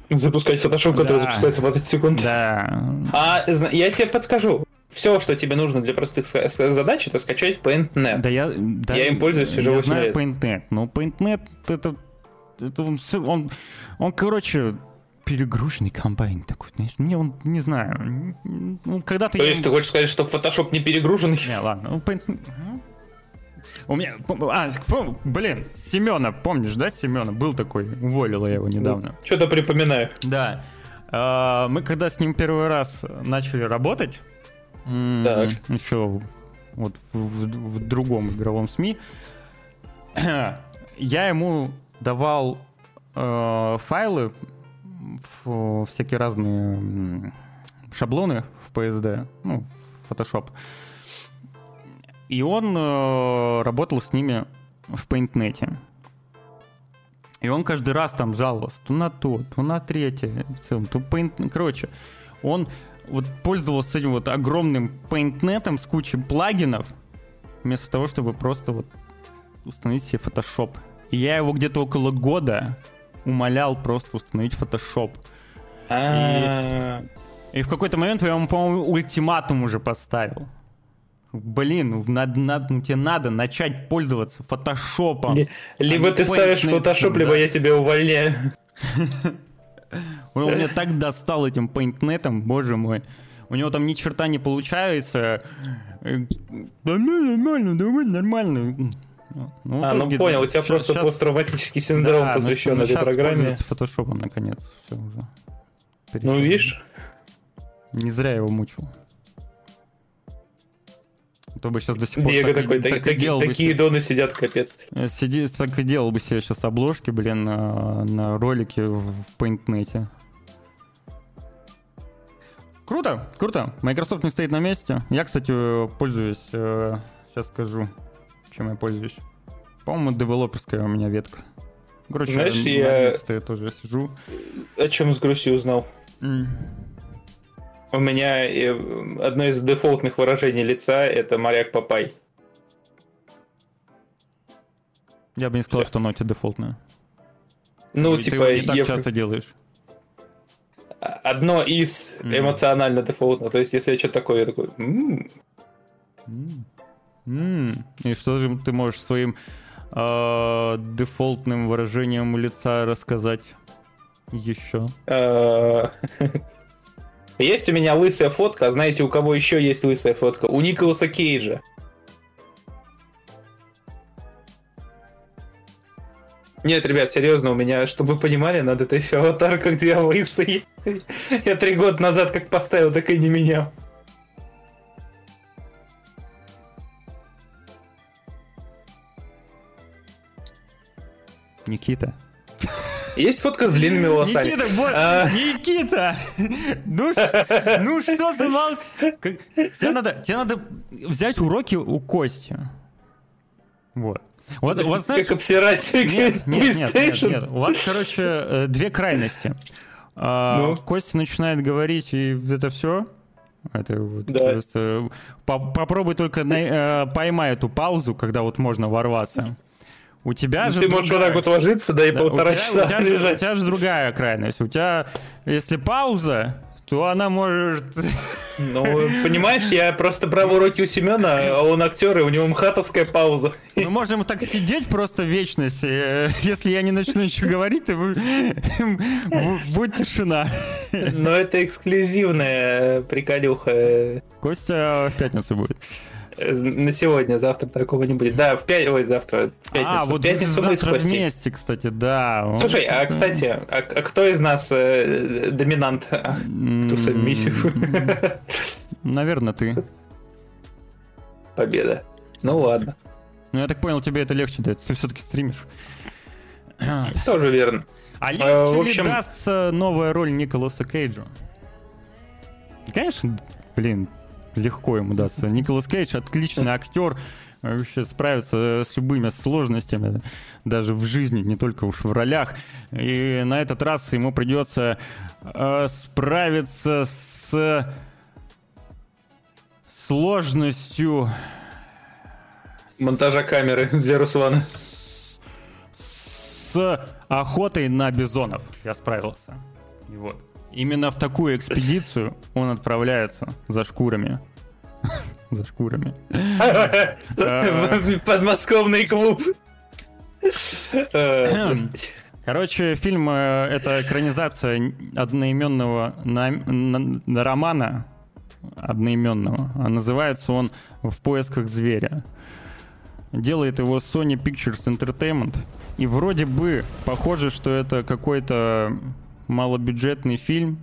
Запускать фотошоп, который Да. запускается в 20 секунд. да, А я тебе подскажу. Все, что тебе нужно для простых задач, это скачать PaintNet. да я, да, Я им пользуюсь уже я 8 знаю лет. PaintNet, но PaintNet это, это он, он, он, короче, перегруженный комбайн такой, знаешь, мне он, не знаю, ну, когда-то То есть ты хочешь сказать, что Photoshop не перегруженный? Не, ладно. ну, Paint- ну, У меня... А, блин, Семена, помнишь, да, Семена? Был такой, уволила я его недавно. Что-то припоминаю. Да. А, Мы когда с ним первый раз начали работать, м, Так. еще вот в, в- в другом игровом СМИ, я ему давал э, файлы, в- всякие разные шаблоны в PSD, ну, Photoshop. И он э, работал с ними в PaintNet. И он каждый раз там жаловался то на то, то на третье. В целом, то Paint... Короче, он вот пользовался этим вот огромным PaintNet с кучей плагинов, вместо того, чтобы просто вот установить себе Photoshop. И я его где-то около года умолял просто установить Photoshop. А, И в какой-то момент я ему, по-моему, ультиматум уже поставил. Блин, ну, надо, надо, ну, тебе надо начать пользоваться фотошопом. ли- Либо а ты ставишь Photoshop, либо да. я тебя увольняю. Он меня так достал этим пейнтнетом, боже мой. У него там ни черта не получается. Э, ну, нормально, давай нормально. Ну, А, ну понял, у тебя щас- просто щас- посттравматический синдром, да, посвящен ну, этой программе. пользуется фотошопом, наконец. Всё уже. Ну, Перестал. видишь? Не зря его мучил. То бы сейчас до сих пор Диего так такой, так таки- и делал бы такие себе- доны сидят, капец. э, Сиди, так и делал бы себе сейчас обложки, блин, на, на ролике в PaintNet. Круто, круто. Microsoft не стоит на месте. Я, кстати, э, пользуюсь, э, сейчас скажу, чем я пользуюсь. По-моему, девелоперская у меня ветка. Короче, Знаешь, на я- 11 тоже сижу. О чем с грустью узнал? М. У меня э, одно из дефолтных выражений лица это моряк Папай. Я бы не сказал, Всё. что ноти дефолтная. Ну, Ты типа, его не так я- часто делаешь. одно из Мгм. эмоционально дефолтных. То есть, если я что-то такое, я такой, «М, М. М, И что же ты можешь своим э, дефолтным выражением лица рассказать еще? Есть у меня лысая фотка, а знаете, у кого еще есть лысая фотка? У Николаса Кейджа. Нет, ребят, серьезно, у меня, чтобы вы понимали, надо это еще аватарка, где я лысый. Я три года назад как поставил, так и не менял. Никита. Есть фотка с длинными волосами. Никита, бо- А. Никита! Ну, ну что за мал... Как- Тебе надо, тебе надо взять уроки у Кости. Вот. Вот, вот знаешь, Как обсирать Нет, нет, нет, нет, нет. У вас, короче, э, две крайности. А, Ну? Костя начинает говорить, и это все. Это вот Да. просто... по- попробуй только на- э, поймай эту паузу, когда вот можно ворваться. У тебя же Ты можешь вот другая- так вот ложиться, да, и да, у полтора тебя- часа у тебя, же, у лежать. тебя же другая крайность. У тебя, если пауза, то она может... Ну, понимаешь, я просто брал уроки у Семена, а он актер, и у него мхатовская пауза. Мы можем так сидеть просто в вечности. э, Если я не начну ничего говорить, то вы- бу- будет тишина. Но это эксклюзивная приколюха. Костя в пятницу будет. Э, На сегодня, завтра такого не будет. Да, в пять, ой, завтра, в пятницу. А, В вот пятницу мы с завтра Костей. вместе, кстати, да. Слушай, а, кстати, а, а кто из нас э, доминант? А, Кто сабмиссив? Наверное, ты. Победа. Ну ладно, Ну, я так понял, тебе это легче дается. Ты все-таки стримишь. тоже верно. А легче А, в ли общем- дастся новая роль Николаса Кейджа? Конечно, блин, легко ему дастся. Николас Кейдж отличный актер, вообще справится с любыми сложностями, даже в жизни, не только уж в ролях. И на этот раз ему придется э, справиться с сложностью Монтажа камеры для Руслана. с охотой на бизонов. Я справился. И вот. Именно в такую экспедицию он отправляется за шкурами. За шкурами. Подмосковный клуб. Короче, фильм э, это экранизация одноименного на- на- на романа одноименного. А называется он «В поисках зверя». Делает его Sony Pictures Entertainment. И вроде бы похоже, что это какой-то малобюджетный фильм.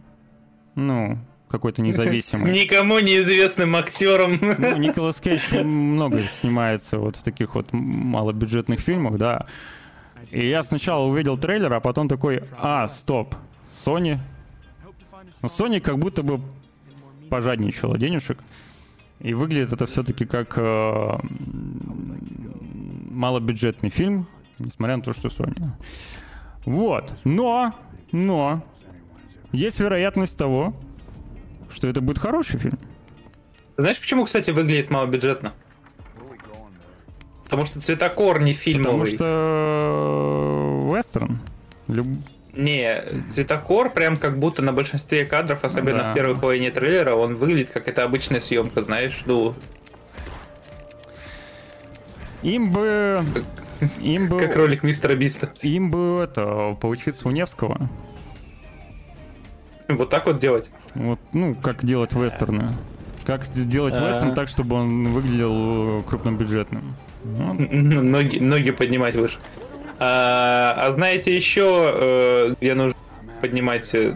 Ну, какой-то С независимый. никому неизвестным актером. Ну, Николас Кейдж много снимается вот в таких вот малобюджетных фильмах, да. И я сначала увидел трейлер, а потом такой, а, стоп, Sony. Ну, Sony как будто бы пожадничала денежек. И выглядит это все-таки как э, малобюджетный фильм, несмотря на то, что Sony. Вот. Но, но, есть вероятность того, что это будет хороший фильм. Знаешь, почему, кстати, выглядит малобюджетно? Потому что цветокор не Потому фильмовый. что э, вестерн. Люб- Не, цветокор прям как будто на большинстве кадров, особенно Да. в первой половине трейлера, он выглядит как это обычная съемка, знаешь, ну, Им бы... Им бы... как ролик мистера Биста. Им бы это, поучиться у Невского. Вот так вот делать. Вот, ну, как делать вестерны. Как делать А. вестерн так, чтобы он выглядел э, крупнобюджетным. Ноги, ноги поднимать выше. А, а знаете еще, э, где нужно поднимать э,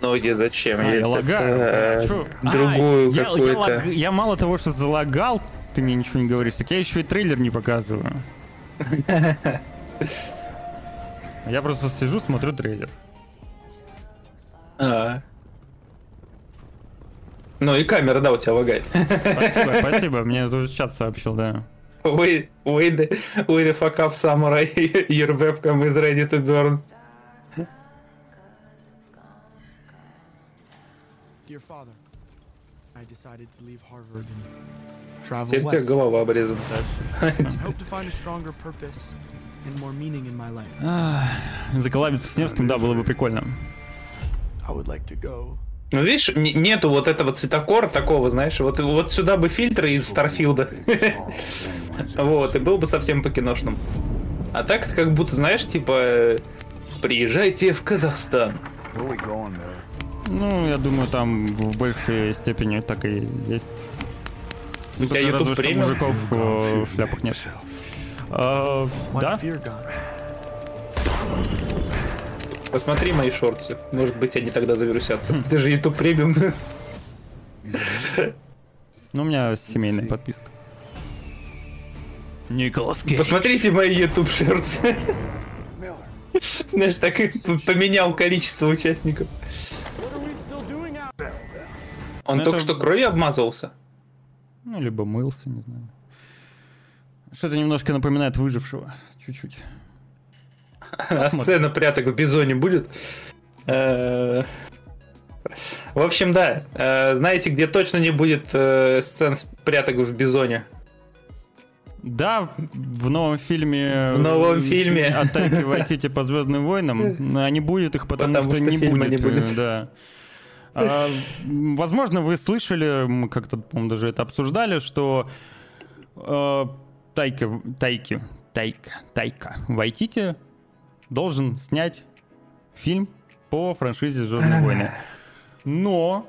ноги зачем? а, я лагаю. Другую А, я- я какую-то. лаг- Я мало того, что залагал, ты мне ничего не говоришь, так я еще и трейлер не показываю. Я просто сижу, смотрю трейлер. А. Ну и камера, да, у тебя лагает. Спасибо, спасибо, мне тоже чат сообщил, да. Wait, wait, the, wait the fuck up, samurai. Your webcam is ready to burn. Dear father, I decided to leave Harvard and Теперь у тебя голова обрезана. Заколабиться с Невским, да, было бы прикольно. Ну, видишь, нету вот этого цветокора такого, знаешь, вот, вот сюда бы фильтры из Старфилда. Вот, и был бы совсем по-киношному. А так, это как будто, знаешь, типа, приезжайте в Казахстан. Ну, я думаю, там в большей степени так и есть. У тебя Только YouTube премиум? мужиков э, в шляпах нет. А, да? Посмотри мои шорты. Может быть, они тогда завирусятся. Ты же YouTube премиум. Ну, у меня семейная подписка. Николас Кейдж. Посмотрите мои YouTube шорты. Знаешь, так и поменял количество участников. Он Ну, только это- что кровью обмазывался. Ну, либо мылся, не знаю. Что-то немножко напоминает выжившего. Чуть-чуть. А сцена пряток в бизоне будет? Э, В общем, да. Э, Знаете, где точно не будет э, сцен пряток в бизоне? Да, в новом фильме... В новом фильме. Атаки Вайтити по Звездным войнам. но Не будет их, потому, Потому что, что не будет. не будет. Да. А, возможно, вы слышали, мы как-то, по-моему, даже это обсуждали, что э, Тайка, Тайки, Тайка, Тайка Вайтити должен снять фильм по франшизе Звездные войны. Но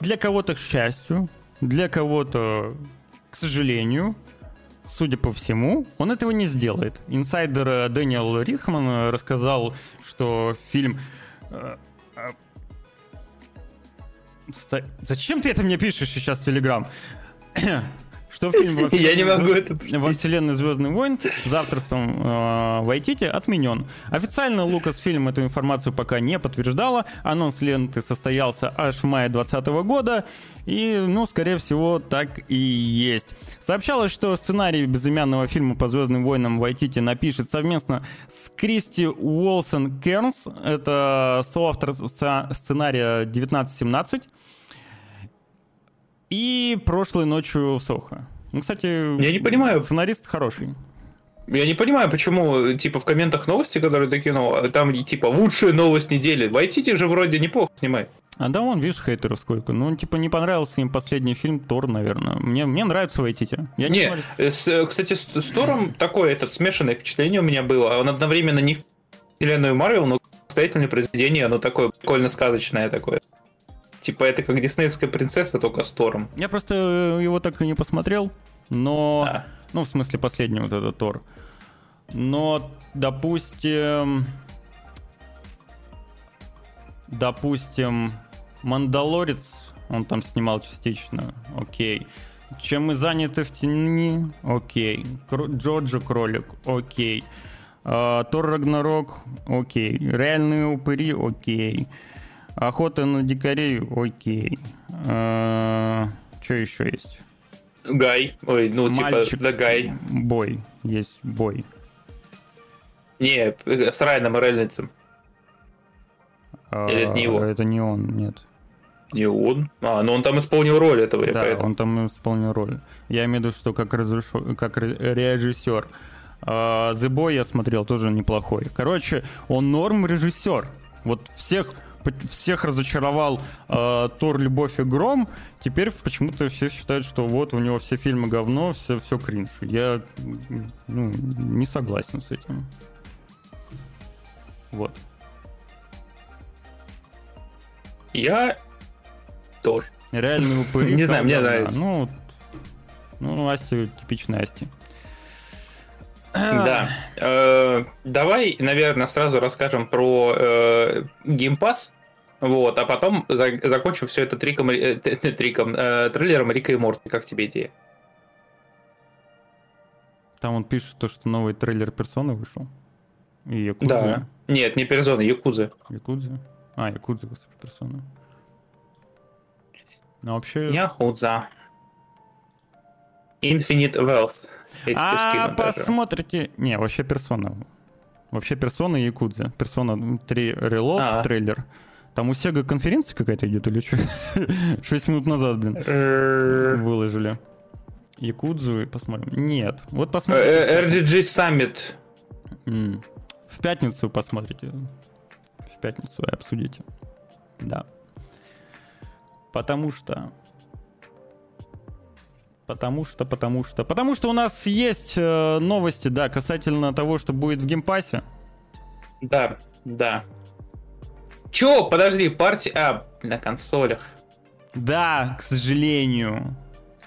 для кого-то, к счастью, для кого-то, к сожалению, судя по всему, он этого не сделает. Инсайдер э, Дэниел Рихман э, рассказал, что фильм... Зачем ты это мне пишешь сейчас в Телеграм? Что фильм во Я не вселенной могу это во вселенной Звездных войн с авторством э, Вайтити отменен. Официально Лукас фильм эту информацию пока не подтверждала. Анонс ленты состоялся аж в мае 2020 года. И, ну, скорее всего, так и есть. Сообщалось, что сценарий безымянного фильма по Звездным войнам Вайтити напишет совместно с Кристи Уолсон Кернс. Это соавтор сценария 1917 и прошлой ночью в Сохо. Ну, кстати, Я не понимаю. Сценарист хороший. Я не понимаю, почему, типа, в комментах новости, которые ты кинул, а там, типа, лучшая новость недели. Вайтити же вроде неплохо снимает. А да, вон, видишь, хейтеров сколько. Ну, типа, не понравился им последний фильм Тор, наверное. Мне, мне нравится Вайтити. Я не, Не, с- кстати, с, с Тором такое этот смешанное впечатление у меня было. Он одновременно не в вселенную Марвел, но самостоятельное произведение, оно такое прикольно сказочное такое. Типа это как диснеевская принцесса, только с Тором. Я просто э, его так и не посмотрел, но... А. Ну, в смысле, последний вот этот Тор. Но, допустим... Допустим, Мандалорец, он там снимал частично, окей. Чем мы заняты в тени, окей. Кро- Джорджо Кролик, окей. А, Тор Рагнарок, окей. Реальные упыри, окей. Охота на дикарей, окей. Что еще есть? Гай. Ой, ну Мальчик. типа, да Гай. Бой. Есть бой. Не, с Райаном Рейнольдсом. Или это не его? А, Это не он, нет. Не он. А, ну он там исполнил роль этого, да, поэтому. он там исполнил роль. Я имею в виду, что как, как ре- режиссер. А, The Boy я смотрел, тоже неплохой. Короче, он норм режиссер. Вот всех всех разочаровал э, Тор, Любовь и Гром. Теперь почему-то все считают, что вот у него все фильмы говно, все, все кринж. Я ну, не согласен с этим. Вот. Я тоже. Реальные упыри. Не знаю, мне нравится. Ну, ну, Асти, типичная Асти. Да. Э, Давай, наверное, сразу расскажем про э, Game Pass. Вот, а потом за- закончим все это триком, э, триком, э, трейлером Рика и Морти. Как тебе идея? Там он пишет то, что новый трейлер персоны вышел. И Якудза. Да. Нет, не Перезона, Якузы. Якудза. А, Якудза, господи, персона. Ну, вообще... Яхудза. Infinite Wealth. Тебе А, скину даже. посмотрите... Не, вообще персона. Вообще персона и Якудза. Персона 3 Reload А. трейлер. Там у Sega конференция какая-то идет или что? 6 минут назад, блин, Э, выложили. Якудзу и посмотрим. Нет. Вот э, посмотрите. RDG Summit. В пятницу посмотрите. В пятницу и обсудите. Да. Потому что... Потому что, потому что... Потому что у нас есть э, новости, да, касательно того, что будет в геймпассе. Да, да. Чё, подожди, партия... А, на консолях. Да, к сожалению.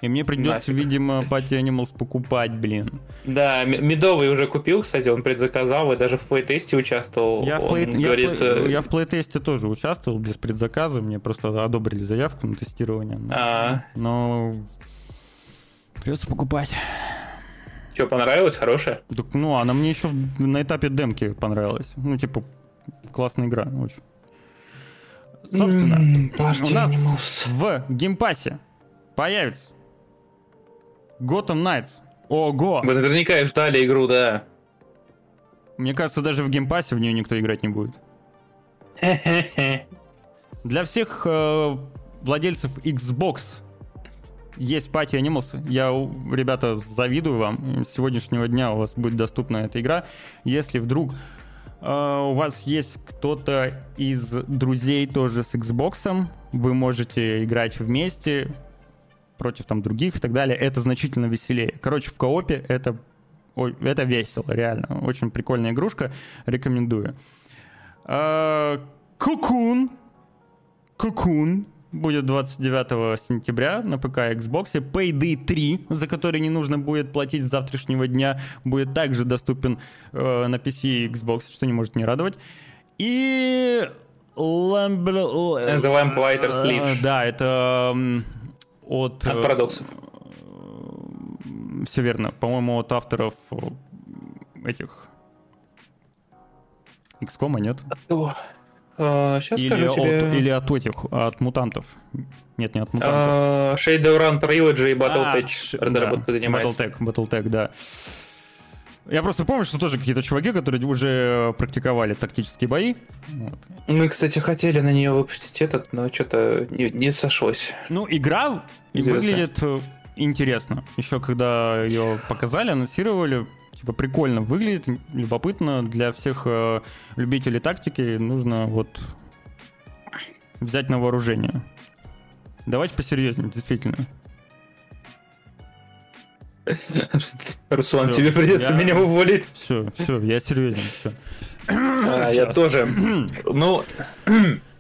И мне придется, Нафиг. видимо, Party Animals покупать, блин. Да, медовый уже купил, кстати, он предзаказал и даже в плейтесте участвовал. Я в, он плей- я, говорит, в плей- я в плейтесте тоже участвовал без предзаказа. Мне просто одобрили заявку на тестирование. Но, а, но придется покупать. что, понравилось? Хорошее? Так, ну, она мне еще в- на этапе демки понравилась. Ну, типа, классная игра, очень. Собственно, у нас в Game Pass е появится Gotham Knights. Ого! Вы наверняка ждали игру, да. Мне кажется, даже в Game Pass е в нее никто играть не будет. Для всех э, владельцев Xbox есть Party Animals. Я, ребята, завидую вам. С сегодняшнего дня у вас будет доступна эта игра. Если вдруг у вас есть кто-то из друзей тоже с Xbox, вы можете играть вместе против там других и так далее. Это значительно веселее. Короче, в коопе это, это весело, реально. Очень прикольная игрушка. Рекомендую. А, Кукун. Кукун будет 29 сентября на ПК и Xbox. Payday 3, за который не нужно будет платить с завтрашнего дня, будет также доступен э, на PC и Xbox, что не может не радовать. И... Lamb... The Lamplighter Sleeves. Да, это от... От э, парадоксов. все верно. По-моему, от авторов э, этих... XCOM, нет? Сейчас Или скажу от, тебе. или от этих, от мутантов. Нет, не от мутантов. А, Shadowrun Trilogy и А, Battletech ш- разработкой да, занимается. Battletech, Battletech, да. Я просто помню, что тоже какие-то чуваки, которые уже практиковали тактические бои. Вот. Мы, кстати, хотели на нее выпустить этот, но что-то не, не сошлось. Ну, игра Интересно. выглядит э, интересно. Еще когда ее показали, анонсировали, типа прикольно выглядит, любопытно. Для всех э, любителей тактики нужно вот взять на вооружение. Давайте посерьезнее, действительно. Руслан, Всё, тебе придется я- меня уволить. Все, все, я серьезен, все. А, я тоже. Ну,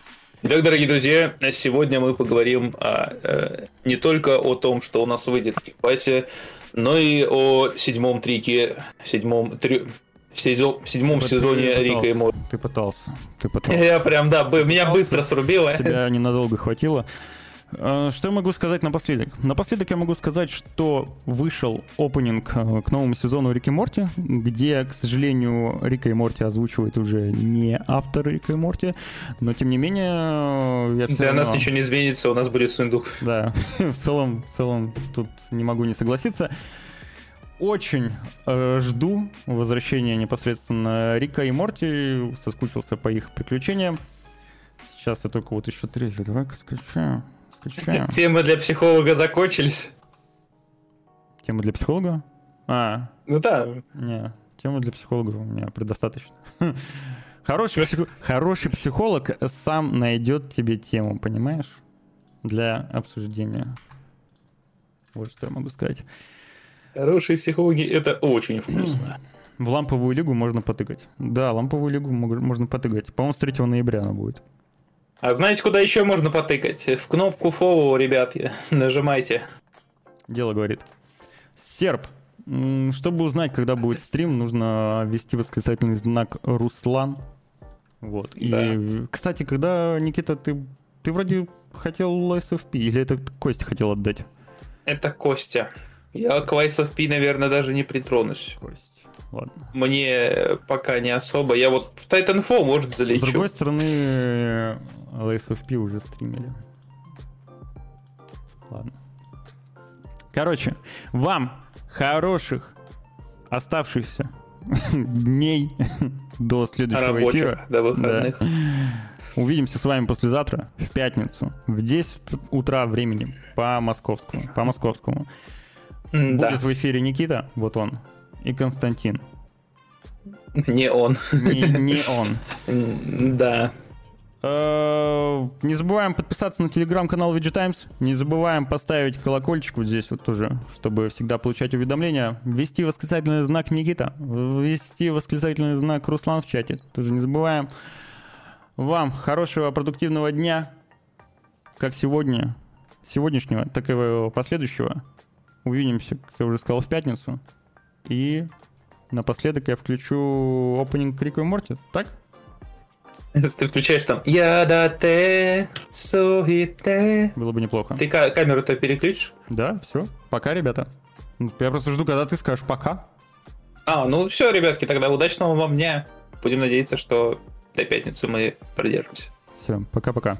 итак, дорогие друзья, сегодня мы поговорим о, э, не только о том, что у нас выйдет в Геймпассе, но и о седьмом трике, седьмом, трю- сезон- седьмом сезоне Рика и Морти. Ты пытался, ты пытался. Я прям, да, меня быстро срубило. Тебя ненадолго хватило. Э, Что я могу сказать напоследок? Напоследок я могу сказать, что вышел опенинг э, к новому сезону Рик и Морти, где, к сожалению, Рика и Морти озвучивает уже не автор Рика и Морти, но тем не менее э, я Для нас равно- ничего не изменится, у нас будет сундук. Да, в целом, в целом тут не могу не согласиться. Очень э, жду возвращения непосредственно Рика и Морти. Соскучился по их приключениям. Сейчас я только вот еще трейлер. Давай-ка скачаю. Скачаю. Темы для психолога закончились. Тема для психолога? А, Ну да, не. Тема для психолога у меня предостаточно. Хороший, психо- хороший психолог сам найдет тебе тему, понимаешь? Для обсуждения. Вот что я могу сказать. хорошие психологи это очень вкусно. В ламповую лигу можно потыкать. Да, ламповую лигу можно потыкать. По-моему, с 3 ноября она будет. А знаете, куда еще можно потыкать? В кнопку follow, ребят, нажимайте. Дело говорит. Серп. Чтобы узнать, когда будет стрим, нужно ввести восклицательный знак Руслан. Вот. И, Да. кстати, когда, Никита, ты, ты вроде хотел LSFP, или это Костя хотел отдать? Это Костя. Я к Vice of P, наверное, даже не притронусь. Кость. Ладно. Мне пока не особо. Я вот в Titanfall, может, С залечу. другой стороны, LSFP уже стримили. Ладно. Короче, вам хороших оставшихся дней до следующего Рабочих, эфира. до выходных. Да. Увидимся с вами послезавтра, в пятницу, в 10 утра времени по московскому. По московскому. Да, Будет в эфире Никита, вот он, и Константин. не он. Не, не он. Да. Э. Не забываем подписаться на телеграм-канал VG Times. Не забываем поставить колокольчик вот здесь вот тоже, чтобы всегда получать уведомления. Ввести восклицательный знак Никита. Ввести восклицательный знак Руслан в чате. Тоже не забываем. Вам хорошего продуктивного дня. Как сегодня. Сегодняшнего, так и последующего. Увидимся, как я уже сказал, в пятницу. И напоследок я включу опенинг Рико и Морти. Так? Ты включаешь там Ядате, Суите. Было бы неплохо. Ты ка- камеру-то переключишь? Да, все. Пока, ребята. Я просто жду, когда ты скажешь пока. А, ну все, ребятки, тогда удачного вам дня. Будем надеяться, что до пятницы мы продержимся. Все, пока-пока.